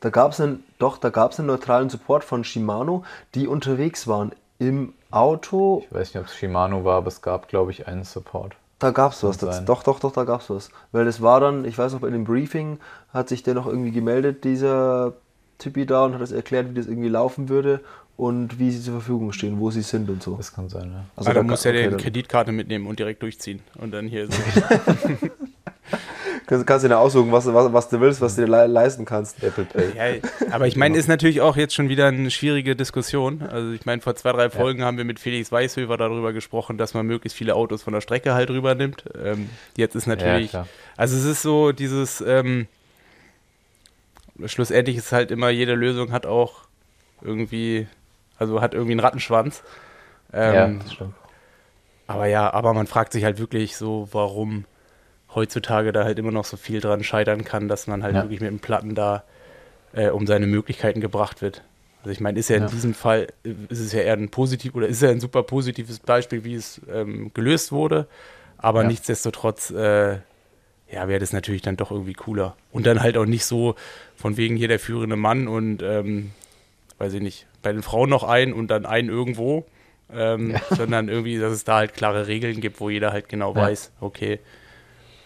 Da gab es einen, doch, da gab es einen neutralen Support von Shimano, die unterwegs waren im Auto. Ich weiß nicht, ob es Shimano war, aber es gab, glaube ich, einen Support. Da gab es was. Das, doch, doch, doch, da gab es was. Weil das war dann, ich weiß noch, bei dem Briefing hat sich der noch irgendwie gemeldet, dieser Typi da, und hat das erklärt, wie das irgendwie laufen würde und wie sie zur Verfügung stehen, wo sie sind und so. Das kann sein, ja. Also, da da muss ja okay, die Kreditkarte mitnehmen und direkt durchziehen. Und dann hier so. Kannst, kannst du dir aussuchen, was, was, was du willst, was du dir le leisten kannst. Apple Pay. Ja, aber ich meine, ist natürlich auch jetzt schon wieder eine schwierige Diskussion. Also ich meine, vor zwei, drei Folgen haben wir mit Felix Weißhöfer darüber gesprochen, dass man möglichst viele Autos von der Strecke halt rübernimmt. Ähm, jetzt ist natürlich, klar. also es ist so dieses, ähm, schlussendlich ist halt immer, jede Lösung hat auch irgendwie, also hat irgendwie einen Rattenschwanz. ja, Ähm, das stimmt. aber ja, aber man fragt sich halt wirklich so, warum heutzutage da halt immer noch so viel dran scheitern kann, dass man halt Ja. wirklich mit dem Platten da äh, um seine Möglichkeiten gebracht wird. Also ich meine, ist ja in Ja. diesem Fall, ist es ja eher ein positiv oder ist ja ein super positives Beispiel, wie es ähm, gelöst wurde. Aber Ja. nichtsdestotrotz, äh, ja, wäre das natürlich dann doch irgendwie cooler. Und dann halt auch nicht so von wegen hier der führende Mann und ähm, weiß ich nicht, bei den Frauen noch ein und dann einen irgendwo, ähm, sondern irgendwie, dass es da halt klare Regeln gibt, wo jeder halt genau Ja. weiß, okay,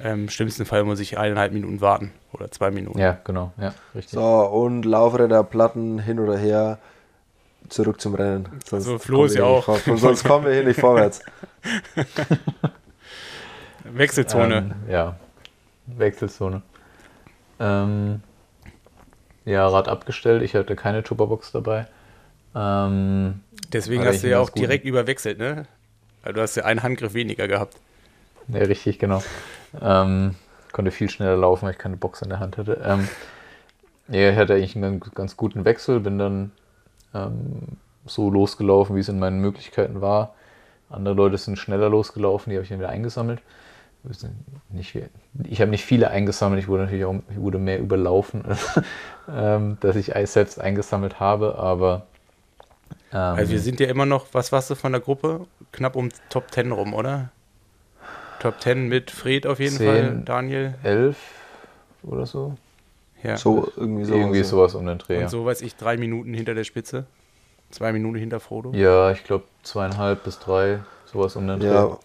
ähm, im schlimmsten Fall muss ich eineinhalb Minuten warten oder zwei Minuten. Ja, genau. Ja, richtig. So, und Laufräder, Platten hin oder her, zurück zum Rennen. Sonst So, Flo kommen ist ja auch- vor- Sonst kommen wir hier nicht vorwärts. Wechselzone. Ähm, ja, Wechselzone. Ähm, ja, Rad abgestellt. Ich hatte keine Tupperbox dabei. Ähm, Deswegen hast du ja auch direkt überwechselt, ne? Du hast ja einen Handgriff weniger gehabt. Ja, richtig, genau. Ähm, konnte viel schneller laufen, weil ich keine Box in der Hand hatte. Ähm, ja, ich hatte eigentlich einen ganz, ganz guten Wechsel, bin dann ähm, so losgelaufen, wie es in meinen Möglichkeiten war. Andere Leute sind schneller losgelaufen, die habe ich dann wieder eingesammelt. Nicht, ich habe nicht viele eingesammelt, ich wurde natürlich auch wurde mehr überlaufen, ähm, dass ich Eis selbst eingesammelt habe, aber ähm, Also wir sind ja immer noch, was warst du von der Gruppe? Knapp um Top 10 rum, oder? Top 10 mit Fred auf jeden Zehn. Fall, Daniel. elf oder so. Ja. So, irgendwie so. Irgendwie sowas um den Dreh. Und ja. so weiß ich, drei Minuten hinter der Spitze. Zwei Minuten hinter Frodo. Ja, ich glaube zweieinhalb bis drei, sowas um den Dreh. Ja,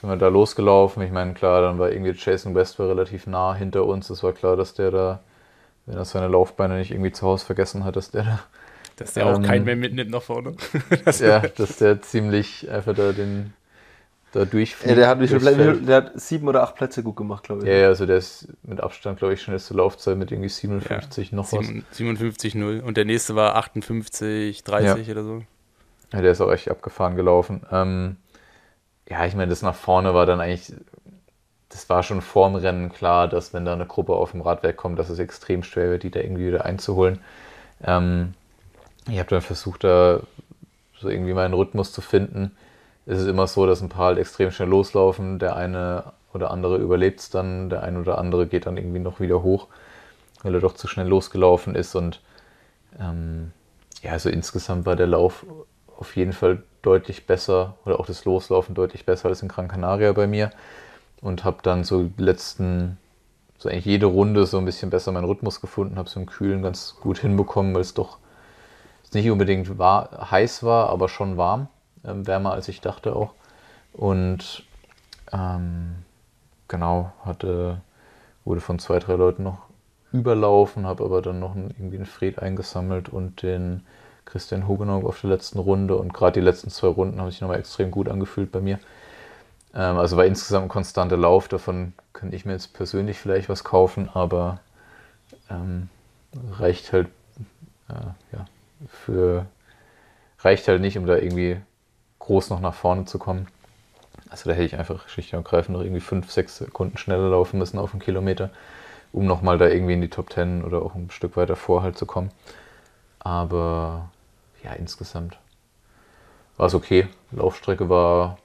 Sind wir da losgelaufen. Ich meine, klar, dann war irgendwie Jason West war relativ nah hinter uns. Es war klar, dass der da, wenn er seine Laufbeine nicht irgendwie zu Hause vergessen hat, dass der da, Dass der auch Ähm, keinen mehr mitnimmt nach vorne. ja, dass der ziemlich einfach da den da durchfliegt. ja der, hat der hat sieben oder acht Plätze gut gemacht, glaube ich. Ja, ja, also der ist mit Abstand, glaube ich, schnellste Laufzeit mit irgendwie 57 noch was. 57-0. Und der nächste war 58-30 oder so. Ja, der ist auch echt abgefahren gelaufen. Ähm, ja, ich meine, das nach vorne war dann eigentlich, das war schon vorm Rennen klar, dass wenn da eine Gruppe auf dem Radwerk kommt, dass es extrem schwer wird, die da irgendwie wieder einzuholen. Ähm, ich habe dann versucht, da so irgendwie meinen Rhythmus zu finden. Es ist immer so, dass ein paar halt extrem schnell loslaufen. Der eine oder andere überlebt es dann, der eine oder andere geht dann irgendwie noch wieder hoch, weil er doch zu schnell losgelaufen ist. Und ähm, ja, also insgesamt war der Lauf auf jeden Fall deutlich besser oder auch das Loslaufen deutlich besser als in Gran Canaria bei mir und habe dann so letzten, so eigentlich jede Runde so ein bisschen besser meinen Rhythmus gefunden, habe so im Kühlen ganz gut hinbekommen, weil es doch nicht unbedingt war, heiß war, aber schon warm, ähm, wärmer als ich dachte auch und ähm, genau, hatte, wurde von zwei, drei Leuten noch überlaufen, habe aber dann noch einen, irgendwie einen Fred eingesammelt und den Christian Hugenau auf der letzten Runde und gerade die letzten zwei Runden haben sich nochmal extrem gut angefühlt bei mir. Ähm, also war insgesamt ein konstanter Lauf, davon könnte ich mir jetzt persönlich vielleicht was kaufen, aber ähm, reicht halt äh, ja, für reicht halt nicht, um da irgendwie groß noch nach vorne zu kommen. Also da hätte ich einfach schlicht und ergreifend noch irgendwie fünf, sechs Sekunden schneller laufen müssen auf einen Kilometer, um nochmal da irgendwie in die Top 10 oder auch ein Stück weiter vor halt zu kommen. Aber ja, insgesamt war es okay. Laufstrecke war.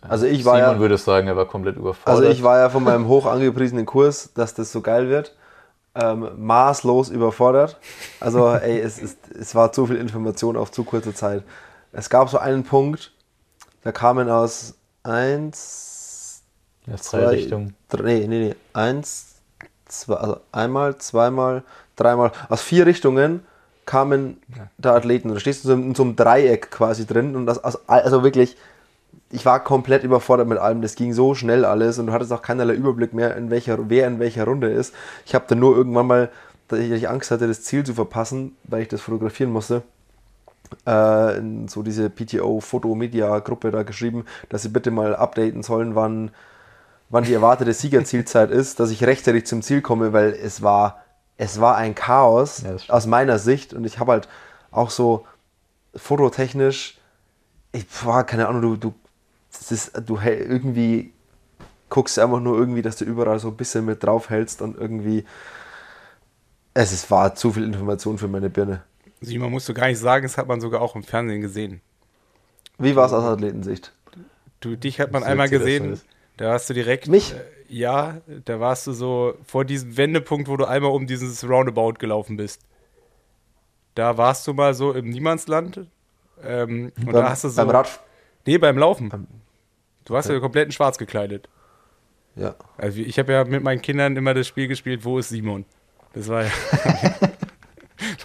Also ich war Simon ja, würde sagen, er war komplett überfordert. also ich war ja von meinem hoch angepriesenen Kurs, dass das so geil wird, ähm, maßlos überfordert. Also ey, es, ist, es war zu viel Information auf zu kurze Zeit. es gab so einen Punkt, da kamen aus eins, Ja, zwei, Richtungen. Drei, nee, nee, nee, eins, zwei, also einmal, zweimal, dreimal, aus vier Richtungen kamen da Athleten. Da stehst du in, so einem Dreieck quasi drin und das, also wirklich, ich war komplett überfordert mit allem. Das ging so schnell alles und du hattest auch keinerlei Überblick mehr, in welcher, wer in welcher Runde ist. Ich habe dann nur irgendwann mal, dass ich Angst hatte, das Ziel zu verpassen, weil ich das fotografieren musste, äh, in so diese PTO-Foto-Media-Gruppe da geschrieben, dass sie bitte mal updaten sollen, wann, wann die erwartete Siegerzielzeit ist, dass ich rechtzeitig zum Ziel komme, weil es war, es war ein Chaos Ja, aus meiner Sicht und ich habe halt auch so fototechnisch, ich war keine Ahnung, du, du, das ist, du irgendwie guckst einfach nur irgendwie, dass du überall so ein bisschen mit drauf hältst und irgendwie, es ist, war zu viel Information für meine Birne. Simon musst du gar nicht sagen, das hat man sogar auch im Fernsehen gesehen. Wie war es aus Athletensicht? Du, dich hat man Das einmal gesehen, da warst du direkt. Mich? Äh, ja, da warst du so vor diesem Wendepunkt, wo du einmal um dieses Roundabout gelaufen bist. Da warst du mal so im Niemandsland. Ähm, und beim, da hast du so. beim Rad, nee, beim Laufen. Du warst ja komplett in schwarz gekleidet. ja. Also ich habe ja mit meinen Kindern immer das Spiel gespielt, wo ist Simon? Das war ja.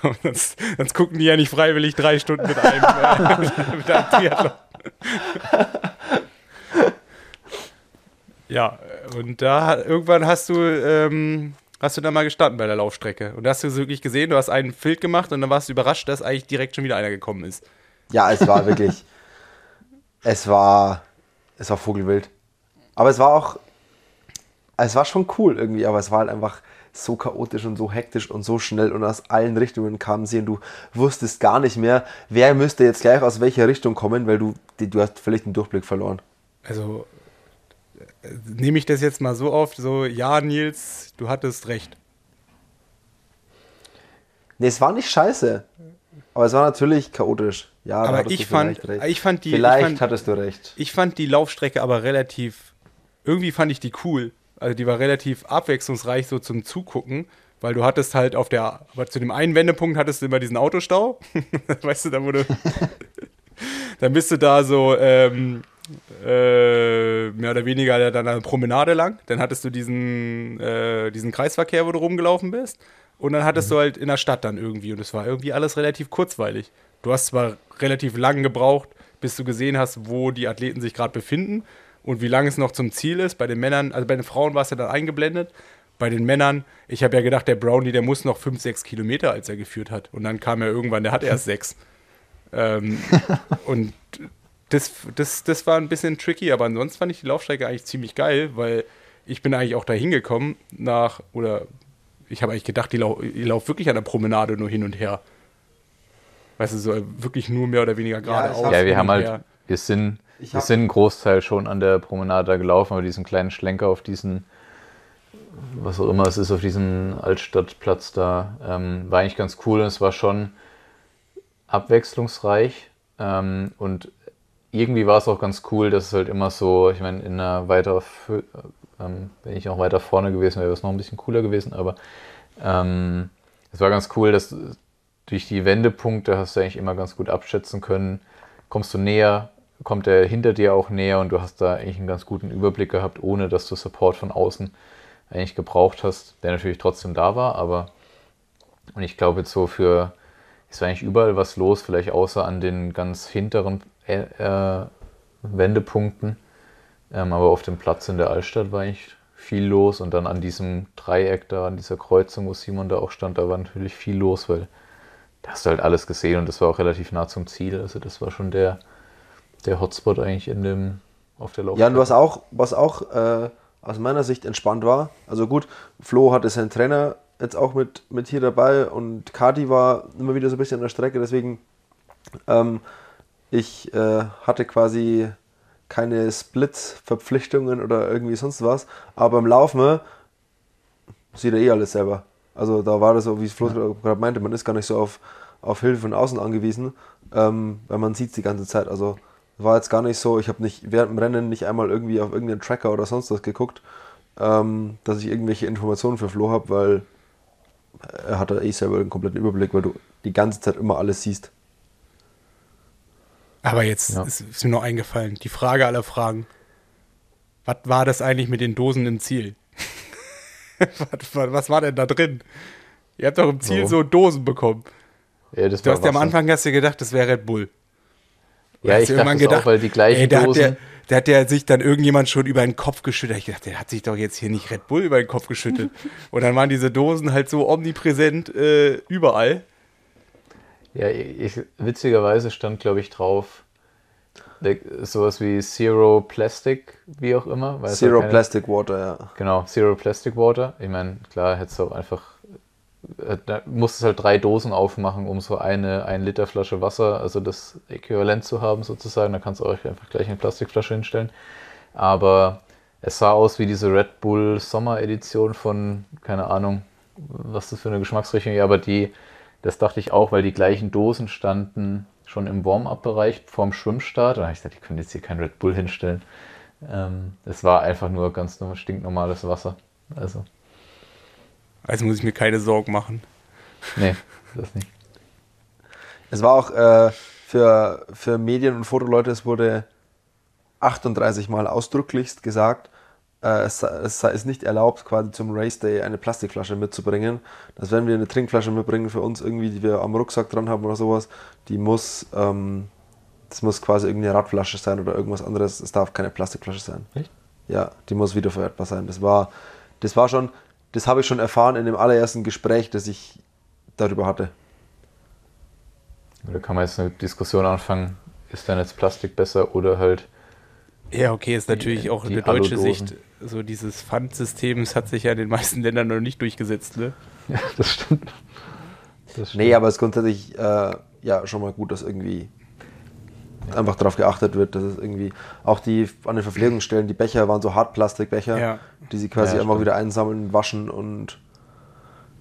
sonst, sonst gucken die ja nicht freiwillig drei Stunden mit einem, äh, mit einem Triathlon. ja, und da irgendwann hast du, ähm, hast du dann mal gestanden bei der Laufstrecke. Und da hast du wirklich gesehen, du hast einen Filt gemacht und dann warst du überrascht, dass eigentlich direkt schon wieder einer gekommen ist. Ja, es war wirklich. Es war. Es war Vogelwild. Aber es war auch. Es war schon cool irgendwie, aber es war halt einfach so chaotisch und so hektisch und so schnell und aus allen Richtungen kamen sie und du wusstest gar nicht mehr, wer müsste jetzt gleich aus welcher Richtung kommen, weil du, du hast völlig den Durchblick verloren. Also nehme ich das jetzt mal so auf, so, ja, Nils, du hattest recht. Nee, es war nicht scheiße. Aber es war natürlich chaotisch. Ja, Aber ich fand, ich fand die, vielleicht ich fand, hattest du recht. ich fand die Laufstrecke aber relativ, irgendwie fand ich die cool. Also die war relativ abwechslungsreich so zum Zugucken, weil du hattest halt auf der, aber zu dem einen Wendepunkt hattest du immer diesen Autostau. weißt du, da wurde, dann bist du da so, ähm, äh, mehr oder weniger dann eine Promenade lang. Dann hattest du diesen, äh, diesen Kreisverkehr, wo du rumgelaufen bist. Und dann hattest du halt in der Stadt dann irgendwie. Und es war irgendwie alles relativ kurzweilig. Du hast zwar relativ lang gebraucht, bis du gesehen hast, wo die Athleten sich gerade befinden und wie lange es noch zum Ziel ist. Bei den Männern, also bei den Frauen war es ja dann eingeblendet. Bei den Männern, ich habe ja gedacht, der Brownie, der muss noch 5, 6 Kilometer, als er geführt hat. Und dann kam er irgendwann, der hat erst 6. Ähm, und das, das, das war ein bisschen tricky, aber ansonsten fand ich die Laufstrecke eigentlich ziemlich geil, weil ich bin eigentlich auch da hingekommen nach, oder ich habe eigentlich gedacht, die, lau die laufen wirklich an der Promenade nur hin und her. Weißt du, so wirklich nur mehr oder weniger geradeaus. Ja, hin wir haben halt, wir sind, wir sind einen Großteil schon an der Promenade da gelaufen, aber diesen kleinen Schlenker auf diesen, was auch immer es ist, auf diesen Altstadtplatz da, ähm, war eigentlich ganz cool und es war schon abwechslungsreich ähm, und irgendwie war es auch ganz cool, dass es halt immer so, ich meine, in einer weiter, fö- ähm, wenn ich auch weiter vorne gewesen wäre, wäre es noch ein bisschen cooler gewesen, aber ähm, es war ganz cool, dass durch die Wendepunkte hast du eigentlich immer ganz gut abschätzen können, kommst du näher, kommt er hinter dir auch näher und du hast da eigentlich einen ganz guten Überblick gehabt, ohne dass du Support von außen eigentlich gebraucht hast, der natürlich trotzdem da war, aber und ich glaube jetzt so für, war eigentlich überall was los, vielleicht außer an den ganz hinteren äh, äh, Wendepunkten, ähm, aber auf dem Platz in der Altstadt war eigentlich viel los und dann an diesem Dreieck da, an dieser Kreuzung, wo Simon da auch stand, da war natürlich viel los, weil da hast du halt alles gesehen und das war auch relativ nah zum Ziel. Also das war schon der, der Hotspot eigentlich in dem, auf der Laufstrecke. Ja, und was auch, was auch äh, aus meiner Sicht entspannt war, also gut, Flo hatte seinen Trainer jetzt auch mit, mit hier dabei und Kati war immer wieder so ein bisschen an der Strecke, deswegen ähm, ich äh, hatte quasi keine Split-Verpflichtungen oder irgendwie sonst was, aber beim Laufen sieht er eh alles selber. Also da war das so, wie es Flo gerade meinte, man ist gar nicht so auf, auf Hilfe von außen angewiesen, ähm, weil man sieht die ganze Zeit. Also war jetzt gar nicht so, ich habe nicht während dem Rennen nicht einmal irgendwie auf irgendeinen Tracker oder sonst was geguckt, ähm, dass ich irgendwelche Informationen für Flo habe, weil er hat da eh selber einen kompletten Überblick, weil du die ganze Zeit immer alles siehst. Aber jetzt Ja. ist, ist mir noch eingefallen, die Frage aller Fragen. Was war das eigentlich mit den Dosen im Ziel? was, was, war denn da drin? Ihr habt doch im Ziel So. so Dosen bekommen. Ja, das Du hast ja am. Anfang hast du gedacht, das wäre Red Bull. Ja, hast ich dachte das auch, weil die gleichen ey, da hat Dosen. der, da hat der sich dann irgendjemand schon über den Kopf geschüttet. Ich dachte, der hat sich doch jetzt hier nicht Red Bull über den Kopf geschüttet. Und dann waren diese Dosen halt so omnipräsent äh, überall. Ja, ich, witzigerweise stand, glaube ich, drauf, sowas wie Zero Plastic, wie auch immer. es Zero halt keine- Plastic Water, ja. Genau, Zero Plastic Water. Ich meine, klar, hättest du auch einfach, äh, da musstest halt drei Dosen aufmachen, um so eine 1 Liter Flasche Wasser, also das Äquivalent zu haben sozusagen. Da kannst du auch einfach gleich eine Plastikflasche hinstellen. Aber es sah aus wie diese Red Bull Sommer-Edition von, keine Ahnung, was das für eine Geschmacksrichtung ist, aber die, das dachte ich auch, weil die gleichen Dosen standen schon im Warm-Up-Bereich vorm Schwimmstart. Da habe ich gesagt, die können jetzt hier kein Red Bull hinstellen. Ähm, es war einfach nur ganz normal, stinknormales Wasser. Also, Also muss ich mir keine Sorgen machen. nee, das nicht. Es war auch äh, für, für Medien und Fotoleute, es wurde 38 Mal ausdrücklichst gesagt, äh, es, sei- es sei- ist nicht erlaubt, quasi zum Race Day eine Plastikflasche mitzubringen. Dass wenn wir eine Trinkflasche mitbringen für uns irgendwie, die wir am Rucksack dran haben oder sowas, die muss, ähm, das muss quasi irgendwie eine Radflasche sein oder irgendwas anderes. Es darf keine Plastikflasche sein. Echt? Ja, die muss wiederverwertbar sein. Das war, das war schon, das habe ich schon erfahren in dem allerersten Gespräch, das ich darüber hatte. Da kann man jetzt eine Diskussion anfangen, ist dann jetzt Plastik besser oder halt, Ja, okay, ist natürlich auch die eine deutsche. Sicht. So dieses Pfandsystems hat sich ja in den meisten Ländern noch nicht durchgesetzt, ne? ja, das stimmt. Das Nee, aber es ist grundsätzlich äh, ja schon mal gut, dass irgendwie einfach darauf geachtet wird, dass es irgendwie auch die an den Verpflegungsstellen, die Becher waren so Hartplastikbecher, Ja. die sie quasi Ja, einfach stimmt. wieder einsammeln, waschen und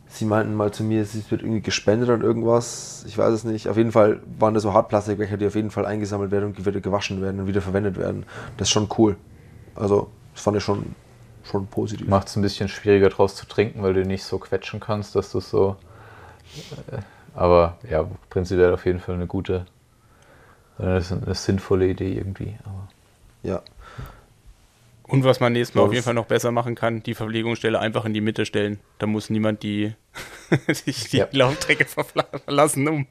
sie meinten mal zu mir, es wird irgendwie gespendet an irgendwas, ich weiß es nicht. Auf jeden Fall waren das so Hartplastikbecher, die auf jeden Fall eingesammelt werden und wieder gewaschen werden und wieder verwendet werden. Das ist schon cool. Also, das fand ich schon, schon positiv. Macht es ein bisschen schwieriger draus zu trinken, weil du nicht so quetschen kannst, dass du es so. Äh, aber ja, prinzipiell auf jeden Fall eine gute, äh, eine, eine sinnvolle Idee irgendwie. Aber Ja. Und was man nächstes Mal auf jeden Fall noch besser machen kann, die Verpflegungsstelle einfach in die Mitte stellen. Da muss niemand die, die, die Ja. Laufstrecke verlassen, um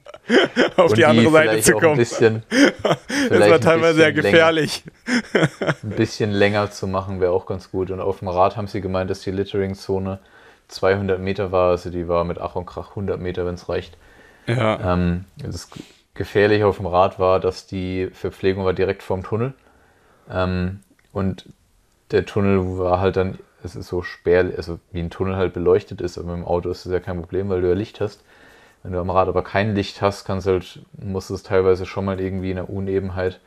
auf Und die andere Seite zu kommen. Ein bisschen, das war teilweise sehr gefährlich. Länger, ein bisschen länger zu machen wäre auch ganz gut. Und auf dem Rad haben sie gemeint, dass die Littering-Zone 200 Meter war. Also die war mit Ach und Krach 100 Meter, wenn es reicht. Ja. Ähm, das Gefährliche auf dem Rad war, dass die Verpflegung war direkt vorm Tunnel. Ähm, und der Tunnel war halt dann, es ist so spärlich, also wie ein Tunnel halt beleuchtet ist, aber mit dem Auto ist das ja kein Problem, weil du ja Licht hast. Wenn du am Rad aber kein Licht hast, kannst halt, musst du es teilweise schon mal irgendwie in der Unebenheit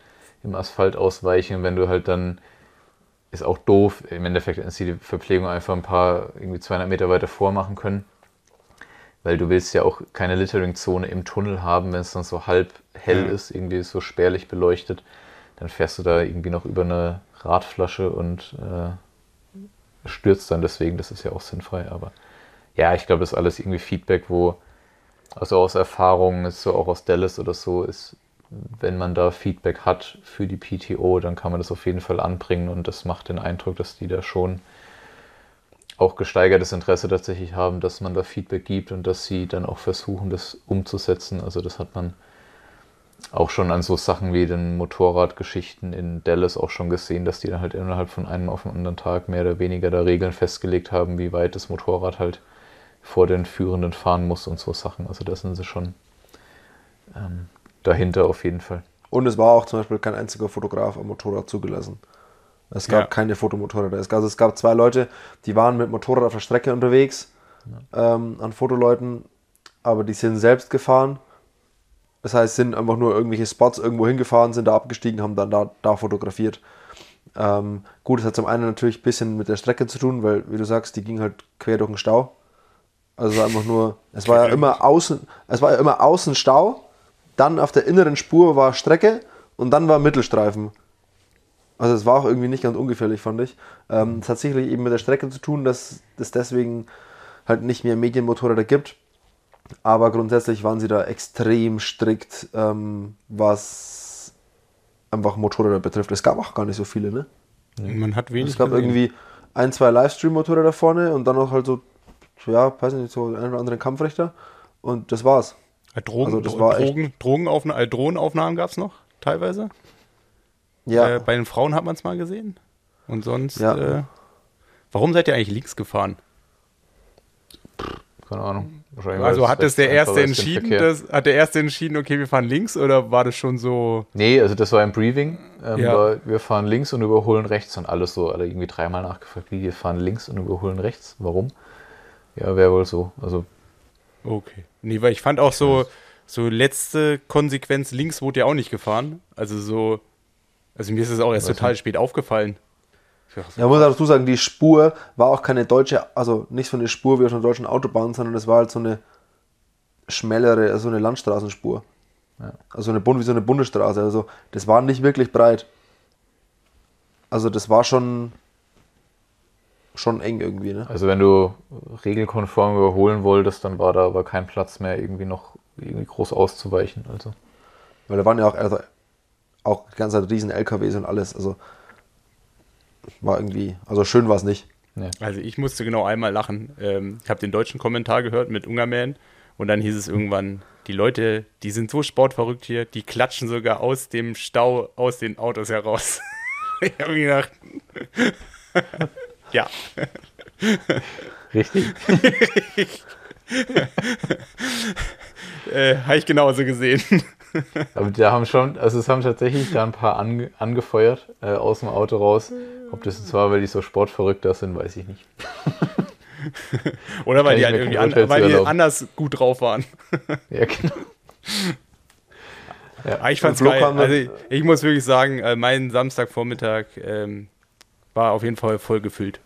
im Asphalt ausweichen. Wenn du halt dann, ist auch doof, im Endeffekt ist die Verpflegung einfach ein paar, irgendwie 200 Meter weiter vormachen können. Weil du willst ja auch keine Littering-Zone im Tunnel haben, wenn es dann so halb hell ist, irgendwie so spärlich beleuchtet. Dann fährst du da irgendwie noch über eine Radflasche und äh, stürzt dann deswegen. Das ist ja auch sinnfrei. Aber ja, ich glaube, das ist alles irgendwie Feedback, wo, also aus Erfahrung, ist so auch aus Dallas oder so, ist, wenn man da Feedback hat für die PTO, dann kann man das auf jeden Fall anbringen und das macht den Eindruck, dass die da schon auch gesteigertes Interesse tatsächlich haben, dass man da Feedback gibt und dass sie dann auch versuchen, das umzusetzen. Also das hat man auch schon an so Sachen wie den Motorradgeschichten in Dallas auch schon gesehen, dass die dann halt innerhalb von einem auf den anderen Tag mehr oder weniger da Regeln festgelegt haben, wie weit das Motorrad halt vor den Führenden fahren muss und so Sachen. Also da sind sie schon ähm, dahinter auf jeden Fall. Und es war auch zum Beispiel kein einziger Fotograf am Motorrad zugelassen. Es gab Ja. keine Fotomotorräder. Es gab, also es gab zwei Leute, die waren mit Motorrad auf der Strecke unterwegs, ähm, an Fotoleuten, aber die sind selbst gefahren. Das heißt, sind einfach nur irgendwelche Spots irgendwo hingefahren, sind da abgestiegen, haben dann da, da fotografiert. Ähm, gut, es hat zum einen natürlich ein bisschen mit der Strecke zu tun, weil, wie du sagst, die ging halt quer durch den Stau. Also es war einfach nur, es war ja immer außen, es war ja immer außen Stau, dann auf der inneren Spur war Strecke und dann war Mittelstreifen. Also es war auch irgendwie nicht ganz ungefährlich, fand ich. Ähm, Es hat sicherlich eben mit der Strecke zu tun, dass es deswegen halt nicht mehr Medienmotorräder gibt. Aber grundsätzlich waren sie da extrem strikt, ähm, was einfach Motorräder betrifft. Es gab auch gar nicht so viele, ne? Man hat wenig. Es gab gesehen. irgendwie ein, zwei Livestream-Motorräder vorne und dann noch halt so, ja, weiß nicht, so einen oder anderen Kampfrichter. Und das war's. Äh, Drogen, also das war echt- Drogen, Drogenaufna äh, Drohnenaufnahmen gab es noch, teilweise. Ja, Äh, bei den Frauen hat man es mal gesehen. Und sonst, Ja. äh, warum seid ihr eigentlich links gefahren? Keine Ahnung. Also hat das der Erste entschieden, dass, hat der Erste entschieden, okay, wir fahren links oder war das schon so, Nee, also das war im Briefing. Ähm, Ja. war, wir fahren links und überholen rechts und alles so. Alle irgendwie dreimal nachgefragt, wie wir fahren links und überholen rechts. Warum? Ja, wäre wohl so. Also okay. Nee, weil ich fand auch so, so letzte Konsequenz links wurde ja auch nicht gefahren. Also so, also mir ist es auch erst total nicht. spät aufgefallen. Ja, muss auch dazu sagen, die Spur war auch keine deutsche, also nicht so eine Spur wie auf einer deutschen Autobahn, sondern es war halt so eine schmälere, also eine Landstraßenspur. Also eine wie so eine Bundesstraße. Also das war nicht wirklich breit. Also das war schon schon eng irgendwie, ne? Also wenn du regelkonform überholen wolltest, dann war da aber kein Platz mehr, irgendwie noch irgendwie groß auszuweichen. Also Weil da waren ja auch, also auch die ganze Zeit riesen LKWs und alles. Also war irgendwie, also schön war es nicht. Also ich musste genau einmal lachen. Ähm, ich habe den deutschen Kommentar gehört mit Ungerman und dann hieß es irgendwann, die Leute, die sind so sportverrückt hier, die klatschen sogar aus dem Stau aus den Autos heraus. ich habe mir gedacht, ja, richtig. äh, habe ich genauso gesehen. Aber da haben schon, also es haben tatsächlich da ein paar ange, angefeuert äh, aus dem Auto raus. Ob das jetzt war, weil die so sportverrückter sind, weiß ich nicht. Oder weil die halt irgendwie an, weil die anders gut drauf waren. Ja, genau. Aber ich fand's geil. Also ich, ich muss wirklich sagen, äh, mein Samstagvormittag ähm, war auf jeden Fall voll gefüllt.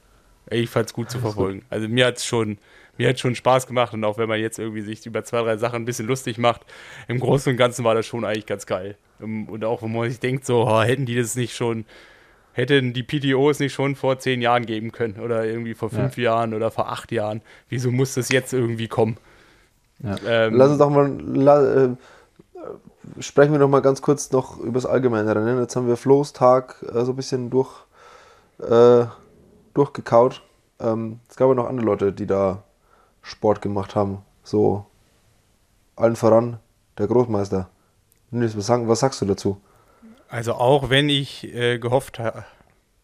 Ich fand's gut zu verfolgen. Also mir hat's schon, mir hat schon Spaß gemacht und auch wenn man jetzt irgendwie sich über zwei, drei Sachen ein bisschen lustig macht, im Großen und Ganzen war das schon eigentlich ganz geil. Ähm, Und auch wenn man sich denkt, so, oh, hätten die das nicht schon, hätten die PTOs nicht schon vor zehn Jahren geben können oder irgendwie vor fünf Jahren oder vor acht Jahren. Wieso muss das jetzt irgendwie kommen? Ja. Ähm, Lass uns doch mal, la, äh, sprechen wir noch mal ganz kurz noch über das allgemeine Rennen. Jetzt haben wir Flo's Tag äh, so ein bisschen durch, äh, durchgekaut. Ähm, es gab ja noch andere Leute, die da Sport gemacht haben. So allen voran der Großmeister. Nils, was, was sagst du dazu? Also auch wenn ich äh, gehofft ha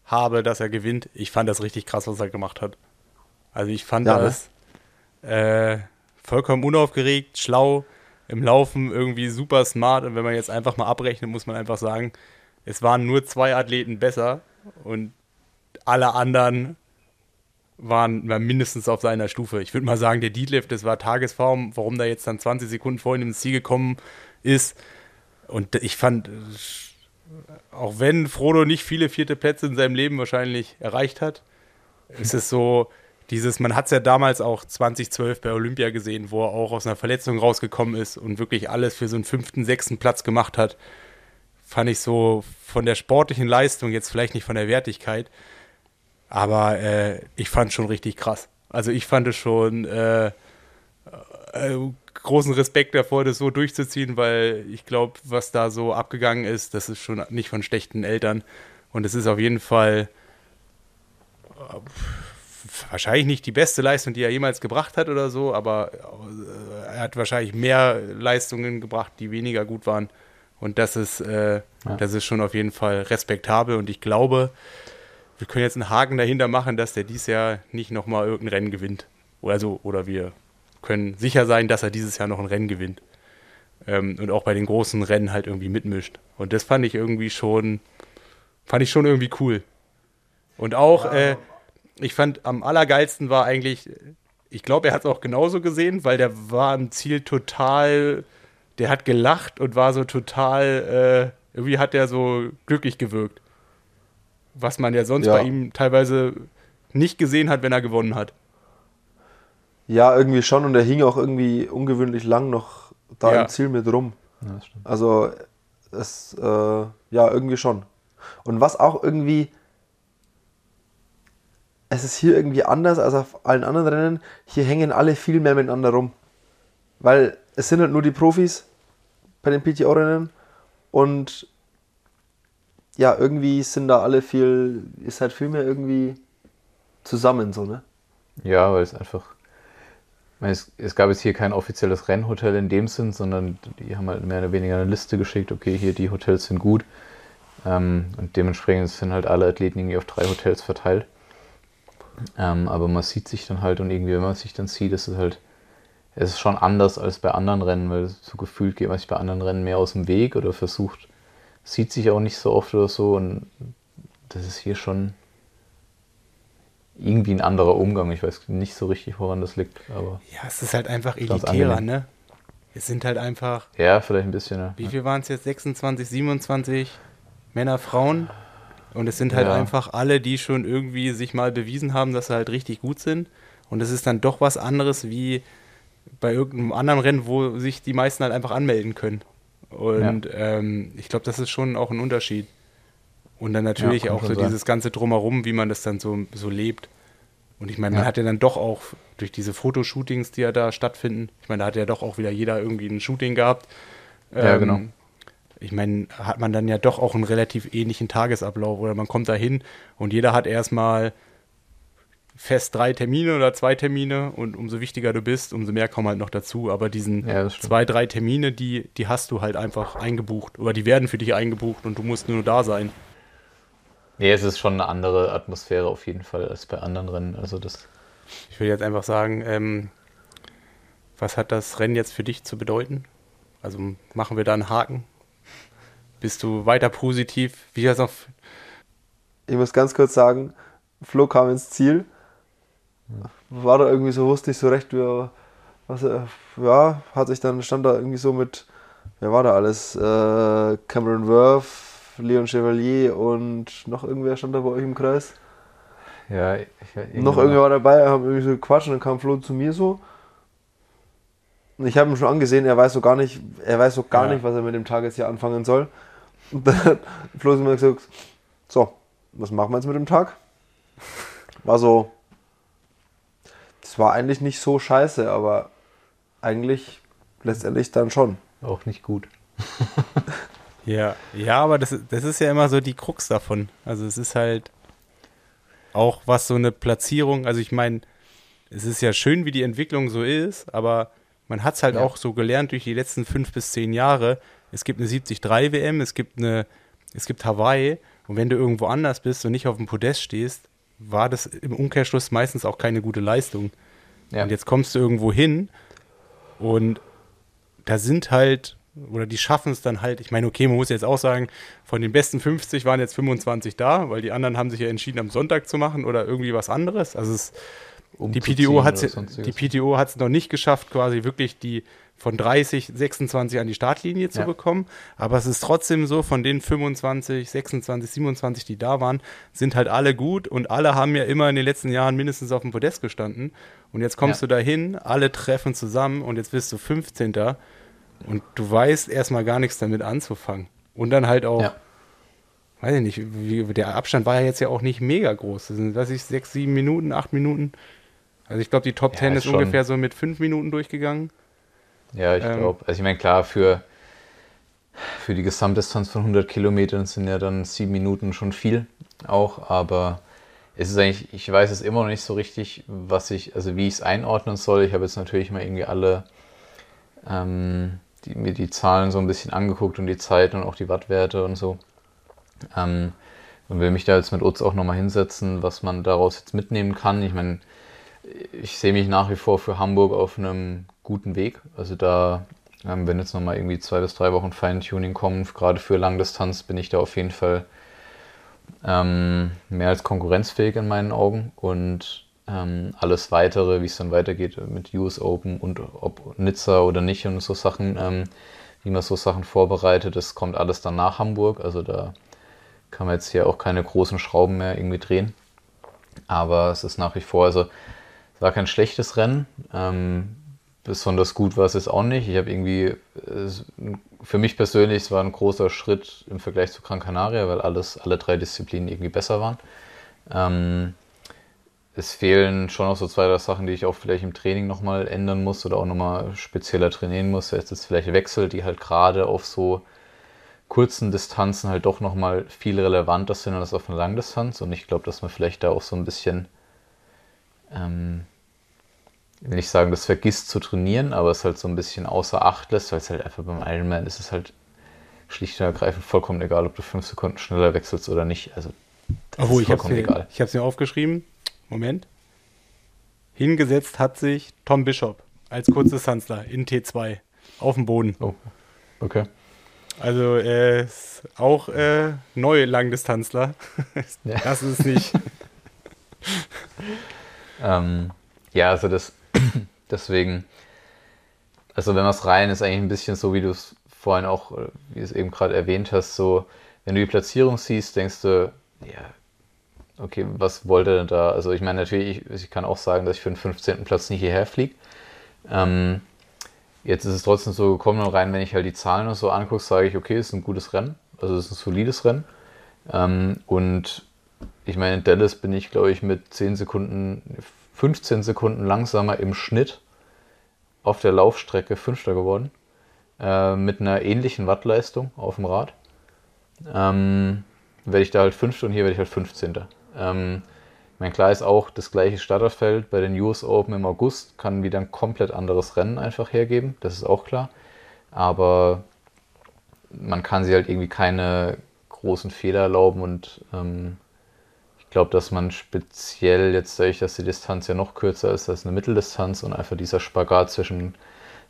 habe, dass er gewinnt, ich fand das richtig krass, was er gemacht hat. Also ich fand Ja, ne? das äh, vollkommen unaufgeregt, schlau, im Laufen irgendwie super smart. Und wenn man jetzt einfach mal abrechnet, muss man einfach sagen, es waren nur zwei Athleten besser und alle anderen waren, waren mindestens auf seiner Stufe. Ich würde mal sagen, der Deadlift, das war Tagesform, warum da jetzt dann 20 Sekunden vor ihm ins Ziel gekommen ist. Und ich fand, auch wenn Frodo nicht viele vierte Plätze in seinem Leben wahrscheinlich erreicht hat, ist es so, dieses, man hat es ja damals auch 2012 bei Olympia gesehen, wo er auch aus einer Verletzung rausgekommen ist und wirklich alles für so einen fünften, sechsten Platz gemacht hat, fand ich so von der sportlichen Leistung, jetzt vielleicht nicht von der Wertigkeit, aber äh, ich fand schon richtig krass. Also ich fand es schon äh, äh, großen Respekt davor, das so durchzuziehen, weil ich glaube, was da so abgegangen ist, das ist schon nicht von schlechten Eltern. Und es ist auf jeden Fall äh, wahrscheinlich nicht die beste Leistung, die er jemals gebracht hat oder so, aber äh, er hat wahrscheinlich mehr Leistungen gebracht, die weniger gut waren. Und das ist, äh, das ist schon auf jeden Fall respektabel. Und ich glaube, wir können jetzt einen Haken dahinter machen, dass der dieses Jahr nicht nochmal irgendein Rennen gewinnt. Also, oder wir können sicher sein, dass er dieses Jahr noch ein Rennen gewinnt. Ähm, und auch bei den großen Rennen halt irgendwie mitmischt. Und das fand ich irgendwie schon, fand ich schon irgendwie cool. Und auch, äh, ich fand am allergeilsten war eigentlich, ich glaube, er hat es auch genauso gesehen, weil der war am Ziel total, der hat gelacht und war so total, äh, irgendwie hat er so glücklich gewirkt. Was man ja sonst Ja. bei ihm teilweise nicht gesehen hat, wenn er gewonnen hat. Ja, irgendwie schon und er hing auch irgendwie ungewöhnlich lang noch da Ja. im Ziel mit rum. Ja, das stimmt. Also es, äh, ja, irgendwie schon. Und was auch irgendwie, es ist hier irgendwie anders als auf allen anderen Rennen. Hier hängen alle viel mehr miteinander rum. Weil es sind halt nur die Profis bei den PTO-Rennen und ja, irgendwie sind da alle viel, ist halt viel mehr irgendwie zusammen so, ne? Ja, weil es einfach. Ich meine, es, es, gab jetzt hier kein offizielles Rennhotel in dem Sinn, sondern die haben halt mehr oder weniger eine Liste geschickt, okay, hier die Hotels sind gut. Ähm, und dementsprechend sind halt alle Athleten irgendwie auf drei Hotels verteilt. Ähm, aber man sieht sich dann halt und irgendwie, wenn man sich dann sieht, ist es halt, es ist schon anders als bei anderen Rennen, weil so gefühlt geht man sich bei anderen Rennen mehr aus dem Weg oder versucht, sieht sich auch nicht so oft oder so und das ist hier schon irgendwie ein anderer Umgang. Ich weiß nicht so richtig, woran das liegt, aber. Ja, es ist halt einfach elitärer, ne? Es sind halt einfach. Ja, vielleicht ein bisschen, ne? Wie viel waren es jetzt? 26, 27 Männer, Frauen? Und es sind halt ja. einfach alle, die schon irgendwie sich mal bewiesen haben, dass sie halt richtig gut sind. Und es ist dann doch was anderes wie bei irgendeinem anderen Rennen, wo sich die meisten halt einfach anmelden können. Und ja. ähm, ich glaube, das ist schon auch ein Unterschied. Und dann natürlich ja, auch so sein. dieses ganze Drumherum, wie man das dann so, so lebt. Und ich meine, man hat ja dann doch auch durch diese Fotoshootings, die ja da stattfinden, ich meine, da hat ja doch auch wieder jeder irgendwie ein Shooting gehabt. Ja, ähm, genau ich meine, hat man dann ja doch auch einen relativ ähnlichen Tagesablauf oder man kommt da hin und jeder hat erstmal fest drei Termine oder zwei Termine und umso wichtiger du bist, umso mehr kommen halt noch dazu. Aber diesen ja, zwei, drei Termine, die, die hast du halt einfach eingebucht oder die werden für dich eingebucht und du musst nur da sein. Nee, es ist schon eine andere Atmosphäre auf jeden Fall als bei anderen Rennen. Also das. Ich will jetzt einfach sagen, ähm, was hat das Rennen jetzt für dich zu bedeuten? Also machen wir da einen Haken? Bist du weiter positiv? Wie das auf. Ich muss ganz kurz sagen, Flo kam ins Ziel. War da irgendwie so, wusste ich so recht, wie was, ja, hat sich dann, stand da irgendwie so mit, wer war da alles? Äh, Cameron Worth, Leon Chevalier und noch irgendwer stand da bei euch im Kreis? Ja, ich, Noch irgendwer war dabei, haben irgendwie so gequatscht und dann kam Flo zu mir so. Und ich habe ihn schon angesehen, er weiß so gar nicht, er weiß so gar ja. nicht, was er mit dem Tag jetzt hier anfangen soll. Und dann hat Flo mir gesagt, so, was machen wir jetzt mit dem Tag? War so, war eigentlich nicht so scheiße, aber eigentlich letztendlich dann schon. Auch nicht gut. ja, ja, aber das, das ist ja immer so die Krux davon. Also es ist halt auch was so eine Platzierung, also ich meine, es ist ja schön, wie die Entwicklung so ist, aber man hat es halt ja. auch so gelernt durch die letzten fünf bis zehn Jahre, es gibt eine 73 WM, es gibt eine, es gibt Hawaii und wenn du irgendwo anders bist und nicht auf dem Podest stehst, war das im Umkehrschluss meistens auch keine gute Leistung. Ja. Und jetzt kommst du irgendwo hin und da sind halt, oder die schaffen es dann halt, ich meine, okay, man muss jetzt auch sagen, von den besten 50 waren jetzt 25 da, weil die anderen haben sich ja entschieden, am Sonntag zu machen oder irgendwie was anderes. Also es, die PTO hat es noch nicht geschafft, quasi wirklich die von 30, 26 an die Startlinie zu ja. bekommen. Aber es ist trotzdem so, von den 25, 26, 27, die da waren, sind halt alle gut und alle haben ja immer in den letzten Jahren mindestens auf dem Podest gestanden. Und jetzt kommst ja. du dahin, alle treffen zusammen und jetzt bist du 15. Und du weißt erstmal gar nichts damit anzufangen. Und dann halt auch, ja. weiß ich nicht, wie, der Abstand war ja jetzt ja auch nicht mega groß. Das sind, weiß ich, sechs, sieben Minuten, acht Minuten. Also ich glaube, die Top Ten ist, ist ungefähr so mit fünf Minuten durchgegangen. Ja, ich ähm, glaube. Also ich meine, klar, für, für die Gesamtdistanz von 100 Kilometern sind ja dann sieben Minuten schon viel auch, aber es ist eigentlich, ich weiß es immer noch nicht so richtig, was ich, also wie ich es einordnen soll. Ich habe jetzt natürlich mal irgendwie alle, ähm, die, mir die Zahlen so ein bisschen angeguckt und die Zeiten und auch die Wattwerte und so. Ähm, und will mich da jetzt mit Utz auch nochmal hinsetzen, was man daraus jetzt mitnehmen kann. Ich meine, ich sehe mich nach wie vor für Hamburg auf einem guten Weg. Also da, ähm, wenn jetzt nochmal irgendwie zwei bis drei Wochen Feintuning kommen, gerade für Langdistanz, bin ich da auf jeden Fall ähm, mehr als konkurrenzfähig in meinen Augen. Und ähm, alles weitere, wie es dann weitergeht mit US Open und ob Nizza oder nicht und so Sachen, ähm, wie man so Sachen vorbereitet, das kommt alles dann nach Hamburg. Also da kann man jetzt hier auch keine großen Schrauben mehr irgendwie drehen. Aber es ist nach wie vor, also es war kein schlechtes Rennen. Ähm, besonders gut war es jetzt auch nicht. Ich habe irgendwie, für mich persönlich, es war ein großer Schritt im Vergleich zu Gran Canaria, weil alles, alle drei Disziplinen irgendwie besser waren. Ähm, es fehlen schon noch so zwei, drei Sachen, die ich auch vielleicht im Training nochmal ändern muss oder auch nochmal spezieller trainieren muss. Jetzt ist vielleicht Wechsel, die halt gerade auf so kurzen Distanzen halt doch nochmal viel relevanter sind als auf einer Langdistanz. Und ich glaube, dass man vielleicht da auch so ein bisschen, ähm, will nicht sagen, das vergisst zu trainieren, aber es halt so ein bisschen außer Acht lässt, weil es halt einfach beim Ironman ist es halt schlicht und ergreifend vollkommen egal, ob du fünf Sekunden schneller wechselst oder nicht. Also das Obwohl, ist vollkommen ich egal. Ich habe es mir aufgeschrieben. Moment. Hingesetzt hat sich Tom Bishop als Kurzdistanzler in T2 auf dem Boden. Oh, okay. Also er ist auch äh, neu Langdistanzler. das ist es nicht. ähm, ja, also das deswegen, also wenn man es rein ist, eigentlich ein bisschen so, wie du es vorhin auch, äh, wie es eben gerade erwähnt hast, so, wenn du die Platzierung siehst, denkst du, ja, okay, was wollte denn da? Also ich meine natürlich, ich, ich, kann auch sagen, dass ich für den 15. Platz nicht hierher fliege. Ähm, jetzt ist es trotzdem so gekommen und rein, wenn ich halt die Zahlen und so angucke, sage ich, okay, ist ein gutes Rennen, also es ist ein solides Rennen. Ähm, und ich meine, in Dallas bin ich, glaube ich, mit 10 Sekunden, 15 Sekunden langsamer im Schnitt auf der Laufstrecke Fünfter geworden. Äh, mit einer ähnlichen Wattleistung auf dem Rad. Ähm, werde ich da halt Fünfter und hier werde ich halt 15. Ähm, mein klar ist auch, das gleiche Starterfeld bei den US Open im August kann wieder ein komplett anderes Rennen einfach hergeben, das ist auch klar. Aber man kann sie halt irgendwie keine großen Fehler erlauben und ähm, ich glaube, dass man speziell jetzt dadurch, dass die Distanz ja noch kürzer ist als eine Mitteldistanz und einfach dieser Spagat zwischen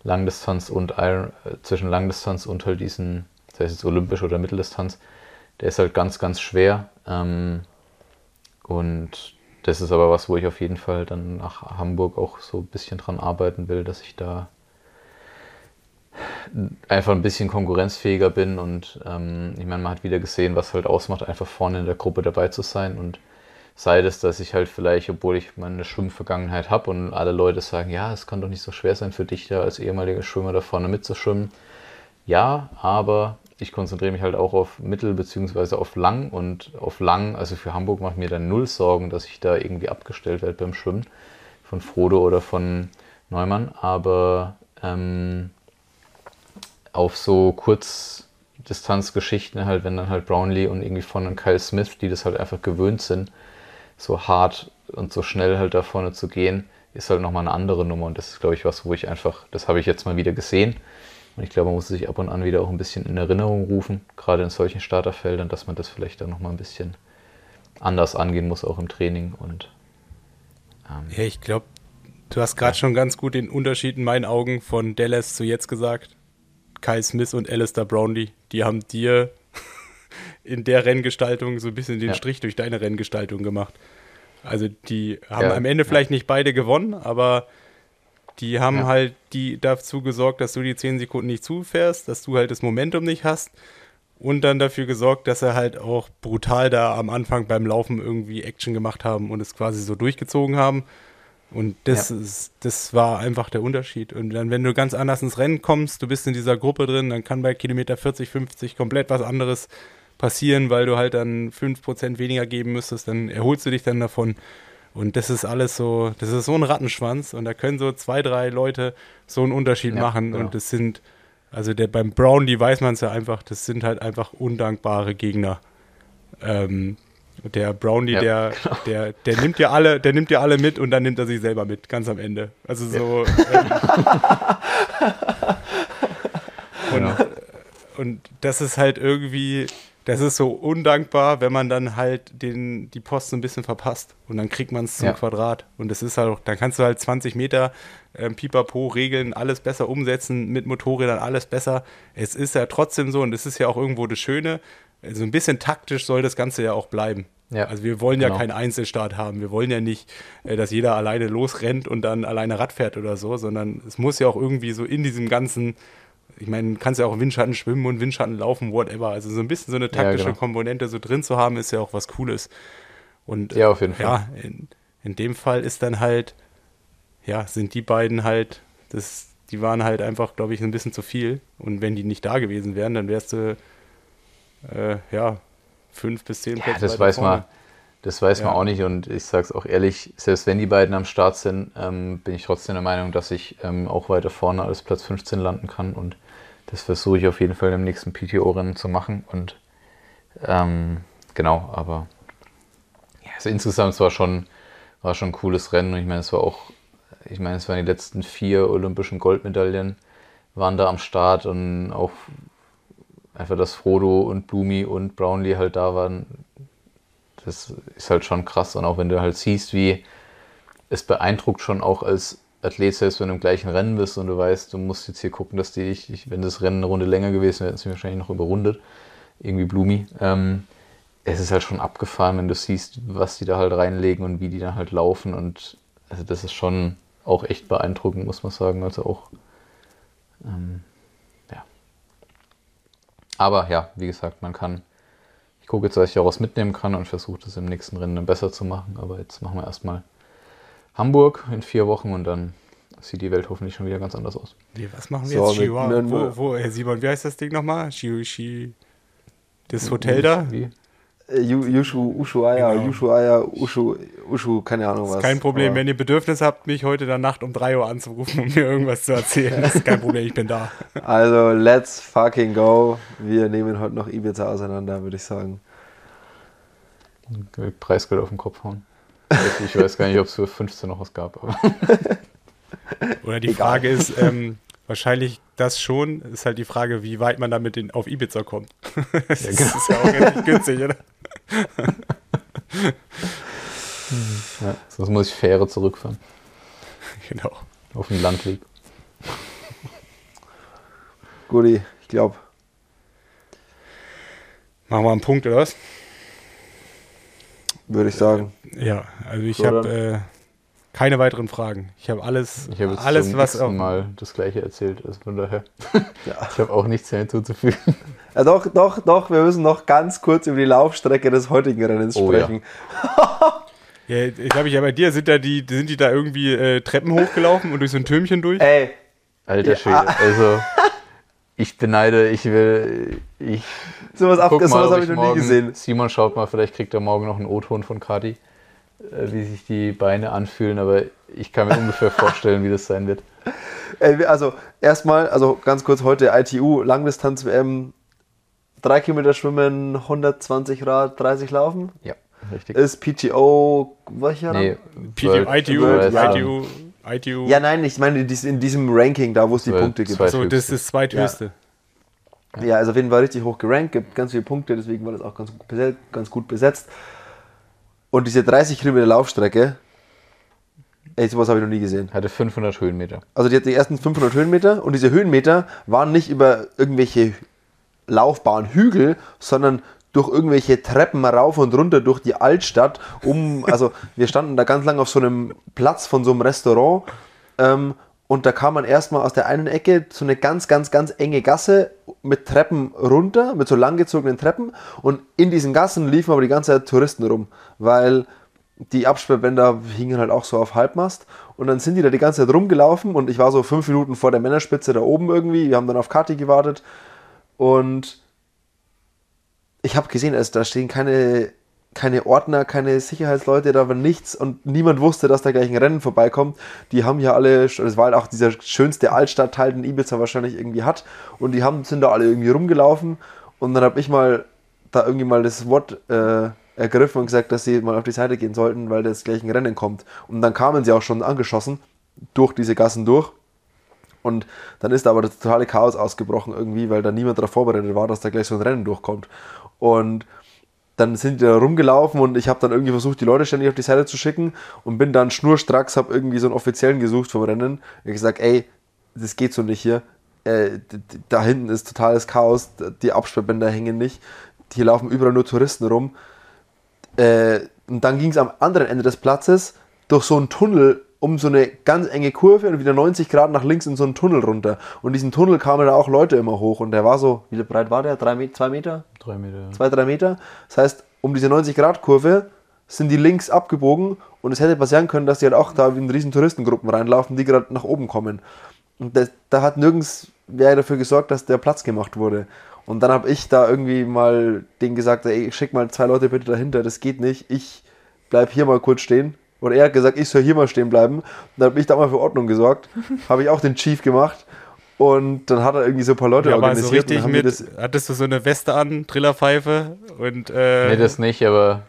Langdistanz und äh, zwischen Langdistanz und halt diesen, sei es jetzt olympisch oder Mitteldistanz, der ist halt ganz, ganz schwer. Ähm, und das ist aber was, wo ich auf jeden Fall dann nach Hamburg auch so ein bisschen dran arbeiten will, dass ich da einfach ein bisschen konkurrenzfähiger bin und ähm, ich meine, man hat wieder gesehen, was halt ausmacht, einfach vorne in der Gruppe dabei zu sein und sei es, dass ich halt vielleicht, obwohl ich meine Schwimmvergangenheit habe und alle Leute sagen, ja, es kann doch nicht so schwer sein für dich da als ehemaliger Schwimmer da vorne mitzuschwimmen. Ja, aber ich konzentriere mich halt auch auf Mittel- bzw. auf Lang und auf Lang, also für Hamburg mache ich mir dann null Sorgen, dass ich da irgendwie abgestellt werde beim Schwimmen von Frodo oder von Neumann, aber ähm, auf so Kurzdistanzgeschichten halt, wenn dann halt Brownlee und irgendwie von Kyle Smith, die das halt einfach gewöhnt sind, so hart und so schnell halt da vorne zu gehen, ist halt nochmal eine andere Nummer und das ist, glaube ich, was, wo ich einfach, das habe ich jetzt mal wieder gesehen und ich glaube, man muss sich ab und an wieder auch ein bisschen in Erinnerung rufen, gerade in solchen Starterfeldern, dass man das vielleicht dann nochmal ein bisschen anders angehen muss, auch im Training. Und, ähm, ja, ich glaube, du hast gerade ja. schon ganz gut den Unterschied in meinen Augen von Dallas zu jetzt gesagt. Kyle Smith und Alistair Brownlee, die haben dir in der Renngestaltung so ein bisschen den ja. Strich durch deine Renngestaltung gemacht. Also die haben ja, am Ende vielleicht nicht beide gewonnen, aber die haben ja. halt die dazu gesorgt, dass du die 10 Sekunden nicht zufährst, dass du halt das Momentum nicht hast und dann dafür gesorgt, dass er halt auch brutal da am Anfang beim Laufen irgendwie Action gemacht haben und es quasi so durchgezogen haben. Und das, ja. ist, das war einfach der Unterschied. Und dann, wenn du ganz anders ins Rennen kommst, du bist in dieser Gruppe drin, dann kann bei Kilometer 40, 50 komplett was anderes passieren, weil du halt dann 5% weniger geben müsstest, dann erholst du dich dann davon. Und das ist alles so, das ist so ein Rattenschwanz und da können so zwei, drei Leute so einen Unterschied ja, machen. Genau. Und das sind, also der, beim Brown, die weiß man es ja einfach, das sind halt einfach undankbare Gegner. Ähm, der Brownie, ja, der, genau. der, der nimmt ja alle, der nimmt ja alle mit und dann nimmt er sich selber mit, ganz am Ende. Also so. Ja. Ähm, und, und das ist halt irgendwie, das ist so undankbar, wenn man dann halt den, die Post so ein bisschen verpasst und dann kriegt man es zum ja. Quadrat. Und das ist halt, dann kannst du halt 20 Meter ähm, Pipapo regeln, alles besser umsetzen, mit Motorrädern alles besser. Es ist ja trotzdem so und es ist ja auch irgendwo das Schöne, so also ein bisschen taktisch soll das Ganze ja auch bleiben. Ja, also wir wollen genau. ja keinen Einzelstart haben. Wir wollen ja nicht, äh, dass jeder alleine losrennt und dann alleine Rad fährt oder so, sondern es muss ja auch irgendwie so in diesem ganzen ich meine, kannst ja auch Windschatten schwimmen und Windschatten laufen, whatever. Also so ein bisschen so eine taktische ja, genau. Komponente so drin zu haben, ist ja auch was Cooles. Und ja, auf jeden Fall. Ja, in, in dem Fall ist dann halt, ja, sind die beiden halt, das, die waren halt einfach, glaube ich, ein bisschen zu viel. Und wenn die nicht da gewesen wären, dann wärst du, äh, ja, fünf bis zehn Plätze ja, das weiß vorne. man. Das weiß ja. man auch nicht und ich sage es auch ehrlich, selbst wenn die beiden am Start sind, ähm, bin ich trotzdem der Meinung, dass ich ähm, auch weiter vorne als Platz 15 landen kann und das versuche ich auf jeden Fall im nächsten PTO-Rennen zu machen. Und ähm, genau, aber ja, also insgesamt war schon, war schon ein cooles Rennen. Und ich meine, es war auch, ich meine, es waren die letzten vier olympischen Goldmedaillen waren da am Start und auch einfach, dass Frodo und Blumi und Brownlee halt da waren, das ist halt schon krass. Und auch wenn du halt siehst, wie es beeindruckt schon auch als Athlet, selbst wenn du im gleichen Rennen bist und du weißt, du musst jetzt hier gucken, dass die dich, wenn das Rennen eine Runde länger gewesen wäre, hätten sie wahrscheinlich noch überrundet. Irgendwie Blumi. Ähm, es ist halt schon abgefahren, wenn du siehst, was die da halt reinlegen und wie die dann halt laufen. Und also das ist schon auch echt beeindruckend, muss man sagen. Also auch, ähm, ja. Aber ja, wie gesagt, man kann, ich gucke jetzt, dass ich was mitnehmen kann und versuche das im nächsten Rennen dann besser zu machen. Aber jetzt machen wir erstmal Hamburg in vier Wochen und dann sieht die Welt hoffentlich schon wieder ganz anders aus. Wie, was machen wir So, jetzt? Chihuahua? Wo, wo, Herr Simon, wie heißt das Ding nochmal? Shi, Shi, das Hotel da? Wie? Äh, Yushu, Ushuaia, Genau. Ushuaia, Ushu, Ushu, keine Ahnung was. Ist kein Problem, Aber wenn ihr Bedürfnis habt, mich heute in der Nacht um 3 Uhr anzurufen, um mir irgendwas zu erzählen. Das ist kein Problem, ich bin da. Also, let's fucking go. Wir nehmen heute noch Ibiza auseinander, würde ich sagen. Preisgeld auf den Kopf hauen. Ich weiß gar nicht, ob es für 15 noch was gab. Aber Oder die Frage ist, ähm, wahrscheinlich das schon, ist halt die Frage, wie weit man damit in, auf Ibiza kommt. das ist ja auch richtig günstig, oder? ja, sonst muss ich Fähre zurückfahren. Genau. Auf den Landweg. Guti, ich glaube, Machen wir einen Punkt, oder was? würde ich sagen. Ja, also ich So, habe äh, keine weiteren Fragen. Ich habe alles, Ich habe jetzt alles zum was auch, Mal das gleiche erzählt. Also von daher, Ja. ich habe auch nichts mehr hinzuzufügen. Ja, doch, doch, doch, wir müssen noch ganz kurz über die Laufstrecke des heutigen Rennens Oh, ja. sprechen. Ja, ich glaube, ich ja bei dir sind da die, sind die da irgendwie äh, Treppen hochgelaufen und durch so ein Türmchen durch? Ey, Alter Ja. Schwede. Also, ich beneide, ich will, ich sowas, ab, sowas habe ich noch nie morgen, gesehen. Simon schaut mal, vielleicht kriegt er morgen noch einen O-Ton von Kati, wie sich die Beine anfühlen, aber ich kann mir ungefähr vorstellen, wie das sein wird. Also erstmal, also ganz kurz heute ITU, Langdistanz-WM, 3 Kilometer schwimmen, 120 Rad, 30 laufen. Ja, richtig. Ist PTO, welcher? nee, World- ITU, ja. ITU, ITU. Ja, nein, ich meine in dies- in diesem Ranking, da wo es die Punkte gibt. so, das ist das zweithöchste. Ja, also auf jeden Fall richtig hoch gerankt, gibt ganz viele Punkte, deswegen war das auch ganz gut besetzt. Ganz gut besetzt. Und diese 30 Kilometer Laufstrecke, ey, sowas habe ich noch nie gesehen. Hatte 500 Höhenmeter. Also die hat die ersten 500 Höhenmeter und diese Höhenmeter waren nicht über irgendwelche laufbaren Hügel, sondern durch irgendwelche Treppen rauf und runter durch die Altstadt. Um, also wir standen da ganz lange auf so einem Platz von so einem Restaurant ähm, und da kam man erstmal aus der einen Ecke so eine ganz, ganz, ganz enge Gasse mit Treppen runter, mit so langgezogenen Treppen. Und in diesen Gassen liefen aber die ganze Zeit Touristen rum, weil die Absperrbänder hingen halt auch so auf Halbmast. Und dann sind die da die ganze Zeit rumgelaufen und ich war so fünf Minuten vor der Männerspitze da oben irgendwie, wir haben dann auf Kati gewartet. Und ich habe gesehen, also da stehen keine, keine Ordner, keine Sicherheitsleute, da war nichts und niemand wusste, dass da gleich ein Rennen vorbeikommt. Die haben ja alle, das war halt auch dieser schönste Altstadtteil, den Ibiza wahrscheinlich irgendwie hat und die haben, sind da alle irgendwie rumgelaufen und dann habe ich mal da irgendwie mal das Wort äh, ergriffen und gesagt, dass sie mal auf die Seite gehen sollten, weil das gleich ein Rennen kommt. Und dann kamen sie auch schon angeschossen durch diese Gassen durch. Und dann ist da aber das totale Chaos ausgebrochen irgendwie, weil da niemand darauf vorbereitet war, dass da gleich so ein Rennen durchkommt. Und dann sind die da rumgelaufen und ich habe dann irgendwie versucht, die Leute ständig auf die Seite zu schicken und bin dann schnurstracks, habe irgendwie so einen Offiziellen gesucht vom Rennen. Ich habe gesagt, ey, das geht so nicht hier. Äh, da hinten ist totales Chaos, die Absperrbänder hängen nicht. Hier laufen überall nur Touristen rum. Äh, und dann ging es am anderen Ende des Platzes durch so einen Tunnel um so eine ganz enge Kurve und wieder 90 Grad nach links in so einen Tunnel runter. Und diesen Tunnel kamen da auch Leute immer hoch und der war so, wie breit war der? Drei, Me- zwei Meter? Drei Meter. zwei, drei Meter. Das heißt, um diese 90-Grad-Kurve sind die links abgebogen und es hätte passieren können, dass die halt auch da in riesen Touristengruppen reinlaufen, die gerade nach oben kommen. Und das, da hat nirgends wer dafür gesorgt, dass der Platz gemacht wurde. Und dann habe ich da irgendwie mal denen gesagt, ey, schick mal zwei Leute bitte dahinter, das geht nicht. Ich bleib hier mal kurz stehen. Oder er hat gesagt, ich soll hier mal stehen bleiben. Und dann habe ich da mal für Ordnung gesorgt. habe ich auch den Chief gemacht. Und dann hat er irgendwie so ein paar Leute Ja, so organisiert. und richtig mit, das, hattest du so eine Weste an, Trillerpfeife und äh, Nee, das nicht, aber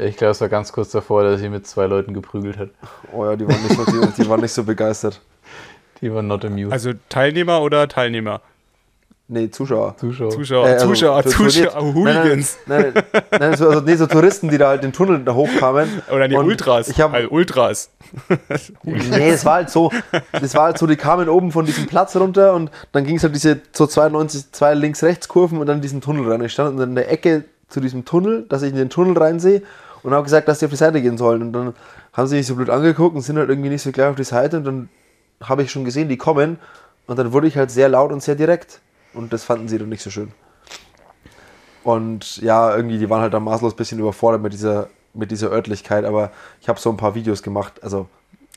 ich glaube, es war ganz kurz davor, dass sie mit zwei Leuten geprügelt hat. oh ja, die waren nicht so, die, die waren nicht so begeistert. Die waren not amused. also Teilnehmer oder Teilnehmer? Nee, Zuschauer. Zuschauer. Zuschauer, Äh, also, Zuschauer, Zuschauer. Hooligans. Nein, nein, nein, nein so, also, nee, so Touristen, die da halt den Tunnel da hochkamen. Oder die Ultras. Ich hab, also Ultras. Nee, es war halt so, das war halt so, die kamen oben von diesem Platz runter und dann ging es halt diese so 92, zwei Links-Rechts-Kurven und dann diesen Tunnel rein. Ich stand in der Ecke zu diesem Tunnel, dass ich in den Tunnel reinsehe und habe gesagt, dass die auf die Seite gehen sollen. Und dann haben sie mich so blöd angeguckt und sind halt irgendwie nicht so gleich auf die Seite und dann habe ich schon gesehen, die kommen und dann wurde ich halt sehr laut und sehr direkt und das fanden sie dann nicht so schön. Und ja, irgendwie, die waren halt dann maßlos ein bisschen überfordert mit dieser, mit dieser Örtlichkeit, aber ich habe so ein paar Videos gemacht, also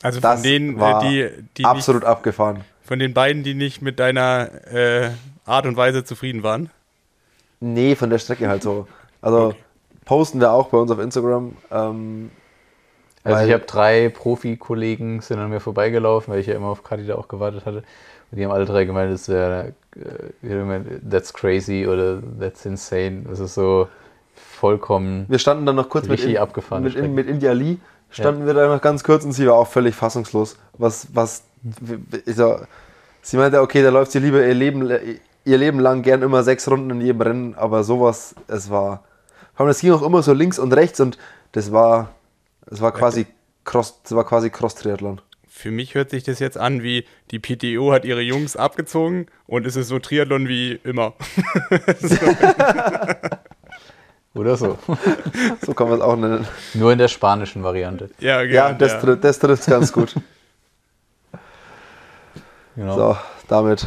Also Das von denen, war äh, die, die absolut abgefahren. nicht, von den beiden, die nicht mit deiner äh, Art und Weise zufrieden waren. Nee, von der Strecke halt so. Also posten wir auch bei uns auf Instagram. Ähm, Also ich habe drei Profi-Kollegen sind an mir vorbeigelaufen, weil ich ja immer auf Kati da auch gewartet hatte. Die haben alle drei gemeint, das wäre, äh, that's crazy oder that's insane. Das ist so vollkommen wir standen dann noch kurz mit, in, abgefahrene mit, in, mit India Lee, standen wir da noch ganz kurz und sie war auch völlig fassungslos. Was, was, also, sie meinte, okay, da läuft sie lieber ihr Leben, ihr Leben lang gern immer sechs Runden in jedem Rennen, aber sowas, es war, vor allem, das ging auch immer so links und rechts und das war, es war quasi Cross, das war quasi Cross-Triathlon. Für mich hört sich das jetzt an wie die PTO hat ihre Jungs abgezogen und es ist so Triathlon wie immer. oder so. So kann man es auch nennen. Nur in der spanischen Variante. ja, Ja, gern, das, ja. trifft- das trifft ganz gut. Genau. So, damit.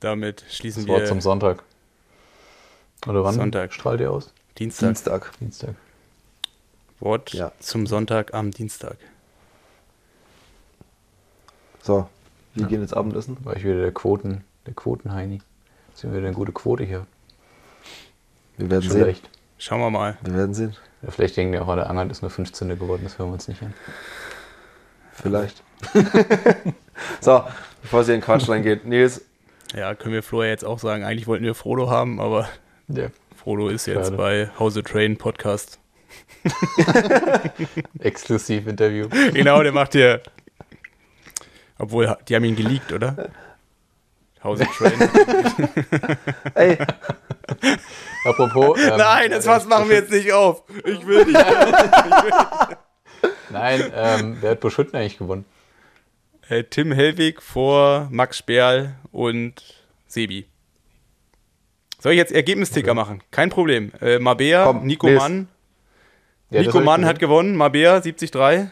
Damit schließen das Wort wir zum Sonntag. Oder wann Sonntag. strahlt ihr aus? Dienstag. Dienstag. Dienstag. Wort Ja. zum Sonntag am Dienstag. So, wir gehen jetzt Abendessen. War ich wieder der Quoten, der Quotenheini. Sind wir wieder eine gute Quote hier? Wir werden Schon sehen. recht. Schauen wir mal. Wir werden sehen. Ja, vielleicht denken die auch, der Angert ist nur 15. geworden, das hören wir uns nicht an. Vielleicht. so, bevor sie in den Quatsch reingeht. Nils, Ja, können wir Flo ja jetzt auch sagen. Eigentlich wollten wir Frodo haben, aber Ja. Frodo ist jetzt Schade. bei Hause Train Podcast. Exklusiv-Interview. Genau, der macht hier. Obwohl, die haben ihn geleakt, oder? Hause Train. ey, Apropos. ähm, Nein, das was machen wir jetzt nicht auf. Ich will nicht. Nein, ähm, wer hat Buschütten eigentlich gewonnen? Äh, Tim Hellwig vor Max Sperl und Sebi. Soll ich jetzt Ergebnisticker machen? Kein Problem. Äh, Mabea, Komm, Nico les. Mann. Ja, Nico Mann hat gewonnen, Mabea 73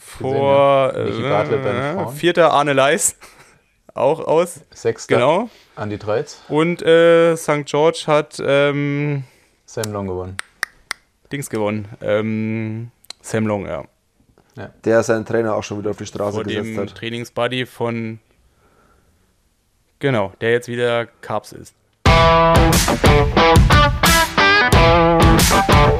vor äh, Michi äh, äh vierter Arne Leis. Auch aus. Sechster. Genau. Andi Treitz. Und äh, St. George hat ähm, Sam Long gewonnen. Dings gewonnen. Ähm, Sam Long, ja. ja. Der seinen Trainer auch schon wieder auf die Straße vor gesetzt dem hat. Trainingsbuddy von. Genau, der jetzt wieder Carbs ist. Musik